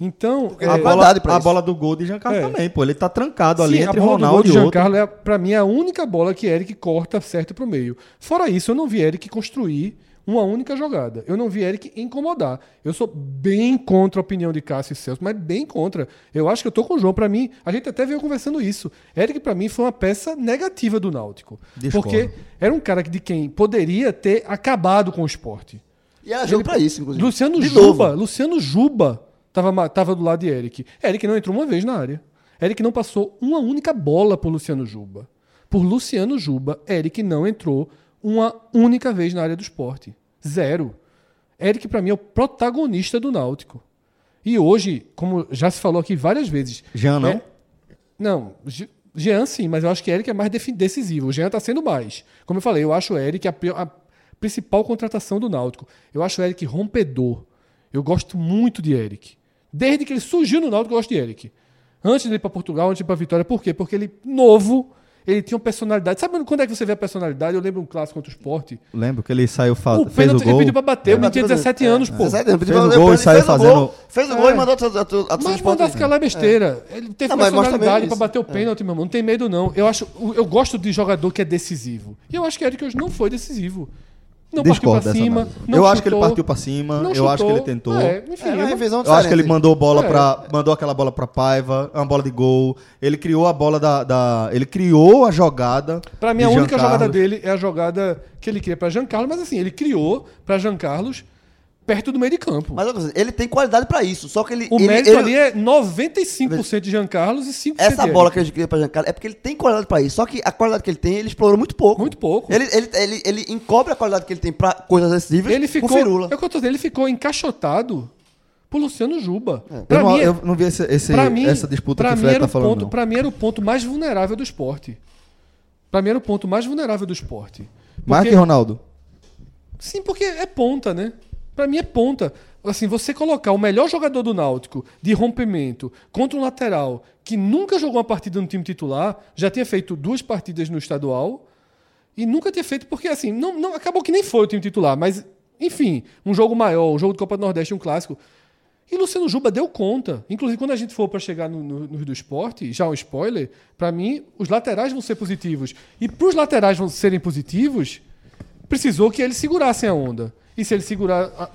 Speaker 3: Então,
Speaker 2: É,
Speaker 1: a, bola, a bola do gol de Giancarlo
Speaker 3: É.
Speaker 1: também, pô. Ele tá trancado ali
Speaker 3: sim,
Speaker 1: entre
Speaker 3: a bola do gol
Speaker 1: Ronaldo
Speaker 3: de
Speaker 1: e outro.
Speaker 3: Giancarlo é, pra mim, a única bola que Eric corta certo pro meio. Fora isso, eu não vi Eric construir uma única jogada. Eu não vi Eric incomodar. Eu sou bem contra a opinião de Cássio e Celso, mas bem contra. Eu acho que eu tô com o João. Pra mim, a gente até veio conversando isso. Eric, pra mim, foi uma peça negativa do Náutico.
Speaker 1: Discordo.
Speaker 3: Porque era um cara de quem poderia ter acabado com o esporte.
Speaker 2: E era jogo pra isso, inclusive.
Speaker 3: Luciano
Speaker 2: De
Speaker 3: Juba,
Speaker 2: novo.
Speaker 3: Luciano Juba tava, tava do lado de Eric. Eric não entrou uma vez na área. Eric não passou uma única bola por Luciano Juba. Por Luciano Juba, Eric não entrou uma única vez na área do esporte. Zero. Eric, pra mim, é o protagonista do Náutico. E hoje, como já se falou aqui várias vezes.
Speaker 1: Jean, não?
Speaker 3: é- não, Jean sim, mas eu acho que Eric é mais decisivo. O Jean tá sendo mais. Como eu falei, eu acho o Eric a, a principal contratação do Náutico. Eu acho o Eric rompedor. Eu gosto muito de Eric. Desde que ele surgiu no Náutico, eu gosto de Eric. Antes de ir para Portugal, antes de ir para Vitória. Por quê? Porque ele, novo, ele tinha uma personalidade. Sabe quando é que você vê a personalidade? Eu lembro um clássico contra o esporte.
Speaker 1: Lembro que ele saiu, fa-
Speaker 3: O
Speaker 1: fez
Speaker 3: pênalti
Speaker 1: o
Speaker 3: ele
Speaker 1: gol.
Speaker 3: pediu pra bater. O menino tinha 17 anos, pô.
Speaker 2: 17 anos, pediu
Speaker 1: Fez
Speaker 2: pra-
Speaker 1: o gol e
Speaker 2: ele
Speaker 1: saiu
Speaker 2: fez o gol,
Speaker 1: fazendo-
Speaker 2: Fez o gol
Speaker 3: É.
Speaker 2: e mandou a, a,
Speaker 3: Mas
Speaker 2: esporte.
Speaker 3: mandasse calar besteira. Ele teve
Speaker 2: Não,
Speaker 3: personalidade pra bater o pênalti, meu irmão. Não tem medo, não. Eu, acho, eu gosto de jogador que é decisivo. E eu acho que Eric hoje não foi decisivo. Não
Speaker 1: Discordo
Speaker 3: partiu pra cima.
Speaker 1: análise.
Speaker 3: Não
Speaker 1: eu acho que ele
Speaker 3: chutou,
Speaker 1: partiu pra cima. eu acho que ele
Speaker 3: chutou.
Speaker 1: tentou.
Speaker 3: É, enfim,
Speaker 2: É,
Speaker 3: eu
Speaker 2: revisão
Speaker 1: Eu acho que ele mandou bola
Speaker 3: É.
Speaker 1: para mandou aquela bola pra Paiva, uma bola de gol. Ele criou a bola da, da- ele criou a jogada.
Speaker 3: Pra mim, a única jogada dele é a jogada que ele cria pra Jean Carlos, mas assim, ele criou pra Jean Carlos perto do meio de campo.
Speaker 2: Mas ele tem qualidade pra isso. Só que ele.
Speaker 3: o
Speaker 2: ele-
Speaker 3: mérito
Speaker 2: ele-
Speaker 3: ali é 95% de Jean Carlos e 5%
Speaker 2: Essa
Speaker 3: de
Speaker 2: bola que ele cria pra Giancarlo é porque ele tem qualidade pra isso. Só que a qualidade que ele tem, ele explorou muito pouco.
Speaker 3: Muito pouco.
Speaker 2: Ele, ele, ele, ele encobre a qualidade que ele tem pra coisas acessíveis
Speaker 3: Ele ficou,
Speaker 2: com firula.
Speaker 3: é o que eu tô dizendo, ele ficou encaixotado por Luciano Juba.
Speaker 1: Eu
Speaker 3: Pra
Speaker 1: não,
Speaker 3: mim, é-
Speaker 1: eu não vi esse, esse-
Speaker 3: Pra mim,
Speaker 1: essa disputa
Speaker 3: pra
Speaker 1: que o
Speaker 3: mim
Speaker 1: Fred
Speaker 3: era
Speaker 1: tá
Speaker 3: o
Speaker 1: falando.
Speaker 3: ponto,
Speaker 1: não.
Speaker 3: Pra mim era o ponto mais vulnerável do esporte. Pra mim era o ponto mais vulnerável do esporte.
Speaker 1: Mais
Speaker 3: Porque-
Speaker 1: que Ronaldo.
Speaker 3: Sim, porque é ponta, né? Pra mim é ponta. Assim, você colocar o melhor jogador do Náutico de rompimento contra um lateral que nunca jogou uma partida no time titular, já tinha feito duas partidas no estadual e nunca tinha feito porque assim, não, não acabou que nem foi o time titular, mas enfim, um jogo maior, um jogo de Copa do Nordeste, um clássico. E Luciano Juba deu conta. Inclusive, quando a gente for para chegar no, no, no Rio do Esporte, já um spoiler, para mim, os laterais vão ser positivos. E para os laterais vão serem positivos, precisou que eles segurassem a onda. E se ele segurar.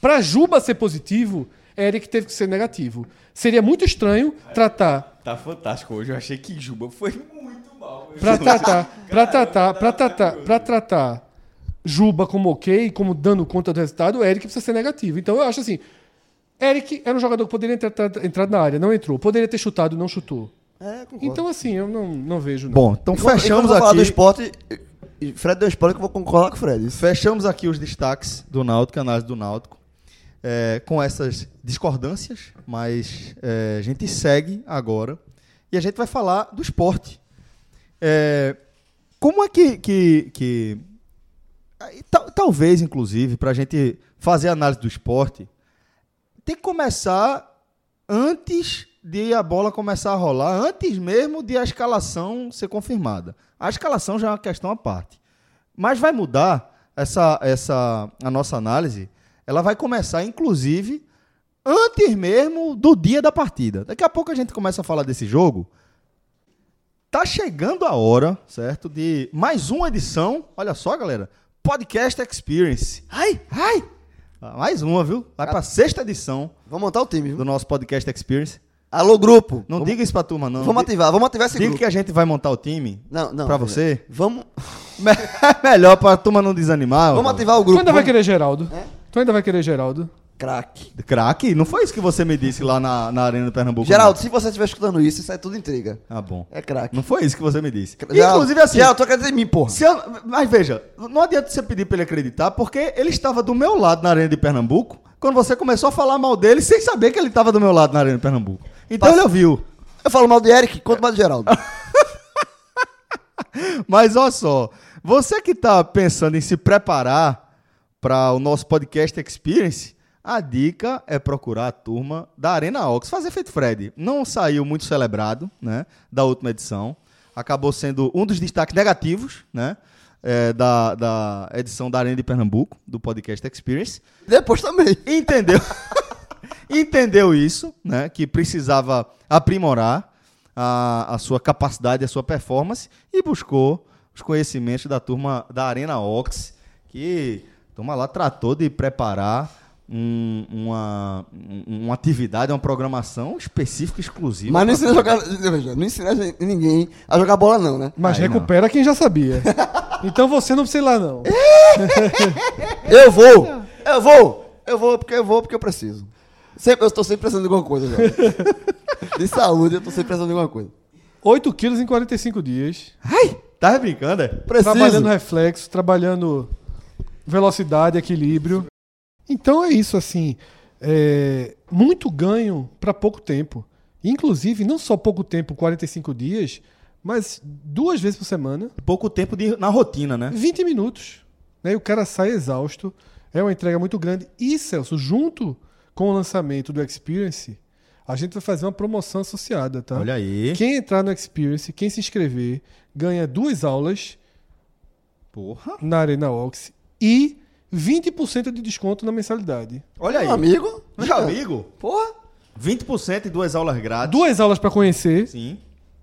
Speaker 3: Para Juba ser positivo, Eric teve que ser negativo. Seria muito estranho tratar.
Speaker 4: Tá fantástico hoje. Eu achei que Juba foi muito mal.
Speaker 3: Para tratar. Para tratar. Para tratar. Para tratar. Juba como ok, como dando conta do resultado, o Eric precisa ser negativo. Então eu acho assim. Eric era um jogador que poderia ter entrado- na área, não entrou. Poderia ter chutado, não chutou.
Speaker 2: É, concordo.
Speaker 3: Então, assim, eu não, não vejo. Não.
Speaker 1: Bom, então fechamos
Speaker 2: vou falar do
Speaker 1: aqui.
Speaker 2: esporte. Fred deu spoiler que eu vou concordar com o Fred.
Speaker 1: Fechamos aqui os destaques do Náutico, análise do Náutico, é, com essas discordâncias, mas é, a gente segue agora e a gente vai falar do esporte. É, como é que. que, que- tal- talvez, inclusive, para a gente fazer análise do esporte, tem que começar antes de a bola começar a rolar, antes mesmo de a escalação ser confirmada. A escalação já é uma questão à parte. Mas vai mudar essa, essa a nossa análise. Ela vai começar, inclusive, antes mesmo do dia da partida. Daqui a pouco a gente começa a falar desse jogo. Tá chegando a hora, certo? De mais uma edição. Olha só, galera. Podcast Experience. Ai, ai. Mais uma, viu? Vai pra sexta edição
Speaker 2: Vamos montar o time, viu?
Speaker 1: do nosso Podcast Experience.
Speaker 2: Alô, grupo.
Speaker 1: Não
Speaker 2: vamos,
Speaker 1: diga isso pra turma, não.
Speaker 2: Vamos ativar, vamos ativar esse
Speaker 1: Diga
Speaker 2: grupo.
Speaker 1: que a gente vai montar o time
Speaker 2: Não, não.
Speaker 1: pra você.
Speaker 2: Vamos,
Speaker 1: Melhor pra turma não desanimar.
Speaker 2: vamos
Speaker 1: ó.
Speaker 2: ativar o
Speaker 3: Tu
Speaker 2: grupo.
Speaker 3: ainda vai
Speaker 2: vamos-
Speaker 3: querer Geraldo?
Speaker 2: É?
Speaker 3: Tu ainda vai querer Geraldo?
Speaker 2: Craque.
Speaker 1: Craque? Não foi isso que você me disse lá na, na Arena do Pernambuco?
Speaker 2: Geraldo,
Speaker 1: não?
Speaker 2: se você estiver escutando isso, isso é tudo intriga.
Speaker 1: Ah, bom.
Speaker 2: É craque.
Speaker 1: Não foi isso que você me disse.
Speaker 2: Geraldo,
Speaker 1: Inclusive assim.
Speaker 2: Geraldo, tu dizer em mim, porra.
Speaker 1: se eu- mas veja, não adianta você pedir pra ele acreditar, porque ele estava do meu lado na Arena de Pernambuco, quando você começou a falar mal dele sem saber que ele estava do meu lado na Arena de Pernambuco. Então
Speaker 2: Passa-
Speaker 1: ele ouviu.
Speaker 2: Eu falo mal de Eric, quanto mais de Geraldo.
Speaker 1: Mas olha só, você que está pensando em se preparar para o nosso podcast Experience, a dica é procurar a turma da Arena Ox. Fazer feito Fred. Não saiu muito celebrado, né? Da última edição. Acabou sendo um dos destaques negativos, né? é, da, da edição da Arena de Pernambuco, do podcast Experience.
Speaker 2: Depois também.
Speaker 1: Entendeu? Entendeu isso, né? Que precisava aprimorar a, a sua capacidade, a sua performance e buscou os conhecimentos da turma da Arena Ox, que a turma lá tratou de preparar um- uma, um- uma atividade, uma programação específica, exclusiva.
Speaker 2: Mas não ensina a jogar. Não ensina ninguém a jogar bola, não, né?
Speaker 3: Mas
Speaker 1: Aí não.
Speaker 3: recupera quem já sabia. então você não precisa ir lá, não.
Speaker 2: Eu vou! Eu vou! Eu vou porque eu vou porque eu preciso. Sempre, eu estou sempre precisando de alguma coisa, já. De saúde, eu estou sempre precisando de alguma coisa.
Speaker 3: 8 quilos em 45 dias.
Speaker 1: Ai, tá brincando, é?
Speaker 2: Preciso.
Speaker 3: Trabalhando reflexo, trabalhando velocidade, equilíbrio. Então é isso, assim. é, muito ganho para pouco tempo. Inclusive, não só pouco tempo, 45 dias, mas duas vezes por semana,
Speaker 1: Pouco tempo de, na rotina, né?
Speaker 3: 20 minutos. Né? E o cara sai exausto. É uma entrega muito grande. E, Celso, junto com o lançamento do Experience, a gente vai fazer uma promoção associada, tá?
Speaker 1: Olha aí.
Speaker 3: Quem entrar no Experience, quem se inscrever, ganha duas aulas
Speaker 1: Porra.
Speaker 3: na Arena Ox e 20% de desconto na mensalidade.
Speaker 1: Olha aí.
Speaker 2: Meu amigo?
Speaker 1: Meu amigo.
Speaker 2: Porra!
Speaker 1: 20% e duas aulas grátis.
Speaker 3: Duas aulas para conhecer.
Speaker 1: Sim.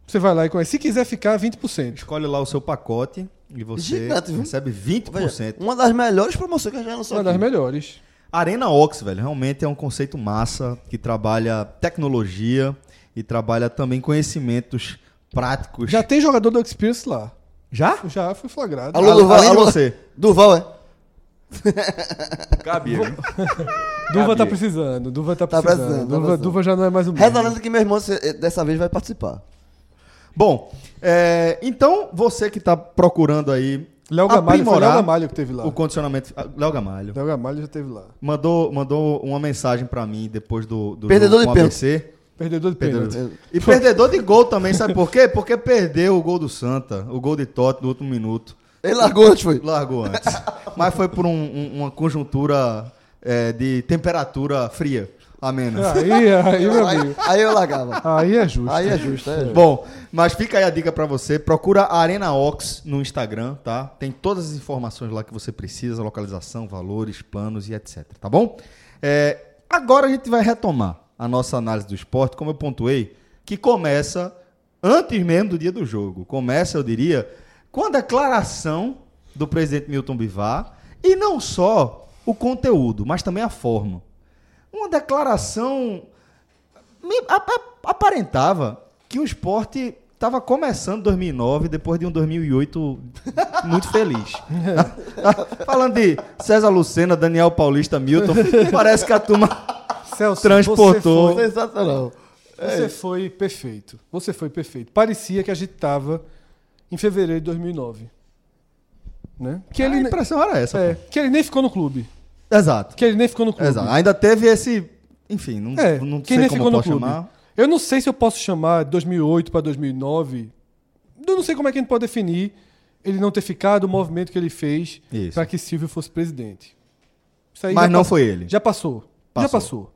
Speaker 3: Você vai lá e conhece. Se quiser ficar, 20%.
Speaker 1: Escolhe lá o seu pacote e você
Speaker 2: Gigante, viu?
Speaker 1: recebe 20%.
Speaker 2: Veja, uma das melhores promoções que a gente já lançou
Speaker 3: Uma das
Speaker 2: aqui.
Speaker 3: melhores.
Speaker 1: Arena Ox, velho, realmente é um conceito massa que trabalha tecnologia e trabalha também conhecimentos práticos.
Speaker 3: Já tem jogador do Experience lá.
Speaker 1: Já?
Speaker 3: Já foi flagrado.
Speaker 2: Alô,
Speaker 1: de
Speaker 2: alô.
Speaker 1: você.
Speaker 2: Durval, é?
Speaker 4: Cabia?
Speaker 3: Duva tá
Speaker 4: Cabia.
Speaker 3: precisando. Duva tá
Speaker 2: Tá
Speaker 3: precisando.
Speaker 2: precisando, tá
Speaker 3: Duva,
Speaker 2: precisando.
Speaker 3: Duva já não é mais o mesmo.
Speaker 2: Reza a lenda que meu irmão se- dessa vez vai participar.
Speaker 1: Bom, é, então você que está procurando aí
Speaker 3: Léo Gamalho, foi Léo Gamalho que teve lá.
Speaker 1: o condicionamento... ah, Léo Gamalho.
Speaker 3: Léo Gamalho já teve lá.
Speaker 1: Mandou, mandou uma mensagem pra mim depois do, do
Speaker 2: Perdedor
Speaker 1: jogo
Speaker 2: de
Speaker 1: ABC.
Speaker 3: Perdedor de
Speaker 1: Perdedor.
Speaker 3: pênalti.
Speaker 1: E perdedor de gol também, sabe por quê? Porque perdeu o gol do Santa, o gol de Totti no último minuto.
Speaker 2: Ele largou antes, foi.
Speaker 1: Largou antes. Mas foi por um- um- uma conjuntura é, de temperatura fria, amena.
Speaker 3: Aí, aí, meu
Speaker 2: Aí,
Speaker 3: amigo.
Speaker 2: aí eu largava.
Speaker 3: Aí é justo.
Speaker 2: Aí é justo, é.
Speaker 1: Bom, mas fica aí a dica pra você. Procura a Arena Ox no Instagram, tá? Tem todas as informações lá que você precisa, localização, valores, planos e etc, tá bom? É, agora a gente vai retomar a nossa análise do esporte, como eu pontuei, que começa antes mesmo do dia do jogo. Começa, eu diria, com a declaração do presidente Milton Bivar e não só o conteúdo, mas também a forma. Uma declaração me ap- ap- aparentava que o esporte estava começando 2009 depois de um 2008 muito feliz. Falando de César Lucena, Daniel Paulista, Milton, parece que a turma
Speaker 3: Celso,
Speaker 1: Transportou.
Speaker 3: Você foi,
Speaker 2: Sensacional.
Speaker 3: você foi perfeito. Você foi perfeito. Parecia que a gente tava em fevereiro de 2009. Né? Que
Speaker 1: a
Speaker 3: ele,
Speaker 1: impressão era essa.
Speaker 3: é, que ele nem ficou no clube.
Speaker 1: Exato.
Speaker 3: Que ele nem ficou no clube.
Speaker 1: Exato. Ainda teve esse, enfim, não,
Speaker 3: É,
Speaker 1: não
Speaker 3: quem
Speaker 1: sei
Speaker 3: nem
Speaker 1: como
Speaker 3: ficou no clube.
Speaker 1: chamar.
Speaker 3: Eu não sei se eu posso chamar 2008 para 2009. Eu não sei como é que a gente pode definir ele não ter ficado o movimento que ele fez para que Silvio fosse presidente. Isso aí
Speaker 1: Mas
Speaker 3: já
Speaker 1: não
Speaker 3: passou-
Speaker 1: foi ele.
Speaker 3: Já passou. Já
Speaker 1: Passou.
Speaker 3: passou.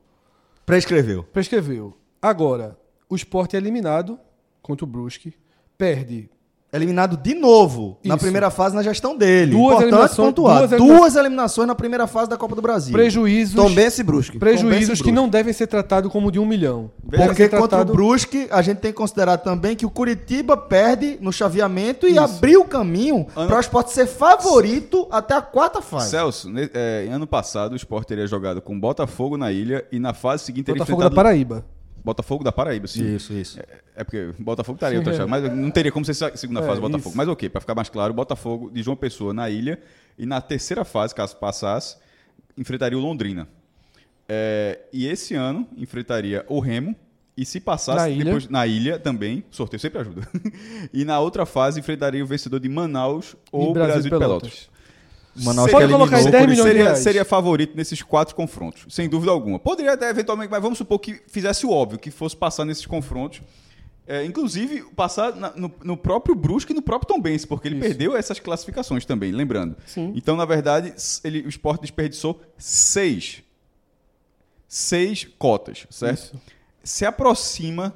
Speaker 1: Prescreveu.
Speaker 3: Prescreveu. Agora, o esporte é eliminado contra o Brusque, perde
Speaker 1: Eliminado de novo na
Speaker 3: Isso.
Speaker 1: primeira fase na gestão dele.
Speaker 3: Duas
Speaker 1: Importante
Speaker 3: eliminações-
Speaker 1: pontuar.
Speaker 3: duas
Speaker 1: Duas,
Speaker 3: elimina-
Speaker 1: eliminações na primeira fase da Copa do Brasil.
Speaker 3: prejuízos,
Speaker 2: Tombense e Brusque.
Speaker 3: prejuízos que não devem ser tratados como de um milhão. Devem
Speaker 1: Porque
Speaker 3: ser
Speaker 1: contra o
Speaker 3: tratado-
Speaker 1: Brusque, a gente tem que considerar também que o Curitiba perde no chaveamento e abriu o caminho
Speaker 4: Ano-
Speaker 1: para o esporte ser favorito até a quarta fase.
Speaker 4: Celso, ne- é, em ano passado o Sport teria jogado com Botafogo na ilha e na fase seguinte teria
Speaker 3: Botafogo da
Speaker 4: enfrentado
Speaker 3: Paraíba.
Speaker 4: Botafogo da Paraíba, sim.
Speaker 1: Isso, isso.
Speaker 4: É porque Botafogo estaria
Speaker 3: Sim,
Speaker 4: outra
Speaker 3: é.
Speaker 4: chave, mas não teria como ser se- segunda
Speaker 3: É,
Speaker 4: fase do Botafogo.
Speaker 3: isso.
Speaker 4: Mas ok, para ficar mais claro, Botafogo de João Pessoa na ilha e na terceira fase, caso passasse, enfrentaria o Londrina. É, e esse ano enfrentaria o Remo e se passasse
Speaker 3: Na ilha.
Speaker 4: depois na ilha também, sorteio sempre ajuda. e na outra fase enfrentaria o vencedor de Manaus ou
Speaker 3: E
Speaker 4: Brasil, de Pelotas.
Speaker 1: Manaus
Speaker 3: Pode
Speaker 1: que eliminou
Speaker 3: 10
Speaker 1: o
Speaker 3: milhões
Speaker 4: seria, seria favorito nesses quatro confrontos, sem dúvida alguma. Poderia até eventualmente, mas vamos supor que fizesse o óbvio, que fosse passar nesses confrontos. É, inclusive, passar na- no, no próprio Brusque e no próprio Tombense, porque ele
Speaker 3: Isso.
Speaker 4: perdeu essas classificações também, lembrando.
Speaker 3: Sim.
Speaker 4: Então, na verdade, ele, o esporte desperdiçou seis. Seis cotas, certo?
Speaker 3: Isso.
Speaker 4: Se aproxima,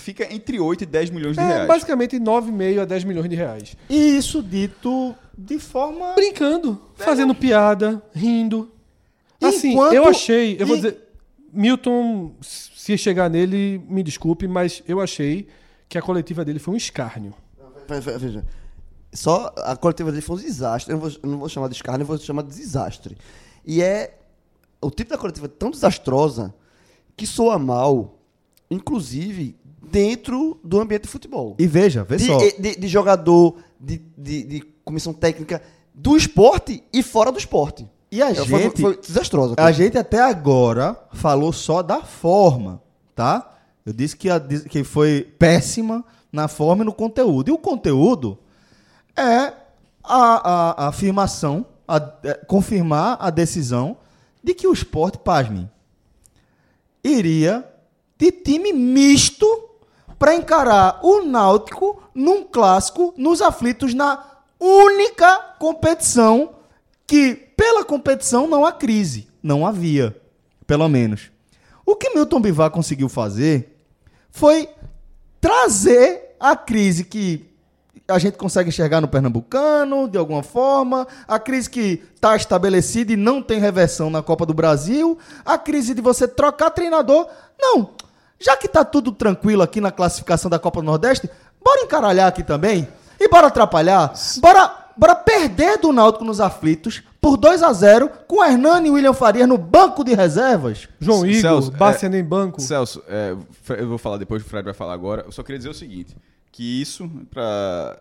Speaker 4: fica entre 8 e 10 milhões de
Speaker 3: É,
Speaker 4: reais.
Speaker 3: basicamente 9,5 a 10 milhões de reais.
Speaker 1: E isso dito de forma.
Speaker 3: Brincando, fazendo piada, rindo. Assim,
Speaker 1: Enquanto-
Speaker 3: eu achei, eu vou
Speaker 1: e-
Speaker 3: dizer, Milton, se chegar nele, me desculpe, mas eu achei que a coletiva dele foi um escárnio.
Speaker 2: Ve- ve- Veja. Só a coletiva dele foi um desastre. Eu não vou, eu não vou chamar de escárnio, eu vou chamar de desastre. E é. O tipo da coletiva é tão desastrosa que soa mal, inclusive dentro do ambiente de futebol.
Speaker 1: E veja, vê
Speaker 2: de,
Speaker 1: só.
Speaker 2: de- de jogador, de, de- de comissão técnica do esporte e fora do esporte.
Speaker 1: E a
Speaker 2: É, foi,
Speaker 1: gente.
Speaker 2: foi desastrosa.
Speaker 1: A gente até agora falou só da forma, tá? Eu disse que, a- que foi péssima na forma e no conteúdo. E o conteúdo é a, a- a afirmação, a- é, confirmar a decisão de que o esporte, pasmem, iria de time misto para encarar o Náutico num clássico nos aflitos na única competição que pela competição não há crise, não havia, pelo menos. O que Milton Bivar conseguiu fazer foi trazer a crise que a gente consegue enxergar no Pernambucano, de alguma forma, a crise que está estabelecida e não tem reversão na Copa do Brasil, a crise de você trocar treinador. Não, já que tá tudo tranquilo aqui na classificação da Copa do Nordeste, bora encaralhar aqui também e bora atrapalhar, bora, bora perder do Náutico nos aflitos por 2 a 0 com Hernani e William Farias no banco de reservas.
Speaker 3: João Igor,
Speaker 4: Celso,
Speaker 3: Bárcia nem banco.
Speaker 4: Celso, é, eu vou falar depois, o Fred vai falar agora. Eu só queria dizer o seguinte: que isso, para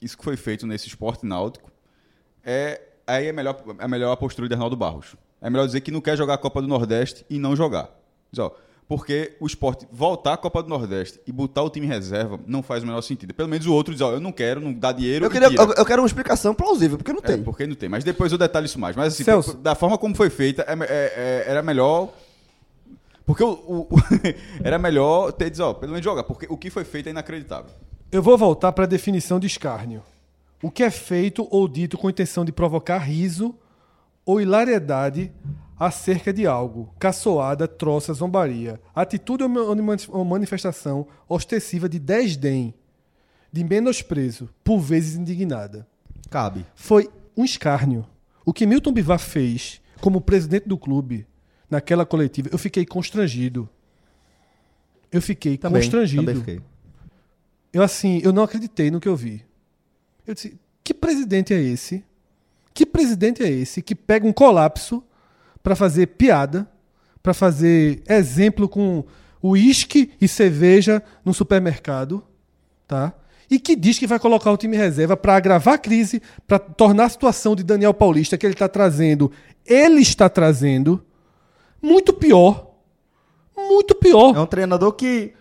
Speaker 4: isso que foi feito nesse esporte náutico, é aí é melhor, é melhor a postura de Arnaldo Barros. É melhor dizer que não quer jogar a Copa do Nordeste e não jogar. Diz, ó, porque o esporte voltar à Copa do Nordeste e botar o time em reserva não faz o menor sentido. Pelo menos o outro diz, ó, eu não quero, não dá dinheiro.
Speaker 2: Eu, queria, eu, eu quero uma explicação plausível, porque não
Speaker 4: É,
Speaker 2: tem.
Speaker 4: porque não tem. Mas depois eu detalho isso mais. Mas assim,
Speaker 3: Celso.
Speaker 4: da forma como foi feita, é- é- é- era melhor. Porque o, o- o- era melhor ter dizer, ó, pelo menos joga, porque o que foi feito é inacreditável.
Speaker 3: Eu vou voltar para a definição de escárnio. O que é feito ou dito com intenção de provocar riso ou hilariedade acerca de algo, caçoada, troça, zombaria, atitude ou mani- ou manifestação ostensiva de desdém, de menosprezo, por vezes indignada.
Speaker 1: Cabe.
Speaker 3: Foi um escárnio. O que Milton Bivar fez como presidente do clube naquela coletiva, eu fiquei constrangido. Eu fiquei
Speaker 1: Também,
Speaker 3: constrangido.
Speaker 1: também fiquei.
Speaker 3: Eu assim, eu não acreditei no que eu vi. Eu disse, que presidente é esse? Que presidente é esse que pega um colapso para fazer piada, para fazer exemplo com uísque e cerveja no supermercado, tá? E que diz que vai colocar o time reserva para agravar a crise, para tornar a situação de Daniel Paulista que ele está trazendo, ele está trazendo muito pior. Muito pior.
Speaker 1: É um treinador que,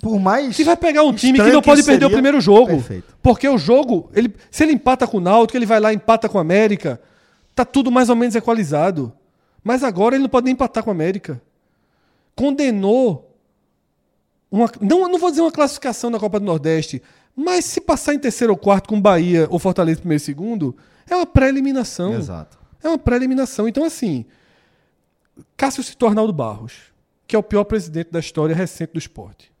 Speaker 1: por mais.
Speaker 3: Que vai pegar um time que não pode perder o primeiro jogo.
Speaker 1: Perfeito.
Speaker 3: Porque o jogo, ele, se ele empata com o Náutico, ele vai lá e empata com o América. Tá tudo mais ou menos equalizado. Mas agora ele não pode nem empatar com o América. Condenou uma, não, não vou dizer uma classificação na Copa do Nordeste, Mas se passar em terceiro ou quarto com Bahia ou Fortaleza primeiro e segundo, é uma pré-eliminação.
Speaker 1: Exato.
Speaker 3: É uma pré-eliminação. Então, assim, Cássio citou Arnaldo Barros, que é o pior presidente da história recente do esporte.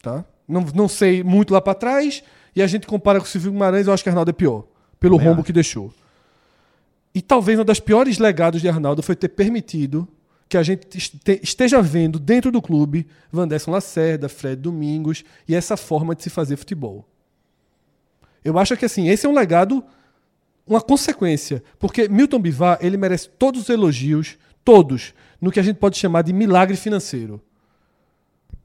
Speaker 3: Tá? Não, não sei muito lá para trás, e a gente compara com o Silvio Guimarães, eu acho que Arnaldo é pior, pelo
Speaker 1: Também
Speaker 3: rombo
Speaker 1: acho.
Speaker 3: que deixou. E talvez uma das piores legados de Arnaldo foi ter permitido que a gente este- esteja vendo dentro do clube Vanderson Lacerda, Fred Domingos e essa forma de se fazer futebol. Eu acho que assim, esse é um legado, uma consequência, porque Milton Bivar, ele merece todos os elogios, todos, no que a gente pode chamar de milagre financeiro.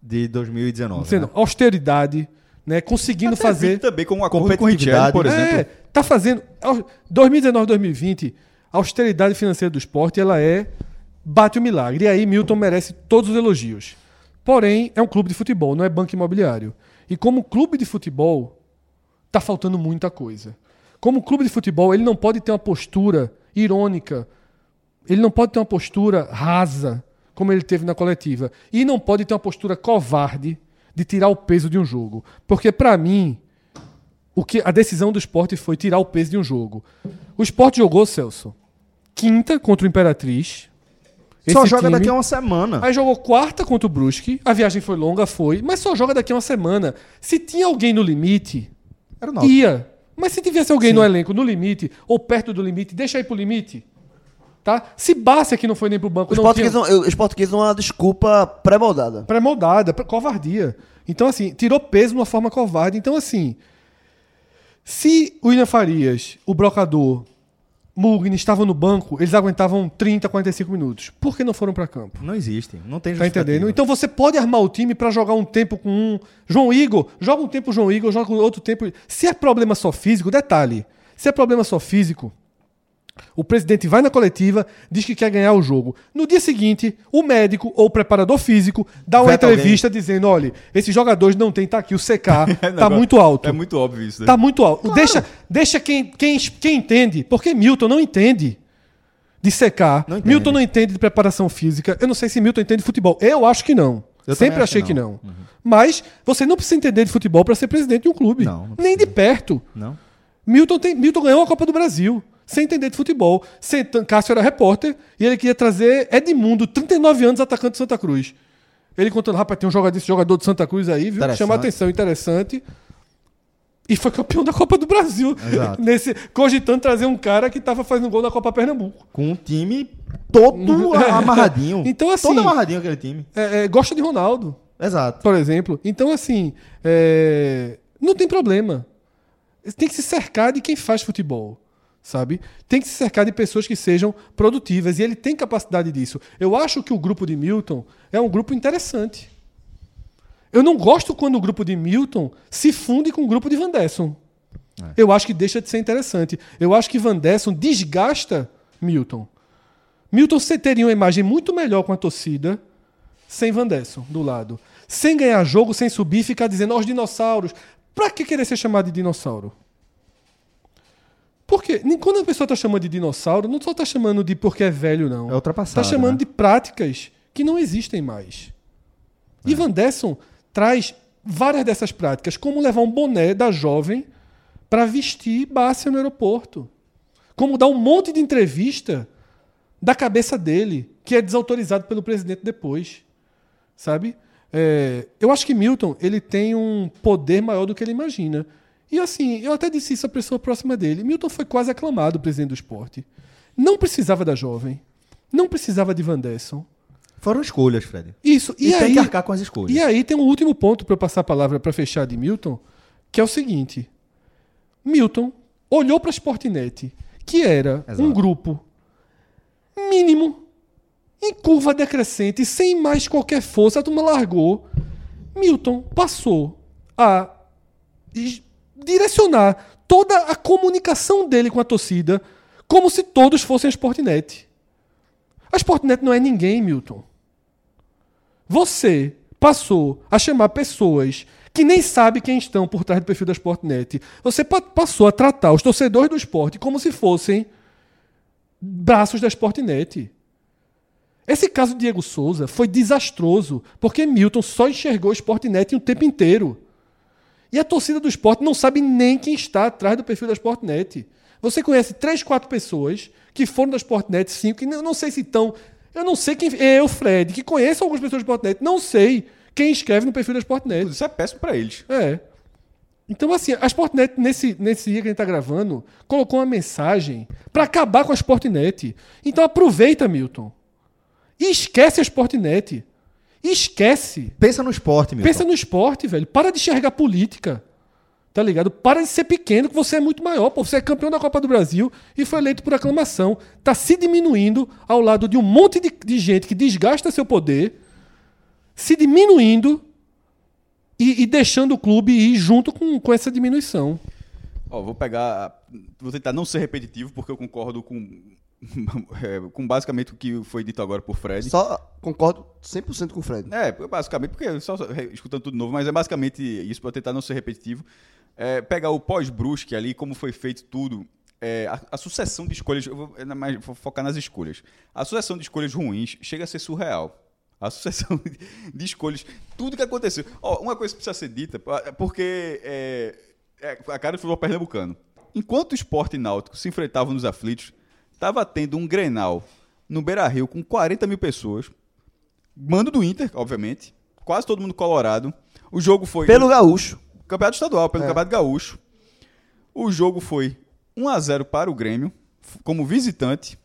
Speaker 1: De 2019.
Speaker 3: Sendo
Speaker 1: né?
Speaker 3: austeridade, né, conseguindo
Speaker 4: Até
Speaker 3: fazer
Speaker 4: também com acordo com o Richelli,
Speaker 1: Competitividade,
Speaker 4: por
Speaker 1: né?
Speaker 4: exemplo.
Speaker 3: É, tá fazendo. 2019, 2020, a austeridade financeira do esporte, ela é. bate o milagre. E aí Milton merece todos os elogios. Porém, é um clube de futebol, não é banco imobiliário. E como clube de futebol, tá faltando muita coisa. Como clube de futebol, ele não pode ter uma postura irônica. Ele não pode ter uma postura rasa, como ele teve na coletiva. E não pode ter uma postura covarde de tirar o peso de um jogo. Porque, para mim, o que a decisão do esporte foi tirar o peso de um jogo. O esporte jogou, Celso, quinta contra o Imperatriz.
Speaker 1: Só joga
Speaker 3: time-
Speaker 1: daqui a uma semana.
Speaker 3: Aí jogou quarta contra o Brusque. A viagem foi longa, foi. Mas só joga daqui a uma semana. Se tinha alguém no limite,
Speaker 1: Era o
Speaker 3: ia. Mas se tivesse alguém no elenco no limite, ou perto do limite, deixa aí pro limite. Tá? Se Bárcia, que não foi nem pro banco,
Speaker 2: Os
Speaker 3: não tinha...
Speaker 2: portugueses não, os portugueses não é uma desculpa pré-moldada.
Speaker 3: pré-moldada, pré- covardia. Então, assim, tirou peso de uma forma covarde. Então, assim, se o William Farias, o brocador, Mugni estavam no banco, eles aguentavam 30, 45 minutos. Por que não foram para campo?
Speaker 1: Não existe. Não tem
Speaker 3: Tá entendendo? Então você pode armar o time para jogar um tempo com um. João Igor, joga um tempo o João Igor, joga outro tempo. Se é problema só físico, detalhe. Se é problema só físico, o presidente vai na coletiva, diz que quer ganhar o jogo. No dia seguinte, o médico ou o preparador físico dá uma
Speaker 1: Veta
Speaker 3: entrevista dizendo: olha, esses jogadores não tem, tá aqui, o CK tá muito alto.
Speaker 4: É muito óbvio isso, né?
Speaker 3: Tá muito alto. Deixa, deixa quem, quem, quem entende, porque Milton não entende de secar.
Speaker 1: Não.
Speaker 3: Milton não entende de preparação física. Eu não sei se Milton entende de futebol. Eu acho que não.
Speaker 1: Eu
Speaker 3: Sempre achei
Speaker 1: que
Speaker 3: que
Speaker 1: não.
Speaker 3: não. Mas você não precisa entender de futebol para ser presidente de um clube.
Speaker 1: Não, não
Speaker 3: Nem de perto.
Speaker 1: Não.
Speaker 3: Milton, tem, Milton ganhou a Copa do Brasil. Sem entender de futebol. Sem, Cássio era repórter e ele queria trazer Edmundo, 39 anos, atacante de Santa Cruz. Ele contando, rapaz, tem um jogador, esse jogador de Santa Cruz aí, viu? Chama a atenção, interessante. E foi campeão da Copa do Brasil.
Speaker 1: Exato.
Speaker 3: Nesse, cogitando trazer um cara que estava fazendo gol na Copa Pernambuco.
Speaker 1: Com um time todo
Speaker 3: É.
Speaker 1: amarradinho.
Speaker 3: Então, assim-
Speaker 1: Todo amarradinho aquele time.
Speaker 3: É, é, gosta de Ronaldo,
Speaker 1: Exato.
Speaker 3: por exemplo. Então, assim, é, não tem problema. Tem que se cercar de quem faz futebol, sabe? Tem que se cercar de pessoas que sejam produtivas. E ele tem capacidade disso. Eu acho que o grupo de Milton é um grupo interessante. Eu não gosto quando o grupo de Milton se funde com o grupo de Van Desson. Eu acho que deixa de ser interessante. Eu acho que Van Desson desgasta Milton. Milton teria uma imagem muito melhor com a torcida sem Van Desson do lado. Sem ganhar jogo, sem subir e ficar dizendo, ó, os dinossauros. Pra que querer ser chamado de dinossauro? Porque nem- quando a pessoa está chamando de dinossauro, não só está chamando de porque é velho, não.
Speaker 1: É ultrapassado,
Speaker 3: Está chamando
Speaker 1: né?
Speaker 3: de práticas que não existem mais. E Van Desson traz várias dessas práticas, como levar um boné da jovem para vestir Bárcia no aeroporto. Como dar um monte de entrevista da cabeça dele, que é desautorizado pelo presidente depois. Sabe? É, eu acho que Milton ele tem um poder maior do que ele imagina. E assim, eu até disse isso à pessoa próxima dele. Milton foi quase aclamado presidente do esporte. Não precisava da jovem. Não precisava de Van Desson.
Speaker 1: Foram escolhas, Fred.
Speaker 3: Isso.
Speaker 1: E,
Speaker 3: E,
Speaker 1: tem
Speaker 3: aí,
Speaker 1: que arcar com as escolhas.
Speaker 3: e aí tem um último ponto para eu passar a palavra para fechar de Milton, que é o seguinte. Milton olhou para a Sportnet, que era
Speaker 1: Exato.
Speaker 3: um grupo mínimo, em curva decrescente, sem mais qualquer força, a turma largou. Milton passou a direcionar toda a comunicação dele com a torcida como se todos fossem a Sportnet. A Sportnet não é ninguém, Milton. Você passou a chamar pessoas que nem sabe quem estão por trás do perfil da Sportnet. Você pa- passou a tratar os torcedores do esporte como se fossem braços da Sportnet. Esse caso de Diego Souza foi desastroso, porque Milton só enxergou o Sportnet o tempo inteiro. E a torcida do esporte não sabe nem quem está atrás do perfil da Sportnet. Você conhece três, quatro pessoas que foram da Sportnet, cinco, que eu não sei se estão. Eu não sei quem. Eu, Fred, que conheço algumas pessoas da Sportnet, não sei quem escreve no perfil da Sportnet.
Speaker 4: Isso é péssimo pra eles.
Speaker 3: É. Então, assim, a Sportnet, nesse, nesse dia que a gente tá gravando, colocou uma mensagem para acabar com a Sportnet. Então aproveita, Milton. E esquece a Sportnet. Esquece.
Speaker 1: Pensa no esporte, meu.
Speaker 3: Pensa no esporte, velho. Para de enxergar política. Tá ligado? Para de ser pequeno, que você é muito maior. Pô, você é campeão da Copa do Brasil e foi eleito por aclamação. Tá se diminuindo ao lado de um monte de, de gente que desgasta seu poder, se diminuindo e, e deixando o clube ir junto com, com essa diminuição.
Speaker 4: Ó, vou pegar. Vou tentar não ser repetitivo, porque eu concordo com. é, com basicamente o que foi dito agora por Fred.
Speaker 2: Só concordo 100% com o Fred.
Speaker 4: É, basicamente, porque só escutando tudo novo, mas é basicamente isso para tentar não ser repetitivo. É, pegar o pós-Brusque ali, como foi feito tudo, é, a, a sucessão de escolhas, eu vou, mais, vou focar nas escolhas. A sucessão de escolhas ruins chega a ser surreal. A sucessão de, escolhas, tudo que aconteceu. Uma coisa que precisa ser dita, porque é, é a cara do futebol pernambucano. Enquanto o esporte náutico se enfrentavam nos aflitos, estava tendo um Grenal no Beira-Rio com 40 mil pessoas, mando do Inter, obviamente. Quase todo mundo colorado. O jogo foi.
Speaker 2: Pelo Gaúcho.
Speaker 4: Campeonato Estadual, pelo
Speaker 2: É.
Speaker 4: Campeonato Gaúcho. O jogo foi 1 a 0 para o Grêmio, como visitante,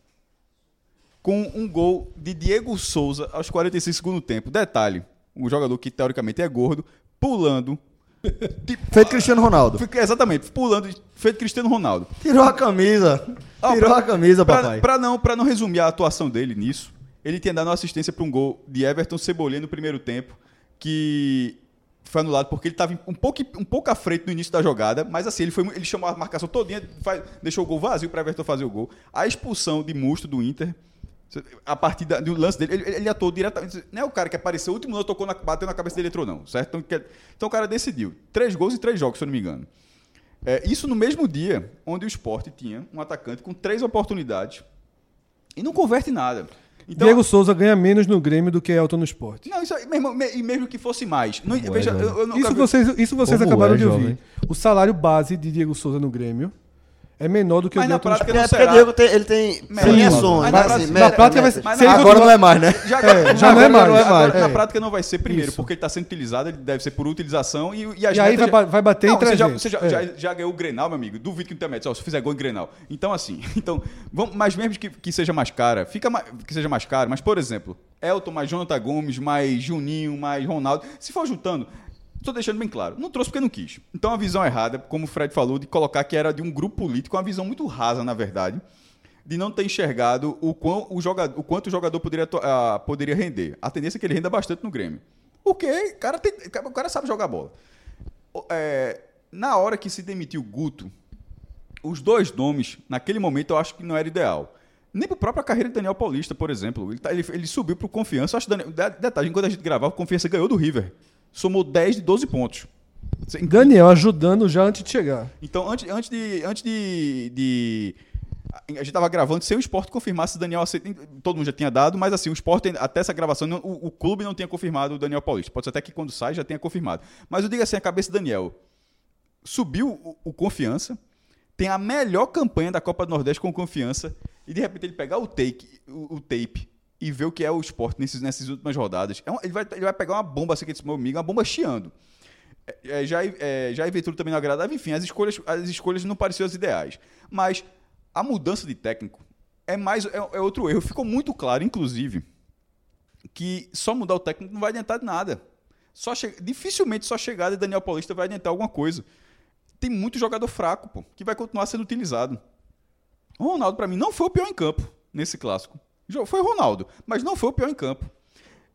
Speaker 4: com um gol de Diego Souza aos 45 segundo tempo. Detalhe: um jogador que teoricamente é gordo, pulando.
Speaker 1: Feito Cristiano Ronaldo.
Speaker 4: Fica- Exatamente, pulando, feito Cristiano Ronaldo.
Speaker 1: Tirou a camisa.
Speaker 4: Ó,
Speaker 1: Tirou
Speaker 4: pra-
Speaker 1: a camisa,
Speaker 4: pra,
Speaker 1: papai.
Speaker 4: Pra não, pra não resumir a atuação dele nisso, ele tinha dado uma assistência para um gol de Everton Cebolinha no primeiro tempo, que foi anulado porque ele estava um pouco, um pouco à frente no início da jogada, mas assim, ele, foi, ele chamou a marcação todinha, faz- deixou o gol vazio para Everton fazer o gol. A expulsão de Musto do Inter, a partir da- do lance dele, ele, ele atuou diretamente. Não é o cara que apareceu, o último minuto tocou na, bateu na cabeça dele e entrou, não, certo? Então, que- então o cara decidiu. Três gols em três jogos, se eu não me engano. É, isso no mesmo dia onde o esporte tinha um atacante com três oportunidades e não converte nada. Então,
Speaker 3: Diego Souza ganha menos no Grêmio do que Elton no esporte.
Speaker 4: Não, isso mesmo, me- e mesmo que fosse mais. Não, veja,
Speaker 1: jovem?
Speaker 4: eu, eu
Speaker 3: Isso
Speaker 4: vi-
Speaker 3: vocês, isso vocês
Speaker 1: Como
Speaker 3: acabaram
Speaker 1: é,
Speaker 3: de ouvir.
Speaker 1: jovem?
Speaker 3: O salário base de Diego Souza no Grêmio é menor do que
Speaker 4: Mas
Speaker 3: o de
Speaker 4: na
Speaker 3: Elton no
Speaker 4: prática não
Speaker 2: porque
Speaker 4: será.
Speaker 2: o Diego tem, ele tem
Speaker 4: Mas
Speaker 2: premiações.
Speaker 4: mas
Speaker 2: né,
Speaker 4: na
Speaker 2: assim,
Speaker 4: prática-
Speaker 3: na vai ser-
Speaker 4: Mas
Speaker 1: Agora não é mais, né?
Speaker 4: Já,
Speaker 3: É, já não é mais.
Speaker 4: Agora,
Speaker 1: É.
Speaker 4: na
Speaker 3: É.
Speaker 4: prática não vai ser primeiro,
Speaker 3: Isso.
Speaker 4: porque ele está sendo utilizado, ele deve ser por utilização e, e
Speaker 3: E aí vai
Speaker 4: já-
Speaker 3: vai bater em
Speaker 4: não, você já,
Speaker 3: 300.
Speaker 4: você já,
Speaker 3: É.
Speaker 4: já, já ganhou o Grenal, meu amigo. Duvido que não tenha. Ó, se fizer gol em Grenal. Então, assim, então, vamos, mas mesmo que, que seja mais cara, fica mais, que seja mais caro, mas, por exemplo, Elton mais Jonathan Gomes, mais Juninho, mais Ronaldo, se for juntando, estou deixando bem claro, não trouxe porque não quis. Então, a visão errada, como o Fred falou, de colocar que era de um grupo político, uma visão muito rasa, na verdade, de não ter enxergado o, quão, o, jogador, o quanto o jogador poderia, ah, poderia render. A tendência é que ele renda bastante no Grêmio. Porque cara, o cara sabe jogar bola. É, na hora que se demitiu o Guto, os dois nomes, naquele momento, eu acho que não era ideal. Nem para a própria carreira de Daniel Paulista, por exemplo. Ele, tá- ele, ele subiu para o Confiança. Acho Daniel, de- detalhe, enquanto a gente gravava, o Confiança ganhou do River. Somou 10 de 12 pontos.
Speaker 3: Daniel ajudando já antes de chegar.
Speaker 4: Então, antes, antes de. Antes de, de- A gente estava gravando sem o esporte confirmar se o Daniel aceita. Todo mundo já tinha dado, mas assim, o esporte, até essa gravação, o, o clube não tinha confirmado o Daniel Paulista. Pode ser até que quando sai já tenha confirmado. Mas eu digo assim: a cabeça do Daniel subiu o, o confiança, tem a melhor campanha da Copa do Nordeste com confiança, e de repente ele pegar o take, o, o tape e ver o que é o esporte nesses, nessas últimas rodadas. É um- ele, vai, ele vai pegar uma bomba assim que disse meu amigo, uma bomba chiando. É, é, Jair, é, Jair Ventura também não agradava. Enfim, as escolhas, as escolhas não pareciam as ideais. Mas a mudança de técnico é mais é, é outro erro. Ficou muito claro, inclusive, que só mudar o técnico não vai adiantar de nada. Só che- Dificilmente só a chegada de Daniel Paulista vai adiantar alguma coisa. Tem muito jogador fraco, pô, que vai continuar sendo utilizado. O Ronaldo, para mim, não foi o pior em campo nesse clássico. Foi o Ronaldo, mas não foi o pior em campo.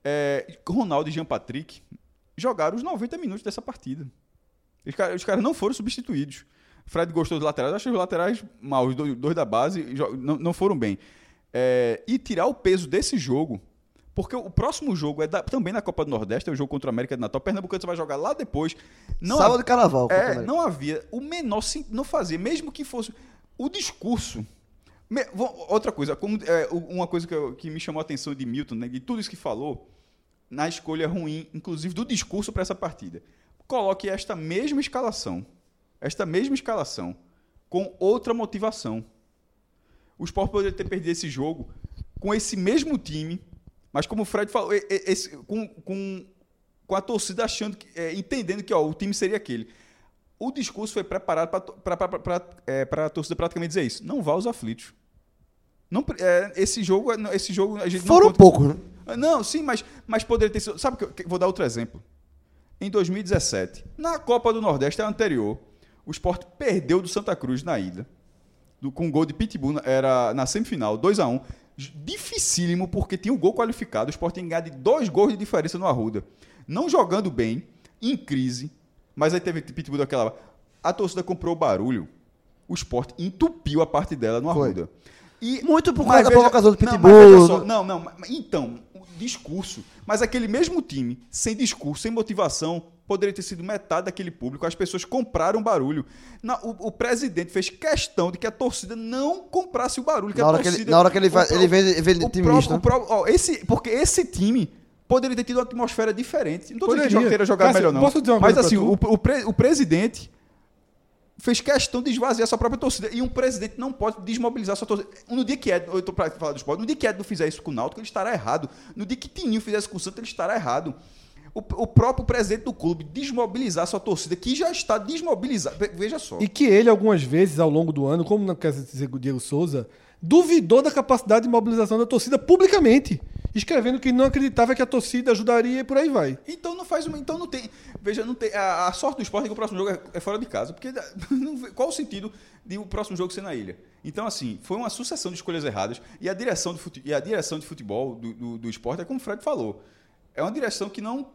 Speaker 4: É, Ronaldo e Jean Patrick jogaram os 90 minutos dessa partida. Os caras, os caras não foram substituídos. Fred gostou dos laterais, achei os laterais mal, os dois, da base não, não foram bem. É, e tirar o peso desse jogo, porque o próximo jogo é da- também na Copa do Nordeste, é o jogo contra o América de Natal. Pernambucano você vai jogar lá depois. Não
Speaker 2: Sábado
Speaker 4: havia-
Speaker 2: de carnaval.
Speaker 4: é, não havia o menor não fazia, mesmo que fosse o discurso. Me- outra coisa, como, é, uma coisa que, que me chamou a atenção de Milton, né, de tudo isso que falou, na escolha ruim, inclusive do discurso para essa partida. coloque esta mesma escalação, esta mesma escalação, com outra motivação. O Sport poderia ter perdido esse jogo com esse mesmo time, mas como o Fred falou, esse- com, com, com a torcida achando, que, é, entendendo que ó, o time seria aquele. O discurso foi preparado para a torcida praticamente dizer isso. Não vá aos aflitos. Não, é, esse jogo, esse jogo a gente não
Speaker 2: Foram
Speaker 4: conta-
Speaker 2: poucos, né?
Speaker 4: não, sim, mas, mas poderia ter sido. Sabe que eu que- vou dar outro exemplo. Em 2017, na Copa do Nordeste anterior, o Sport perdeu do Santa Cruz na ida. Do, com um gol de Pitbull, era na semifinal, 2x1. Dificílimo, porque tinha um gol qualificado. O Sport tinha ganhado de dois gols de diferença no Arruda. Não jogando bem, em crise, mas aí teve Pitbull daquela. A torcida comprou o barulho. O Sport entupiu a parte dela no
Speaker 2: Foi.
Speaker 4: E,
Speaker 2: Muito por causa da
Speaker 4: veja-
Speaker 2: provocação do
Speaker 4: não,
Speaker 2: Pitbull.
Speaker 4: só, não, não, mas- então, o discurso. Mas aquele mesmo time, sem discurso, sem motivação, poderia ter sido metade daquele público. As pessoas compraram barulho. Na- o, o presidente fez questão de que a torcida não comprasse o barulho. Que
Speaker 2: Na
Speaker 4: a
Speaker 2: hora que ele-
Speaker 4: torcida-
Speaker 2: na hora que ele
Speaker 4: o
Speaker 2: vai-
Speaker 4: pró-
Speaker 2: ele vende- vende
Speaker 4: o
Speaker 2: time misto,
Speaker 4: o esse, porque esse time poderia ter tido uma atmosfera diferente. Não tô dizendo que jogar
Speaker 3: Cássio,
Speaker 4: melhor, não.
Speaker 3: posso dizer uma
Speaker 4: Mas
Speaker 3: coisa
Speaker 4: assim, o, o, pre- o presidente fez questão de esvaziar sua própria torcida. E um presidente não pode desmobilizar sua torcida. No dia que Edno, eu estou para falar do esporte, no dia que Edno fizer isso com o Náutico, ele estará errado. No dia que Tininho fizer isso com o Santos, ele estará errado. O, o próprio presidente do clube desmobilizar sua torcida, que já está desmobilizada. Ve- Veja só.
Speaker 3: E que ele, algumas vezes, ao longo do ano, como na casa do Diego Souza, duvidou da capacidade de mobilização da torcida publicamente, escrevendo que não acreditava que a torcida ajudaria e por aí vai.
Speaker 4: Então não faz uma. Então não tem. Veja, não tem. A, a sorte do esporte é que o próximo jogo é, é fora de casa. Porque não qual o sentido de o próximo jogo ser na ilha? Então, assim, foi uma sucessão de escolhas erradas. E a direção de, fute, e a direção de futebol do, do, do esporte é como o Fred falou. É uma direção que não.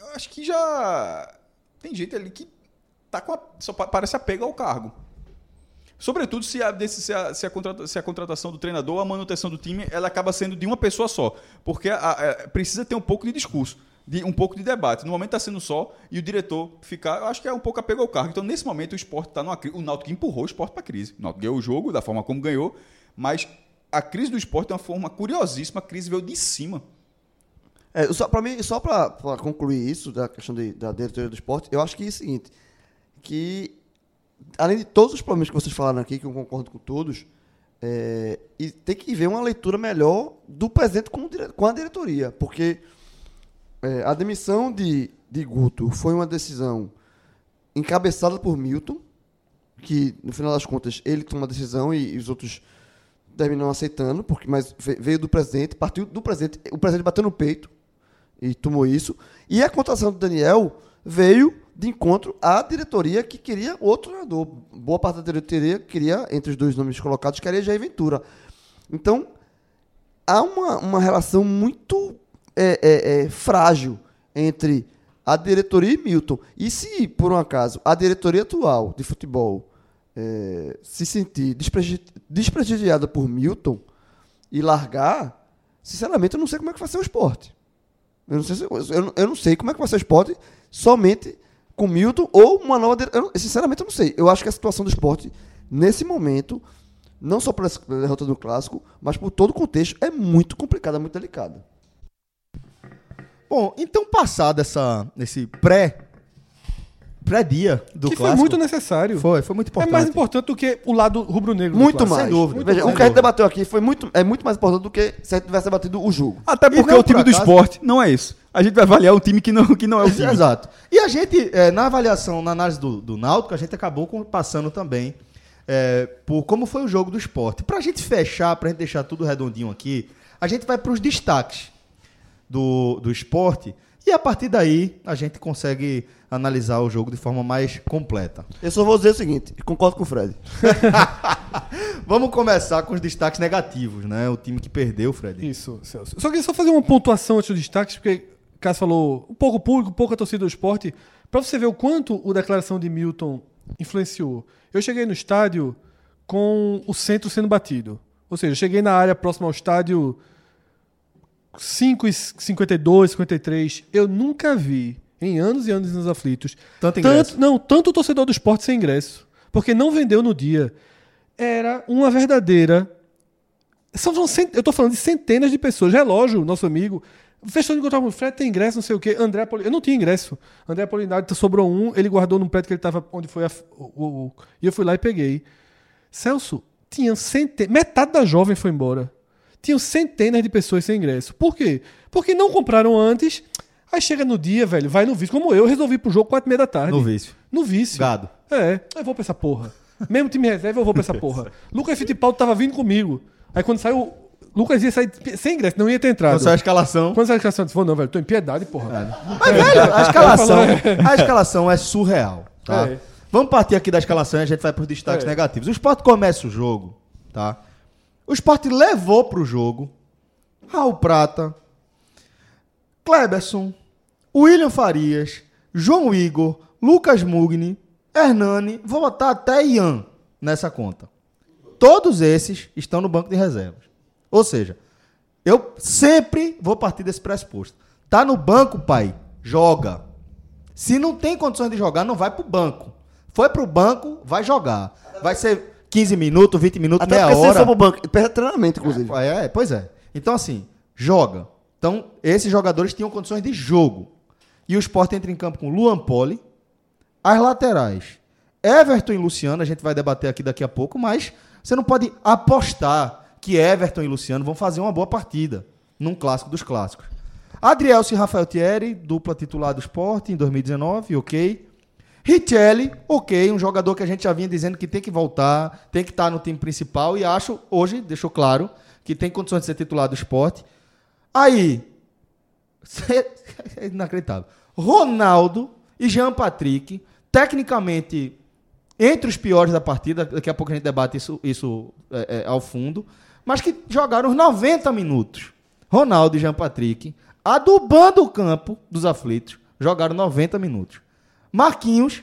Speaker 4: Eu acho que já. Tem gente ali que tá com a, só pa- parece apego ao cargo. Sobretudo se a, se, a, se, a se a contratação do treinador a manutenção do time ela acaba sendo de uma pessoa só. Porque precisa ter um pouco de discurso, de, um pouco de debate. No momento está sendo só e o diretor ficar. Eu acho que é um pouco apego ao cargo. Então, nesse momento, o esporte está numa crise. O Náutico empurrou o esporte para a crise. O Náutico ganhou o jogo da forma como ganhou, mas a crise do esporte é uma forma curiosíssima. A crise veio de cima.
Speaker 2: É, só para mim, só para concluir isso da questão de- da diretoria do esporte, eu acho que é o seguinte, que além de todos os problemas que vocês falaram aqui, que eu concordo com todos, é, e tem que ver uma leitura melhor do presidente com, com a diretoria, porque é, a demissão de, de Guto foi uma decisão encabeçada por Milton, que no final das contas ele toma a decisão e, e os outros terminam aceitando, porque mas ve- veio do presidente, partiu do presidente, o presidente bateu no peito e tomou isso. E a contratação do Daniel veio de encontro à diretoria que queria outro treinador. Boa parte da diretoria queria, entre os dois nomes colocados, queria Jair Ventura. Então, há uma, uma relação muito é, é, é, frágil entre a diretoria e Milton. E se, por um acaso, a diretoria atual de futebol é, se sentir desprestigiada por Milton e largar, sinceramente, eu não sei como é que vai ser o esporte. Eu não sei, se- eu, eu não sei como é que vai ser o esporte somente com Milton ou uma nova. Eu, sinceramente, eu não sei. Eu acho que a situação do esporte, nesse momento, não só pela derrota do clássico, mas por todo o contexto, é muito complicada, muito delicada.
Speaker 1: Bom, então passado essa, esse pré pré-dia do
Speaker 3: que
Speaker 1: clássico.
Speaker 3: foi muito necessário.
Speaker 1: Foi, foi muito
Speaker 3: É
Speaker 1: importante.
Speaker 3: mais importante do que o lado rubro-negro. do
Speaker 2: Muito mais.
Speaker 1: sem dúvida.
Speaker 2: Veja, o que a gente debateu aqui foi muito, é muito mais importante do que se a gente tivesse debatido o jogo.
Speaker 4: Até porque
Speaker 1: não
Speaker 4: o time
Speaker 1: por
Speaker 4: do
Speaker 1: acaso-
Speaker 4: esporte não é isso. A gente vai avaliar um time que não, que não é o time.
Speaker 1: Exato. E a gente, é, na avaliação, na análise do, do Náutico, a gente acabou com- passando também é, por como foi o jogo do esporte. Pra gente fechar, pra gente deixar tudo redondinho aqui, a gente vai pros destaques do, do esporte e a partir daí a gente consegue analisar o jogo de forma mais completa.
Speaker 2: Eu só vou dizer o seguinte, concordo com o Fred.
Speaker 1: Vamos começar com os destaques negativos, né? O time que perdeu, Fred.
Speaker 3: Isso, Celso. Só queria só fazer uma pontuação antes dos destaques, porque Cássio falou um pouco o público, um pouco a torcida do esporte, para você ver o quanto a declaração de Milton influenciou. Eu cheguei no estádio com o centro sendo batido. Ou seja, cheguei na área próxima ao estádio 5 e 52, 53. Eu nunca vi, em anos e anos nos aflitos,
Speaker 1: Tanto ingresso.
Speaker 3: tanto, não, tanto o torcedor do esporte sem ingresso. Porque não vendeu no dia. Era uma verdadeira são, eu tô falando de centenas de pessoas. Relógio, nosso amigo, Fechou de encontrar o Fred tem ingresso, não sei o quê. André Poli... Eu não tinha ingresso. André Apolinário sobrou um, ele guardou num prédio que ele tava onde foi a... o, E eu fui lá e peguei. Celso, tinha centenas. Metade da jovem foi embora. Tinham centenas de pessoas sem ingresso. Por quê? Porque não compraram antes. Aí chega no dia, velho, vai no vício. Como eu, resolvi pro jogo quatro e meia da tarde.
Speaker 1: No vício.
Speaker 3: No vício.
Speaker 1: Gado.
Speaker 3: É, eu vou pra essa porra. Mesmo time reserva, eu vou pra essa porra. Lucas Fittipaldi tava vindo comigo. Aí quando saiu. Lucas ia sair sem ingresso, não ia ter entrado.
Speaker 1: Quando saiu a escalação.
Speaker 3: Quando saiu a escalação, eu disse, vou não, velho, tô em piedade, porra.
Speaker 1: Mas, velho, a escalação, a escalação é surreal. Tá?
Speaker 3: É.
Speaker 1: Vamos partir aqui da escalação e a gente vai para os destaques
Speaker 3: É.
Speaker 1: negativos. O Sport começa o jogo, tá? O Sport levou pro jogo Raul Prata, Kleberson, William Farias, João Igor, Lucas Mugni, Hernani, vou botar até Ian nessa conta. Todos esses estão no banco de reservas. Ou seja, eu sempre vou partir desse pressuposto. Tá no banco, pai? Joga. Se não tem condições de jogar, não vai pro banco. Foi pro banco, vai jogar. Vai ser 15 minutos, 20 minutos,
Speaker 2: Até
Speaker 1: meia hora.
Speaker 2: for pro banco, perde treinamento, inclusive.
Speaker 1: É, é, pois é. Então, assim, joga. Então, esses jogadores tinham condições de jogo. E o Sport entra em campo com Luan Poli, as laterais. Everton e Luciano, a gente vai debater aqui daqui a pouco, mas você não pode apostar que Everton e Luciano vão fazer uma boa partida num clássico dos clássicos. Adrielso e Rafael Thierry, dupla titular do Sport em 2019, ok. Richelli, ok, um jogador que a gente já vinha dizendo que tem que voltar, tem que estar no time principal e acho, hoje, deixou claro, que tem condições de ser titular do esporte. Aí, é inacreditável. Ronaldo e Jean Patrick, tecnicamente entre os piores da partida, daqui a pouco a gente debate isso, isso é, é, ao fundo, mas que jogaram os 90 minutos. Ronaldo e Jean Patrick, adubando o campo dos aflitos, jogaram 90 minutos. Marquinhos,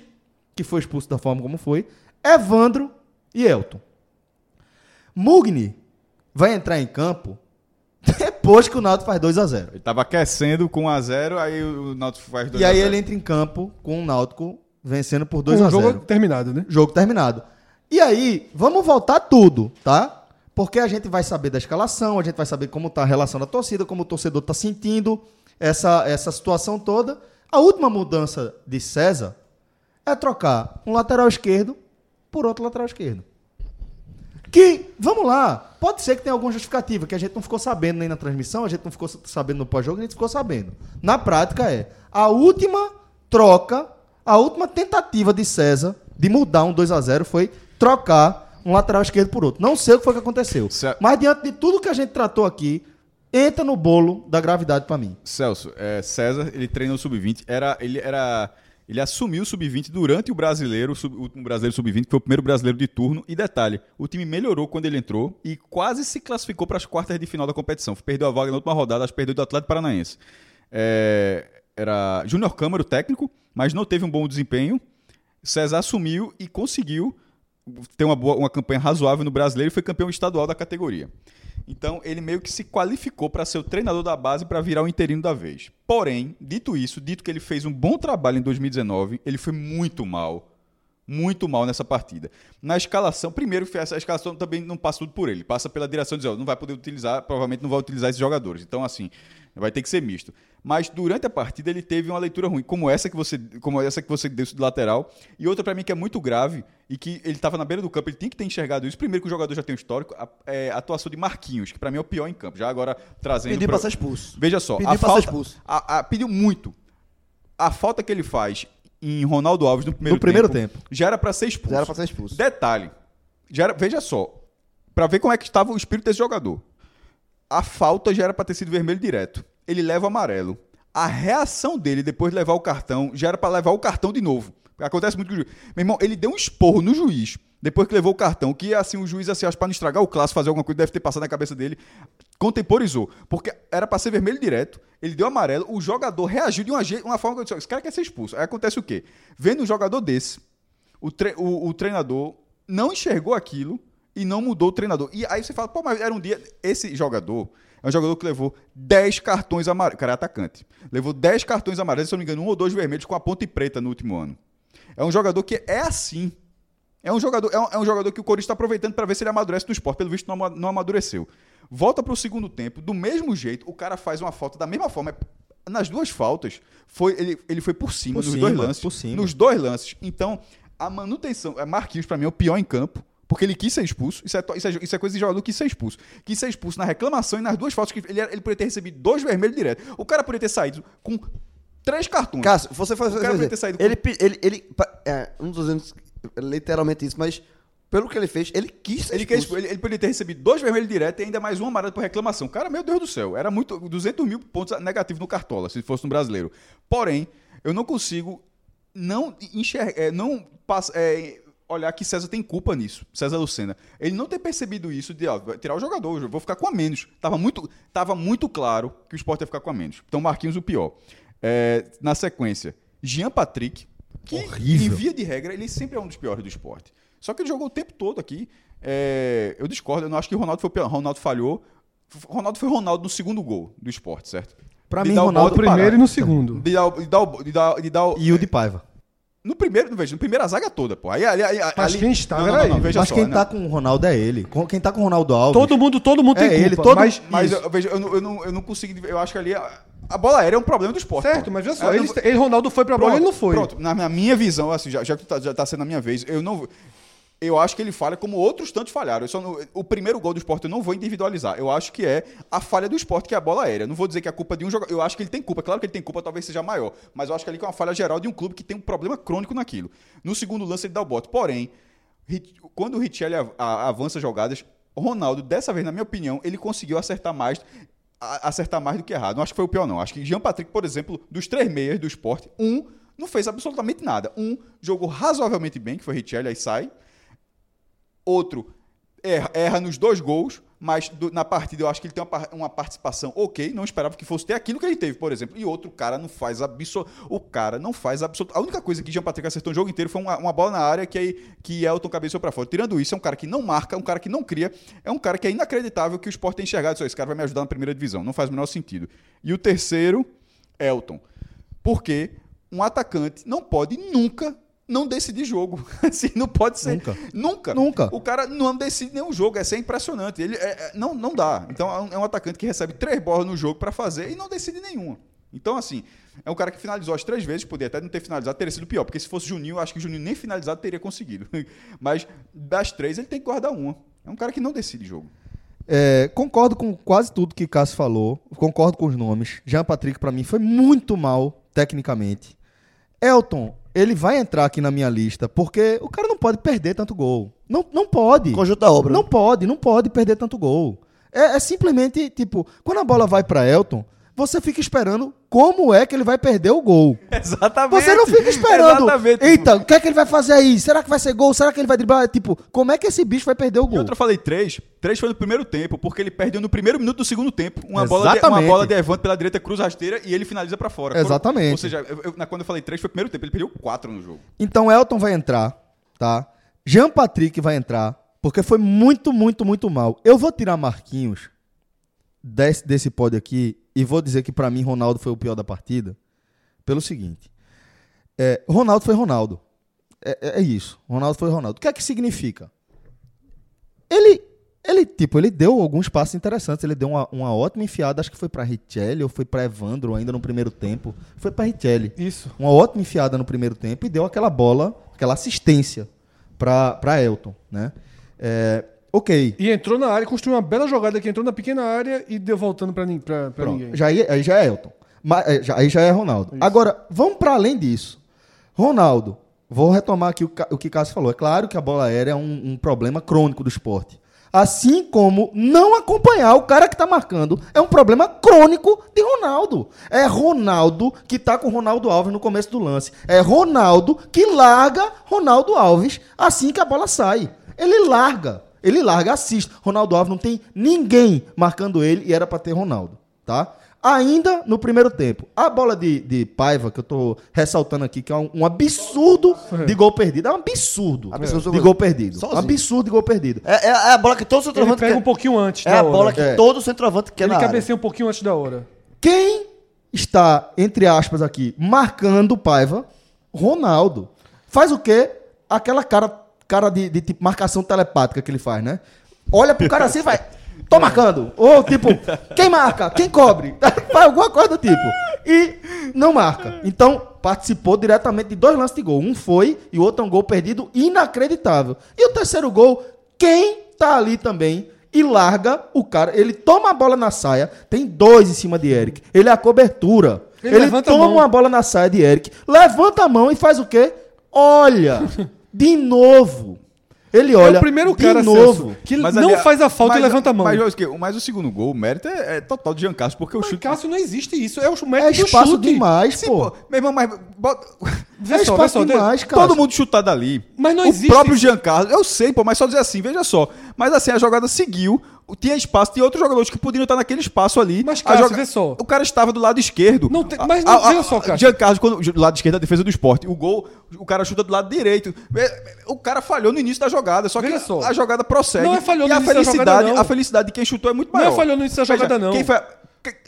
Speaker 1: que foi expulso da forma como foi, Evandro e Elton. Mugni vai entrar em campo depois que o Náutico faz 2 a 0
Speaker 4: Ele tava aquecendo com 1x0, aí o Náutico faz 2x0.
Speaker 1: E aí ele entra em campo com o Náutico vencendo por 2
Speaker 3: Com
Speaker 1: a
Speaker 3: o
Speaker 1: 0
Speaker 3: jogo terminado, né?
Speaker 1: Jogo terminado. E aí, vamos voltar tudo, tá? Porque a gente vai saber da escalação, a gente vai saber como tá a relação da torcida, como o torcedor tá sentindo essa, essa situação toda. A última mudança de César é trocar um lateral esquerdo por outro lateral esquerdo. Que, vamos lá, pode ser que tenha alguma justificativa, que a gente não ficou sabendo nem na transmissão, a gente não ficou sabendo no pós-jogo, a gente ficou sabendo. Na prática é a última troca, a última tentativa de César de mudar um 2 a 0 foi trocar um lateral esquerdo por outro. Não sei o que foi que aconteceu.
Speaker 4: Ce-
Speaker 1: Mas diante de tudo que a gente tratou aqui, entra no bolo da gravidade pra mim.
Speaker 4: Celso, é, César, ele treinou o sub-20, era, ele era. Ele assumiu o sub-20 durante o brasileiro, o sub- o último brasileiro sub-20, que foi o primeiro brasileiro de turno. E detalhe, o time melhorou quando ele entrou e quase se classificou para as quartas de final da competição. Perdeu a vaga na última rodada, acho que perdeu do Atlético Paranaense. É, era Júnior Câmara, o técnico, mas não teve um bom desempenho. César assumiu e conseguiu ter uma, boa, uma campanha razoável no brasileiro e foi campeão estadual da categoria. Então, ele meio que se qualificou para ser o treinador da base para virar o interino da vez. Porém, dito isso, dito que ele fez um bom trabalho em 2019, ele foi muito mal. Muito mal nessa partida. Na escalação, primeiro, essa escalação também não passa tudo por ele. Passa pela direção de dizer, não vai poder utilizar, provavelmente não vai utilizar esses jogadores. Então, assim, vai ter que ser misto. Mas durante a partida ele teve uma leitura ruim, como essa que você, como essa que você deu de lateral, e outra para mim que é muito grave e que ele estava na beira do campo, ele tinha que ter enxergado isso. Primeiro que o jogador já tem um histórico, a, é, a atuação de Marquinhos, que para mim é o pior em campo. Já agora trazendo
Speaker 2: Pediu
Speaker 4: pra-
Speaker 2: ser expulso.
Speaker 4: Veja só,
Speaker 2: Pediu
Speaker 4: a falta,
Speaker 2: expulso.
Speaker 4: a- a- pediu muito. A falta que ele faz em Ronaldo Alves no primeiro,
Speaker 1: No primeiro tempo.
Speaker 4: já era para ser expulso.
Speaker 2: Já era pra ser expulso.
Speaker 4: Detalhe. Já era- veja só. Pra ver como é que estava o espírito desse jogador. A falta já era pra ter sido vermelho direto. Ele leva o amarelo. A reação dele depois de levar o cartão já era pra levar o cartão de novo. Acontece muito com o juiz. Meu irmão, ele deu um esporro no juiz depois que levou o cartão. Que assim, o juiz, assim, acho pra não estragar o clássico, fazer alguma coisa, deve ter passado na cabeça dele. Contemporizou. Porque era pra ser vermelho direto. Ele deu amarelo. O jogador reagiu de uma, uma forma que eu disse: "Ó, esse cara quer ser expulso. Aí acontece o quê? Vendo um jogador desse, o, tre- o- o treinador não enxergou aquilo e não mudou o treinador. E aí você fala, pô, mas era um dia. Esse jogador é um jogador que levou 10 cartões amarelos. Cara, é atacante. Levou 10 cartões amarelos, se eu não me engano, um ou dois vermelhos com a ponte preta no último ano. É um jogador que é assim. É um jogador, é um, é um jogador que o Corinthians está aproveitando para ver se ele amadurece no esporte. Pelo visto, não, não amadureceu. Volta pro segundo tempo, do mesmo jeito, o cara faz uma falta da mesma forma. Nas duas faltas, foi, ele, ele foi por cima,
Speaker 1: Por
Speaker 4: nos
Speaker 1: cima,
Speaker 4: dois lances.
Speaker 1: por cima.
Speaker 4: Nos dois lances. Então, a manutenção. é, Marquinhos, pra mim, é o pior em campo. Porque ele quis ser expulso. Isso é, isso é, isso é coisa de jogador que quis ser expulso. Quis ser expulso na reclamação e nas duas faltas. Que ele, ele poderia ter recebido dois vermelhos direto. O cara poderia ter saído com três cartões.
Speaker 2: Cássio, você faz.
Speaker 4: O cara podia ter saído com-
Speaker 2: ele, ele, ele, é, não tô dizendo literalmente isso, mas pelo que ele fez, ele quis ser
Speaker 4: Ele,
Speaker 2: expulso.
Speaker 4: ele, ele poderia ter recebido dois vermelhos direto e ainda mais um amarelo por reclamação. Cara, meu Deus do céu, era muito 200 mil pontos negativos no Cartola, se fosse no brasileiro. Porém, eu não consigo não enxergar, é, não passa, é, olhar que César tem culpa nisso, César Lucena. Ele não ter percebido isso de ó, tirar o jogador, vou ficar com a menos. Tava muito, tava muito claro que o Sport ia ficar com a menos. Então, Marquinhos o pior. É, na sequência, Jean Patrick, que
Speaker 1: Horrível.
Speaker 4: em via de regra, ele sempre é um dos piores do esporte. Só que ele jogou o tempo todo aqui. É, eu discordo, eu não acho que o Ronaldo foi o pior. Ronaldo falhou. Ronaldo foi Ronaldo no segundo gol do esporte, certo?
Speaker 1: Pra
Speaker 4: De
Speaker 1: mim, Ronaldo
Speaker 3: primeiro e no segundo.
Speaker 4: De dar, o- de dar, de dar, de dar
Speaker 1: E o de Paiva.
Speaker 4: No primeiro, não veja, no primeiro a zaga toda, pô. Aí, ali, aí,
Speaker 3: Mas
Speaker 4: ali-
Speaker 3: quem estava
Speaker 4: não, não, não, não, veja
Speaker 1: Mas
Speaker 4: só,
Speaker 1: quem
Speaker 4: não.
Speaker 1: tá com o Ronaldo é ele. Com- Quem tá com o Ronaldo Alves.
Speaker 3: Todo mundo, todo mundo tem
Speaker 1: É,
Speaker 3: culpa.
Speaker 1: ele, todo-
Speaker 3: mas,
Speaker 4: Mas eu, veja, eu, não, eu, não, eu não consigo. Eu acho que ali a, bola aérea é um problema do esporte.
Speaker 3: certo,
Speaker 4: pô.
Speaker 3: mas veja só, ele,
Speaker 4: não-
Speaker 3: ele, Ronaldo foi pra bola,
Speaker 4: Pronto,
Speaker 3: ele não foi.
Speaker 4: Pronto, na, na minha visão, assim, já, já que tá, já tá sendo a minha vez, eu não. Eu acho que ele falha como outros tantos falharam. Não- o primeiro gol do esporte eu não vou individualizar. Eu acho que é a falha do esporte, que é a bola aérea. Não vou dizer que é a culpa de um jogador. Eu acho que ele tem culpa. Claro que ele tem culpa, talvez seja maior. Mas eu acho que ali é uma falha geral de um clube que tem um problema crônico naquilo. No segundo lance, ele dá o bote. Porém, quando o Richelli avança jogadas, Ronaldo, dessa vez, na minha opinião, ele conseguiu acertar mais. acertar mais do que errar. Não acho que foi o pior, não. Acho que Jean Patrick, por exemplo, dos três meias do esporte, um não fez absolutamente nada. Um jogou razoavelmente bem, que foi Richelli, aí sai. Outro erra, erra nos dois gols, mas do- na partida eu acho que ele tem uma, uma participação ok. Não esperava que fosse ter aquilo que ele teve, por exemplo. E outro cara não faz absoluto. O cara não faz absoluto. A única coisa que Jean Patrick acertou o jogo inteiro foi uma, uma bola na área que, aí, que Elton cabeceou pra fora. Tirando isso, é um cara que não marca, um cara que não cria, é um cara que é inacreditável que o Sport tem enxergado. Esse cara vai me ajudar na primeira divisão. Não faz o menor sentido. E o terceiro, Elton. Porque um atacante não pode nunca não decidir jogo. Assim, não pode ser.
Speaker 1: Nunca.
Speaker 4: Nunca.
Speaker 1: Nunca.
Speaker 4: O cara não decide nenhum jogo. Essa é impressionante. Ele é- é- não, não dá. Então é um, é um atacante que recebe três bolas no jogo pra fazer e não decide nenhuma. Então, assim, é um cara que finalizou as três vezes, poderia até não ter finalizado, teria sido pior, porque se fosse Juninho, eu acho que Juninho nem finalizado teria conseguido. Mas das três, ele tem que guardar uma. É um cara que não decide jogo.
Speaker 1: É, concordo com quase tudo que Cássio falou. Concordo com os nomes. Jean Patrick, pra mim, foi muito mal, tecnicamente. Elton, ele vai entrar aqui na minha lista, porque o cara não pode perder tanto gol. Não, não pode.
Speaker 2: Conjunto da obra.
Speaker 1: Não pode, não pode perder tanto gol. É, é simplesmente, tipo, quando a bola vai pra Elton, você fica esperando como é que ele vai perder o gol.
Speaker 4: Exatamente.
Speaker 1: Você não fica esperando.
Speaker 4: Exatamente.
Speaker 1: Eita, o que é que ele vai fazer aí? Será que vai ser gol? Será que ele vai driblar? Tipo, como é que esse bicho vai perder o
Speaker 4: E
Speaker 1: gol?
Speaker 4: outra eu falei três. Três foi no primeiro tempo, porque ele perdeu no primeiro minuto do segundo tempo. Uma, bola de, uma
Speaker 1: Exatamente.
Speaker 4: bola de Evandro pela direita, cruz rasteira e ele finaliza pra fora.
Speaker 1: Exatamente.
Speaker 4: Ou seja, eu- eu- quando eu falei três foi o primeiro tempo, ele perdeu quatro no jogo.
Speaker 1: Então Elton vai entrar, tá? Jean Patrick vai entrar, porque foi muito, muito, muito mal. Eu vou tirar Marquinhos desse, desse pódio aqui e vou dizer que pra mim Ronaldo foi o pior da partida pelo seguinte. É, Ronaldo foi Ronaldo. É, é- é isso. Ronaldo foi Ronaldo. O que é que significa? Ele, ele, tipo, ele deu alguns passos interessantes. Ele deu uma, uma ótima enfiada, acho que foi pra Richelli ou foi pra Evandro ainda no primeiro tempo. Foi pra Richelli
Speaker 3: Isso.
Speaker 1: uma ótima enfiada no primeiro tempo e deu aquela bola, aquela assistência para Elton, né? É, ok.
Speaker 3: E entrou na área, construiu uma bela jogada que entrou na pequena área e deu voltando
Speaker 1: Pronto,
Speaker 3: ninguém.
Speaker 1: já aí, já é Elton. Mas, é, já- aí já é Ronaldo.
Speaker 3: Isso.
Speaker 1: Agora, vamos para além disso. Ronaldo, vou retomar aqui o, o que Cássio falou. É claro que a bola aérea é um, um problema crônico do esporte. Assim como não acompanhar o cara que tá marcando é um problema crônico de Ronaldo. É Ronaldo que tá com Ronaldo Alves no começo do lance. É Ronaldo que larga Ronaldo Alves assim que a bola sai. Ele larga. Ele larga, assiste. Ronaldo Alves não tem ninguém marcando ele e era pra ter Ronaldo, tá? Ainda no primeiro tempo. A bola de, de Paiva, que eu tô ressaltando aqui, que é um, um absurdo de gol perdido. É um absurdo,
Speaker 2: Absurdo.
Speaker 1: de gol perdido.
Speaker 2: Sozinho.
Speaker 1: absurdo de gol perdido.
Speaker 2: É, é- é a bola que todo
Speaker 3: Ele
Speaker 2: centroavante
Speaker 3: pega
Speaker 2: quer.
Speaker 3: um pouquinho antes
Speaker 2: É
Speaker 3: da
Speaker 2: a
Speaker 3: hora.
Speaker 2: bola que
Speaker 1: É.
Speaker 2: todo centroavante quer
Speaker 3: Ele cabeceia um pouquinho antes da hora.
Speaker 1: Quem está, entre aspas, aqui, marcando o Paiva? Ronaldo. Faz o quê? Aquela cara, cara de, de tipo marcação telepática que ele faz, né? Olha pro cara assim e vai. Tô marcando. Ou tipo, quem marca? Quem cobre? Faz alguma coisa do tipo. E não marca. Então, participou diretamente de dois lances de gol. Um foi e o outro é um gol perdido inacreditável. E o terceiro gol, quem tá ali também e larga o cara. Ele toma a bola na saia, tem dois em cima de Eric. Ele é a cobertura.
Speaker 3: Ele
Speaker 1: Ele,
Speaker 3: a
Speaker 1: toma
Speaker 3: mão.
Speaker 1: uma bola na saia de Eric, levanta a mão e faz o quê? Olha, de novo. Ele olha
Speaker 3: é o primeiro
Speaker 1: de
Speaker 3: cara,
Speaker 1: novo.
Speaker 3: Celso, que
Speaker 4: Mas
Speaker 3: não
Speaker 4: ali-
Speaker 3: faz a falta
Speaker 4: mas-
Speaker 3: e levanta a mão.
Speaker 4: Mas, mas, mas o segundo gol, o mérito é, é total de Giancarlo, porque o
Speaker 3: Mas,
Speaker 4: chute.
Speaker 3: Cássio, não existe isso. É o
Speaker 1: É
Speaker 3: mérito do
Speaker 1: espaço
Speaker 3: chute.
Speaker 1: demais,
Speaker 4: Sim,
Speaker 1: pô.
Speaker 4: Meu irmão, mas. bota-
Speaker 1: É
Speaker 3: só,
Speaker 1: espaço
Speaker 3: só,
Speaker 1: demais, cara.
Speaker 4: Todo mundo chutar dali.
Speaker 3: Mas não
Speaker 4: o
Speaker 3: existe
Speaker 4: próprio
Speaker 3: isso.
Speaker 4: Giancarlo, eu sei, pô, mas só dizer assim, veja só. Mas assim, a jogada seguiu, tinha espaço, tinha outros jogadores que poderiam estar naquele espaço ali.
Speaker 3: Mas,
Speaker 4: A
Speaker 3: Cássio,
Speaker 4: joga-
Speaker 3: vê só.
Speaker 4: O cara estava do lado esquerdo.
Speaker 3: Não tem- mas não-
Speaker 4: a- a-
Speaker 3: veja só, Cássio.
Speaker 4: Giancarlo, quando, do lado esquerdo, a defesa do esporte. O gol, o cara chuta do lado direito. É, O cara falhou no início da jogada, só que
Speaker 3: Veja só.
Speaker 4: a jogada prossegue.
Speaker 3: Não é falhou
Speaker 4: e
Speaker 3: no
Speaker 4: a
Speaker 3: início da
Speaker 4: felicidade,
Speaker 3: jogada, não.
Speaker 4: a felicidade de quem chutou é muito
Speaker 3: Não é
Speaker 4: maior.
Speaker 3: falhou no início da
Speaker 4: Veja,
Speaker 3: jogada, não.
Speaker 4: Quem foi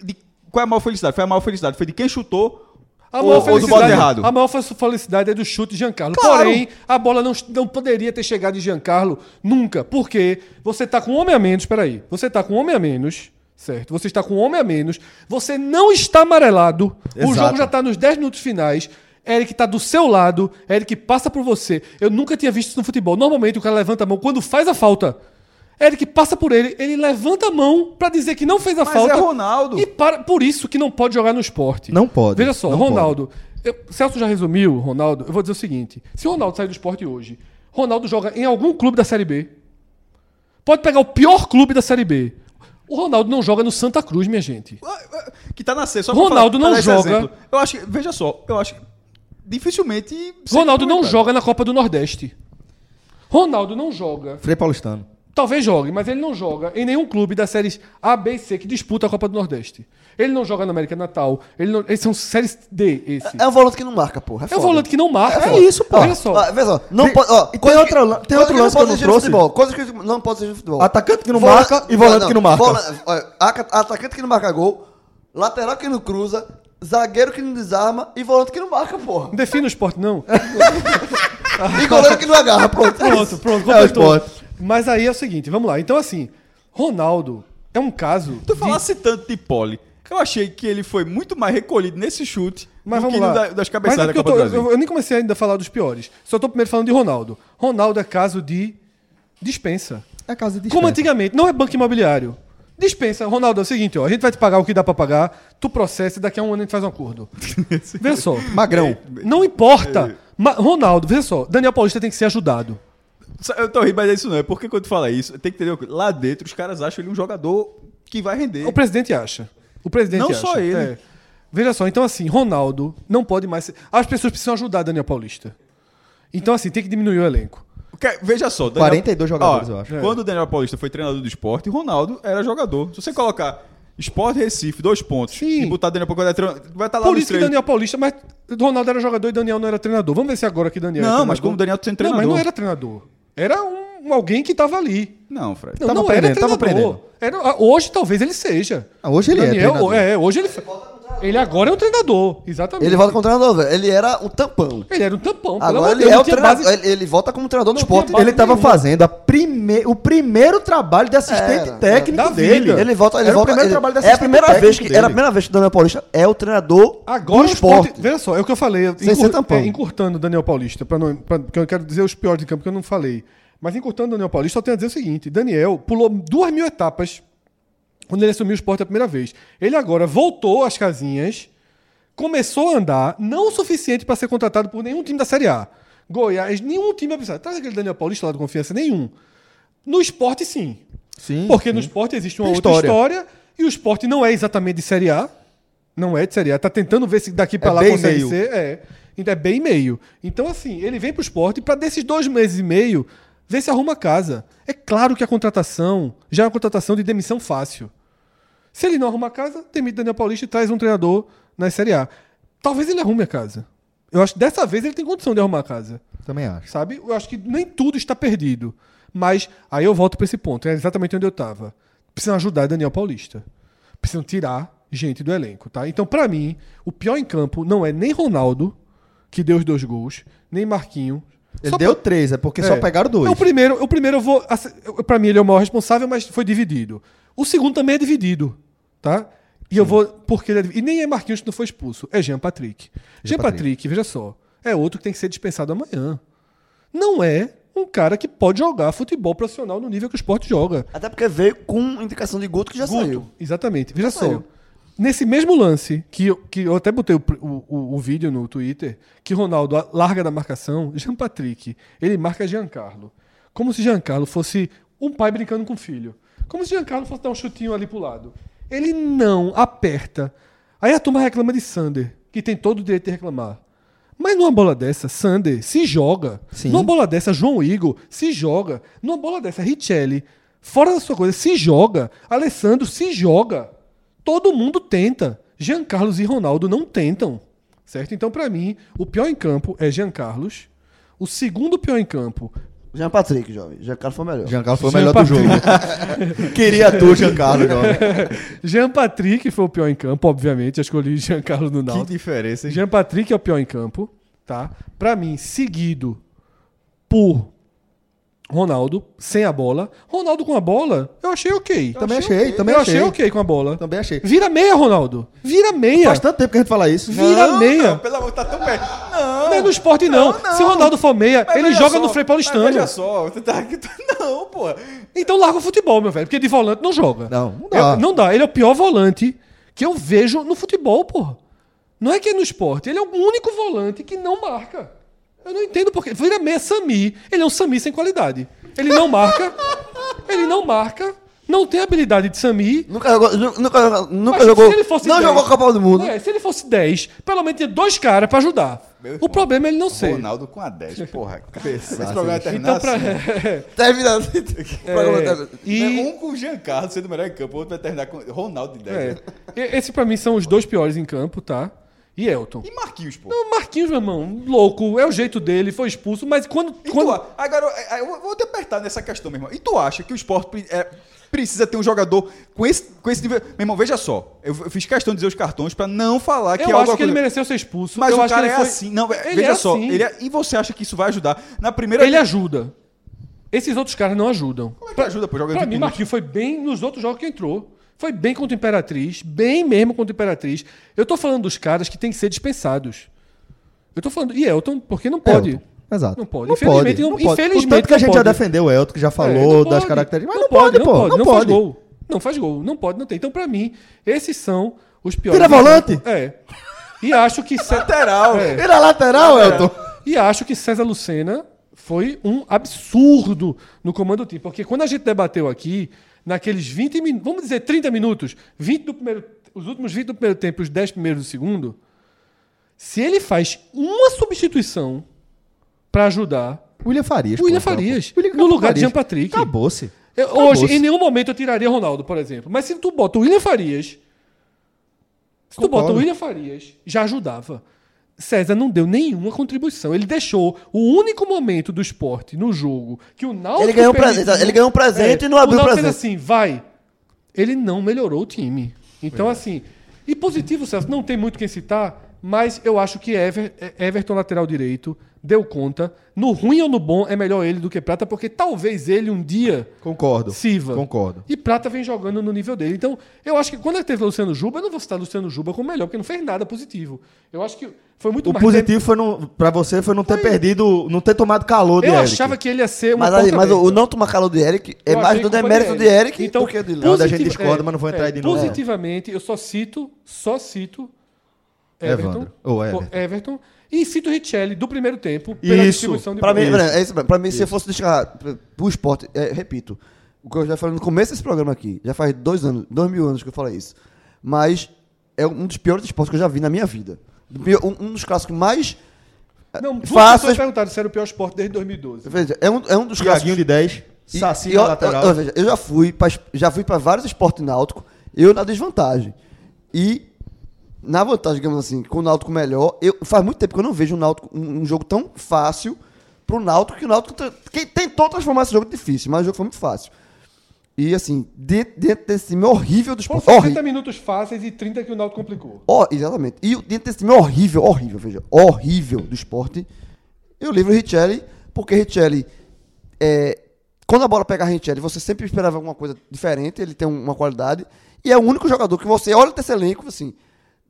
Speaker 4: de- qual é a maior felicidade? Foi a maior felicidade, foi de quem chutou
Speaker 3: A
Speaker 4: ou,
Speaker 3: maior,
Speaker 4: ou do
Speaker 3: felicidade,
Speaker 4: errado.
Speaker 3: a maior felicidade é do chute de Giancarlo.
Speaker 4: Claro.
Speaker 3: Porém, a bola não, não poderia ter chegado em Giancarlo nunca. Porque você tá com um homem a menos, peraí. Você tá com um homem a menos, certo? Você está com um homem a menos. Você não está amarelado. O
Speaker 1: Exato.
Speaker 3: jogo já tá nos 10 minutos finais. Eric tá do seu lado. Eric passa por você. Eu nunca tinha visto isso no futebol. Normalmente o cara levanta a mão quando faz a falta. Eric passa por ele, ele levanta a mão pra dizer que não fez a
Speaker 4: Mas
Speaker 3: falta.
Speaker 4: é Ronaldo.
Speaker 3: E para, por isso que não pode jogar no esporte.
Speaker 1: Não pode,
Speaker 3: Veja só,
Speaker 1: não
Speaker 3: Ronaldo. eu- Celso já resumiu, Ronaldo. Eu vou dizer o seguinte: se o Ronaldo sair do esporte hoje, Ronaldo joga em algum clube da Série B. Pode pegar o pior clube da Série B. O Ronaldo não joga no Santa Cruz, minha gente.
Speaker 4: que tá na C, só
Speaker 3: Ronaldo não
Speaker 4: falar, esse
Speaker 3: joga.
Speaker 4: exemplo. Eu acho que, veja só, eu acho que dificilmente.
Speaker 3: Ronaldo não
Speaker 4: joga.
Speaker 3: joga na Copa do Nordeste. Ronaldo não joga.
Speaker 1: Frei Paulistano.
Speaker 3: Talvez jogue, mas ele não joga em nenhum clube das séries A, B e C que disputa a Copa do Nordeste. Ele não joga na América Natal. Ele não, esses são séries D, esse.
Speaker 2: É um volante que não marca, porra. É,
Speaker 3: É
Speaker 2: foda.
Speaker 3: volante que não marca.
Speaker 1: É
Speaker 3: pô.
Speaker 1: isso, pô.
Speaker 3: Olha só.
Speaker 2: Ó, vê só, não
Speaker 1: Tem-
Speaker 2: pode. Ó,
Speaker 1: e tem
Speaker 2: coisa
Speaker 1: outra tem outro
Speaker 2: coisa
Speaker 1: lance que eu
Speaker 2: pode
Speaker 1: não trouxe.
Speaker 2: Futebol, coisa que não pode ser no futebol.
Speaker 1: Atacante que não marca e volante que não marca.
Speaker 2: vola- olha, aca- atacante que não marca gol, lateral que não cruza, zagueiro que não desarma e volante que não marca, porra.
Speaker 3: Não define o esporte, não.
Speaker 2: E goleiro que não agarra, pronto.
Speaker 3: Pronto, pronto,
Speaker 1: É o
Speaker 3: completou.
Speaker 1: esporte.
Speaker 3: Mas aí é o seguinte, vamos lá. Então, assim, Ronaldo é um caso.
Speaker 4: Tu
Speaker 3: de-
Speaker 4: falasse tanto de pole, que eu achei que ele foi muito mais recolhido nesse chute
Speaker 3: Mas
Speaker 4: do
Speaker 3: vamos
Speaker 4: que
Speaker 3: lá.
Speaker 4: no da- das
Speaker 3: Mas é
Speaker 4: cabeçadas da
Speaker 3: porque eu, tô- eu- eu nem comecei ainda a falar dos piores. Só tô primeiro falando de Ronaldo. Ronaldo é caso de dispensa.
Speaker 1: É casa de
Speaker 3: Como antigamente, não é banco imobiliário. Dispensa. Ronaldo, é o seguinte, ó, a gente vai te pagar o que dá pra pagar, tu processa e daqui a um ano a gente faz um acordo. Vê só.
Speaker 1: Magrão.
Speaker 3: Não importa. Ma- Ronaldo, vê só, Daniel Paulista tem que ser ajudado.
Speaker 4: Eu tô rindo, mas é isso não. É porque quando tu fala isso, tem que entender. Lá dentro, os caras acham ele um jogador que vai render.
Speaker 3: O presidente acha. O presidente
Speaker 4: Não
Speaker 3: acha.
Speaker 4: só ele.
Speaker 3: É. Veja só, então assim, Ronaldo não pode mais ser... As pessoas precisam ajudar Daniel Paulista. Então assim, tem que diminuir o elenco.
Speaker 4: Que- Veja só.
Speaker 1: 42 jogadores, eu acho.
Speaker 3: É.
Speaker 4: Quando o Daniel Paulista foi treinador do esporte, Ronaldo era jogador. Se você colocar Esporte Recife, dois pontos,
Speaker 3: Sim.
Speaker 4: e botar Daniel Paulista, vai estar lá
Speaker 3: Por isso que. Daniel Paulista, mas Ronaldo era jogador e Daniel não era treinador. Vamos ver se agora que Daniel é
Speaker 4: Não,
Speaker 3: treinador.
Speaker 4: mas como Daniel tá sendo
Speaker 3: Não, mas
Speaker 4: treinador.
Speaker 3: não era treinador. Era um, um alguém que tava ali.
Speaker 4: Não, Fred.
Speaker 3: Não,
Speaker 1: Tava
Speaker 3: não era
Speaker 1: aprendendo, tava
Speaker 3: treinador. Era, ah, hoje talvez ele seja.
Speaker 1: Ah, hoje ele é
Speaker 3: Daniel,
Speaker 1: treinador.
Speaker 3: é, hoje ele. Ele agora é um treinador. Exatamente.
Speaker 2: Ele volta como treinador, velho. Ele era um tampão.
Speaker 3: Ele era um tampão. pelo
Speaker 2: Agora ele
Speaker 3: de Deus,
Speaker 2: é o treinador.
Speaker 3: base-
Speaker 2: Ele, ele volta como treinador do
Speaker 3: tinha
Speaker 2: esporte.
Speaker 1: Ele estava
Speaker 3: nenhuma.
Speaker 1: fazendo a prime... o primeiro trabalho de assistente
Speaker 2: Era,
Speaker 1: técnico
Speaker 3: da
Speaker 1: dele.
Speaker 2: Ele volta, ele
Speaker 1: Era
Speaker 2: volta.
Speaker 1: o primeiro
Speaker 2: ele-
Speaker 1: trabalho de
Speaker 2: é a
Speaker 1: assistente
Speaker 2: primeira vez
Speaker 1: técnico
Speaker 2: que
Speaker 1: dele.
Speaker 2: era a primeira vez que o Daniel Paulista é o treinador
Speaker 3: Agora
Speaker 2: do
Speaker 3: esporte.
Speaker 2: esporte.
Speaker 3: Veja só, é o que eu falei.
Speaker 2: Sem ser tampão.
Speaker 3: é, encurtando o Daniel Paulista, pra não, pra- porque eu quero dizer os piores de campo que eu não falei. Mas encurtando o Daniel Paulista, só tenho a dizer o seguinte: Daniel pulou duas mil etapas quando ele assumiu o esporte a primeira vez. Ele agora voltou às casinhas, começou a andar, não o suficiente para ser contratado por nenhum time da Série A. Goiás, nenhum time vai precisar. Traz aquele Daniel Paulista lá do confiança, nenhum. No esporte, sim.
Speaker 1: Sim.
Speaker 3: Porque no
Speaker 1: sim.
Speaker 3: esporte existe uma
Speaker 1: Tem
Speaker 3: outra
Speaker 1: história.
Speaker 3: história. e o esporte não é exatamente de Série A. Não é de Série A. Tá tentando ver se daqui pra
Speaker 1: É
Speaker 3: lá consegue
Speaker 1: meio.
Speaker 3: ser. É. Então é bem meio. Então, assim, ele vem pro esporte para desses dois meses e meio ver se arruma casa. É claro que a contratação já é uma contratação de demissão fácil. Se ele não arruma casa, demite Daniel Paulista e traz um treinador na Série A. Talvez ele arrume a casa. Eu acho que dessa vez ele tem condição de arrumar a casa
Speaker 1: Também acho.
Speaker 3: sabe? Eu acho que nem tudo está perdido. Mas aí eu volto para esse ponto, é exatamente onde eu estava. Precisam ajudar Daniel Paulista. Precisam tirar gente do elenco, tá? Então, para mim, o pior em campo não é nem Ronaldo, que deu os dois gols, nem Marquinho,
Speaker 1: Ele
Speaker 3: Só
Speaker 1: deu três, é porque só
Speaker 3: É.
Speaker 1: pegaram dois.
Speaker 3: O primeiro, o primeiro eu vou. Pra mim, ele é o maior responsável, mas foi dividido. O segundo também é dividido, tá? E eu vou. Porque ele é. E nem é Marquinhos que não foi expulso, é Jean Patrick. Jean Patrick, veja só, é outro que tem que ser dispensado amanhã. Não é um cara que pode jogar futebol profissional no nível que o esporte joga.
Speaker 2: Até porque veio com indicação de Guto que já
Speaker 3: Guto,
Speaker 2: saiu.
Speaker 3: Exatamente. Veja só.
Speaker 2: saiu.
Speaker 3: Nesse mesmo lance, que eu, que eu até botei o, o, o- vídeo no Twitter, que Ronaldo larga da marcação, Jean Patrick, ele marca Giancarlo. Como se Giancarlo fosse um pai brincando com o filho. Como se Giancarlo fosse dar um chutinho ali pro lado. Ele não aperta. Aí a turma reclama de Sander, que tem todo o direito de reclamar. Mas numa bola dessa, Sander se joga.
Speaker 1: Sim.
Speaker 3: Numa bola dessa, João Igor se joga. Numa bola dessa, Richelli, fora da sua coisa, se joga. Alessandro se joga. Todo mundo tenta. Jean Carlos e Ronaldo não tentam. Certo? Então, pra mim, o pior em campo é Jean Carlos. O segundo pior em campo.
Speaker 2: Jean Patrick, jovem. Jean Carlos foi melhor.
Speaker 1: Giancarlo foi o
Speaker 3: Jean
Speaker 1: melhor do jogo. Queria tu, Giancarlo. jovem.
Speaker 3: Jean Patrick foi o pior em campo, obviamente. Eu escolhi Jean Carlos no
Speaker 4: Que
Speaker 3: Náutico.
Speaker 4: diferença, hein?
Speaker 3: Jean Patrick é o pior em campo, tá? Pra mim, seguido por Ronaldo, sem a bola. Ronaldo com a bola, eu achei ok.
Speaker 1: Também achei, também
Speaker 3: eu
Speaker 1: achei.
Speaker 3: achei ok com a bola.
Speaker 1: Também achei.
Speaker 3: Vira meia, Ronaldo. Vira meia.
Speaker 1: Faz tanto tempo que a gente fala isso.
Speaker 3: Vira
Speaker 4: Não,
Speaker 3: meia.
Speaker 4: Não, pelo amor, tá tão perto. Não.
Speaker 3: Não é no esporte, não.
Speaker 4: Não.
Speaker 3: Se Ronaldo for meia,
Speaker 4: Mas
Speaker 3: ele joga
Speaker 4: só,
Speaker 3: no Frei
Speaker 4: mas
Speaker 3: Paulistano.
Speaker 4: Veja só, tu tá aqui. Não, pô.
Speaker 3: Então larga o futebol, meu velho. Porque de volante não joga.
Speaker 1: Não, não dá.
Speaker 3: Eu- não dá. Ele é o pior volante que eu vejo no futebol, porra. Não é que é no esporte. Ele é o único volante que não marca. Eu não entendo porque. Vira meia Sami. Ele é um Sami sem qualidade. Ele não marca. ele não marca. Não tem habilidade de Sami.
Speaker 2: Nunca jogou. nu- Nunca, nunca
Speaker 3: Mas
Speaker 2: jogou.
Speaker 3: se ele fosse
Speaker 2: não
Speaker 3: 10,
Speaker 2: jogou Copa do Mundo.
Speaker 3: É, se ele fosse 10, pelo menos tinha dois caras pra ajudar.
Speaker 4: Meu
Speaker 3: O
Speaker 4: irmão,
Speaker 3: problema é ele não ser.
Speaker 4: Ronaldo com a 10, porra. Esse
Speaker 1: Pensasse,
Speaker 4: programa é
Speaker 3: Então, pra...
Speaker 2: Termina.
Speaker 3: É, e-
Speaker 4: Um com o Giancarlo sendo o melhor em campo, o outro vai terminar com Ronaldo de 10.
Speaker 3: É.
Speaker 4: né?
Speaker 3: Esse pra mim são os dois piores em campo, tá? E Elton.
Speaker 4: E Marquinhos, pô.
Speaker 3: O Marquinhos, meu irmão, louco, é o jeito dele, foi expulso, mas quando.
Speaker 4: E
Speaker 3: quando...
Speaker 4: tu, agora, eu- eu vou te apertar nessa questão, meu irmão. E tu acha que o esporte é, precisa ter um jogador com esse, com esse nível? Meu irmão, veja só. Eu, eu fiz questão de dizer os cartões pra não falar que
Speaker 3: eu
Speaker 4: é algo
Speaker 3: acho que ele mereceu ser expulso.
Speaker 4: Mas
Speaker 3: eu
Speaker 4: o cara é
Speaker 3: foi...
Speaker 4: assim. Não,
Speaker 3: Ele
Speaker 4: veja
Speaker 3: é
Speaker 4: só.
Speaker 3: assim.
Speaker 4: Ele é- e você acha que isso vai ajudar? Na primeira.
Speaker 3: Ele ajuda. Esses outros caras não ajudam.
Speaker 4: Como é que ajuda, pô? Joga
Speaker 3: Pra
Speaker 4: 20
Speaker 3: mim. Marquinhos foi bem nos outros jogos que entrou. Foi bem contra o Imperatriz, bem mesmo contra o Imperatriz. Eu tô falando dos caras que têm que ser dispensados. Eu tô falando. E Elton, porque não pode.
Speaker 1: Elton, Exato.
Speaker 3: Não pode.
Speaker 1: Não
Speaker 3: Infelizmente,
Speaker 1: pode.
Speaker 3: não-
Speaker 1: Não pode.
Speaker 3: infelizmente
Speaker 1: O tanto que a
Speaker 3: não
Speaker 1: gente já
Speaker 3: pode.
Speaker 1: defendeu o Elton, que já
Speaker 3: É,
Speaker 1: falou
Speaker 3: não
Speaker 1: das
Speaker 3: pode.
Speaker 1: características. Mas não, pode, pô. Não,
Speaker 3: não
Speaker 1: pode.
Speaker 3: faz gol. Não faz gol. Não pode, não tem. Então, pra mim, esses são os piores.
Speaker 1: Vira volante?
Speaker 3: É. E acho que. Cé-
Speaker 4: Lateral.
Speaker 3: É.
Speaker 1: Vira lateral, Elton.
Speaker 3: E acho que César Lucena foi um absurdo no comando do time. Porque quando a gente debateu aqui, naqueles 20 minutos, vamos dizer 30 minutos, 20 do primeiro, os últimos 20 do primeiro tempo e os 10 primeiros do segundo, se ele faz uma substituição pra ajudar,
Speaker 1: William Farias.
Speaker 3: William Farias,
Speaker 1: William
Speaker 3: no lugar de
Speaker 1: Farias.
Speaker 3: Jean Patrick.
Speaker 1: Acabou-se. Acabou-se.
Speaker 3: hoje, em nenhum momento eu tiraria Ronaldo, por exemplo. Mas se tu bota o William Farias. Se tu
Speaker 1: Concordo.
Speaker 3: bota o William Farias, já ajudava. César não deu nenhuma contribuição. Ele deixou o único momento do esporte no jogo que o Náutico
Speaker 2: Ele ganhou um presente, ele ganhou um presente e não abriu
Speaker 3: o
Speaker 2: presente.
Speaker 3: fez assim, vai. Ele não melhorou o time. Então, assim. E positivo, Celso, não tem muito quem citar, mas eu acho que Ever, Everton, lateral direito, deu conta. No ruim ou no bom, é melhor ele do que Prata, porque talvez ele um dia
Speaker 1: Concordo.
Speaker 3: sirva.
Speaker 1: Concordo.
Speaker 3: E Prata vem jogando no nível dele. Então, eu acho que quando ele teve Luciano Juba, eu não vou citar Luciano Juba como melhor, porque não fez nada positivo. Eu acho que foi muito
Speaker 1: O
Speaker 3: mais.
Speaker 1: positivo foi no, pra você foi não ter perdido, não ter tomado calor de
Speaker 3: Eu
Speaker 1: Eric.
Speaker 3: achava que ele ia ser um
Speaker 2: Mas, aí, mas o, não tomar calor de Eric é
Speaker 3: Eu
Speaker 2: mais do demérito
Speaker 3: de
Speaker 2: de Eric
Speaker 3: Então,
Speaker 2: do que de
Speaker 1: Não, da gente discorda, mas não vou entrar aí de novo.
Speaker 3: Positivamente, eu só cito, só cito Everton.
Speaker 1: Evandro. Ou Everton.
Speaker 3: o Everton. E cito Richelli do primeiro tempo pela
Speaker 1: Isso.
Speaker 3: distribuição de
Speaker 2: Pra mim,
Speaker 3: bola.
Speaker 2: é isso, pra mim se eu fosse deixar pro esporte, é, repito, o que eu já falei no começo desse programa aqui, já faz dois anos, dois mil anos que eu falei isso, mas é um dos piores esportes que eu já vi na minha vida. Um, um dos clássicos mais
Speaker 3: Não, duas
Speaker 2: Fácil-
Speaker 3: pessoas perguntaram se era o pior esporte desde 2012.
Speaker 2: Veja, é um, é um dos
Speaker 1: Tiaguinho
Speaker 2: clássicos.
Speaker 1: de 10,
Speaker 2: E-
Speaker 1: Saci na
Speaker 2: eu,
Speaker 1: lateral.
Speaker 2: eu- eu- veja, eu já fui pra, já fui para vários esportes náuticos, eu na desvantagem. E na vantagem, digamos assim, com o Náutico melhor, eu, faz muito tempo que eu não vejo um, Náutico, um, um jogo tão fácil pro Náutico, que o Náutico que tentou transformar esse jogo difícil, mas o jogo foi muito fácil. E assim, dentro, dentro desse time horrível do
Speaker 3: Foram
Speaker 2: esporte.
Speaker 3: 60
Speaker 2: Horrível.
Speaker 3: minutos fáceis e 30 que o Náutico complicou.
Speaker 2: Ó, exatamente. E dentro desse time horrível, horrível, veja, horrível do esporte, eu livro o Richelli porque Richelli, é, quando a bola pega a Richelli, você sempre esperava alguma coisa diferente, ele tem uma qualidade, e é o único jogador que você olha desse elenco, assim,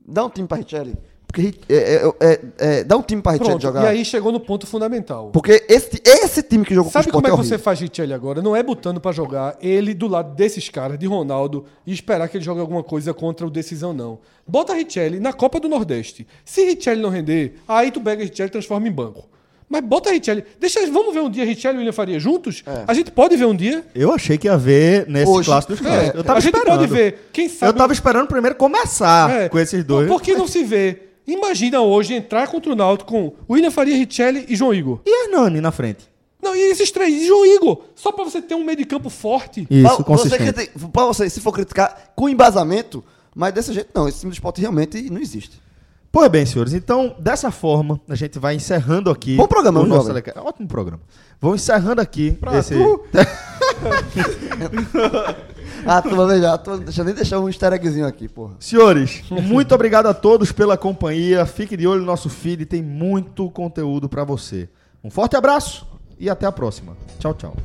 Speaker 2: dá um time pra Richelli. Porque é, é, é, é, dá um time pra Richelli jogar.
Speaker 3: e aí chegou no ponto fundamental.
Speaker 2: Porque esse, esse time que jogou
Speaker 3: Sabe
Speaker 2: com o
Speaker 3: como é que
Speaker 2: horrível.
Speaker 3: você faz Richelli agora? Não é botando pra jogar ele do lado desses caras, de Ronaldo, e esperar que ele jogue alguma coisa contra o Decisão, não. Bota Richelli na Copa do Nordeste. Se Richelli não render, aí tu pega Richelli e transforma em banco. Mas bota Richelli. Deixa, vamos ver um dia Richelli e William Faria juntos? A gente pode ver um dia?
Speaker 1: Eu achei que ia ver nesse
Speaker 2: Hoje.
Speaker 1: clássico dos
Speaker 3: É,
Speaker 1: clássicos. Eu tava
Speaker 3: a gente
Speaker 1: esperando.
Speaker 3: pode ver. Quem sabe.
Speaker 1: Eu tava esperando primeiro começar
Speaker 3: É.
Speaker 1: com esses dois.
Speaker 3: Por que não se vê? Imagina hoje entrar contra o Náutico com William Faria, Richelli e João Igor.
Speaker 1: E Hernani na frente?
Speaker 3: Não, e esses três? E João Igor? Só pra você ter um meio de campo forte.
Speaker 1: Isso,
Speaker 2: Pra você,
Speaker 1: consistente.
Speaker 2: criti- pra você, se for criticar com embasamento, mas desse jeito não, esse time do esporte realmente não existe.
Speaker 1: Pois bem, senhores, então, dessa forma, a gente vai encerrando aqui.
Speaker 2: Bom programa,
Speaker 1: o nosso
Speaker 2: jovem?
Speaker 1: telecast. Ótimo programa. Vamos encerrando aqui esse.
Speaker 2: Ah, tu vai já, tu- deixa eu nem deixar um easter eggzinho aqui, porra.
Speaker 1: Senhores, muito obrigado a todos pela companhia. Fique de olho no nosso feed, tem muito conteúdo pra você. Um forte abraço e até a próxima. Tchau, tchau.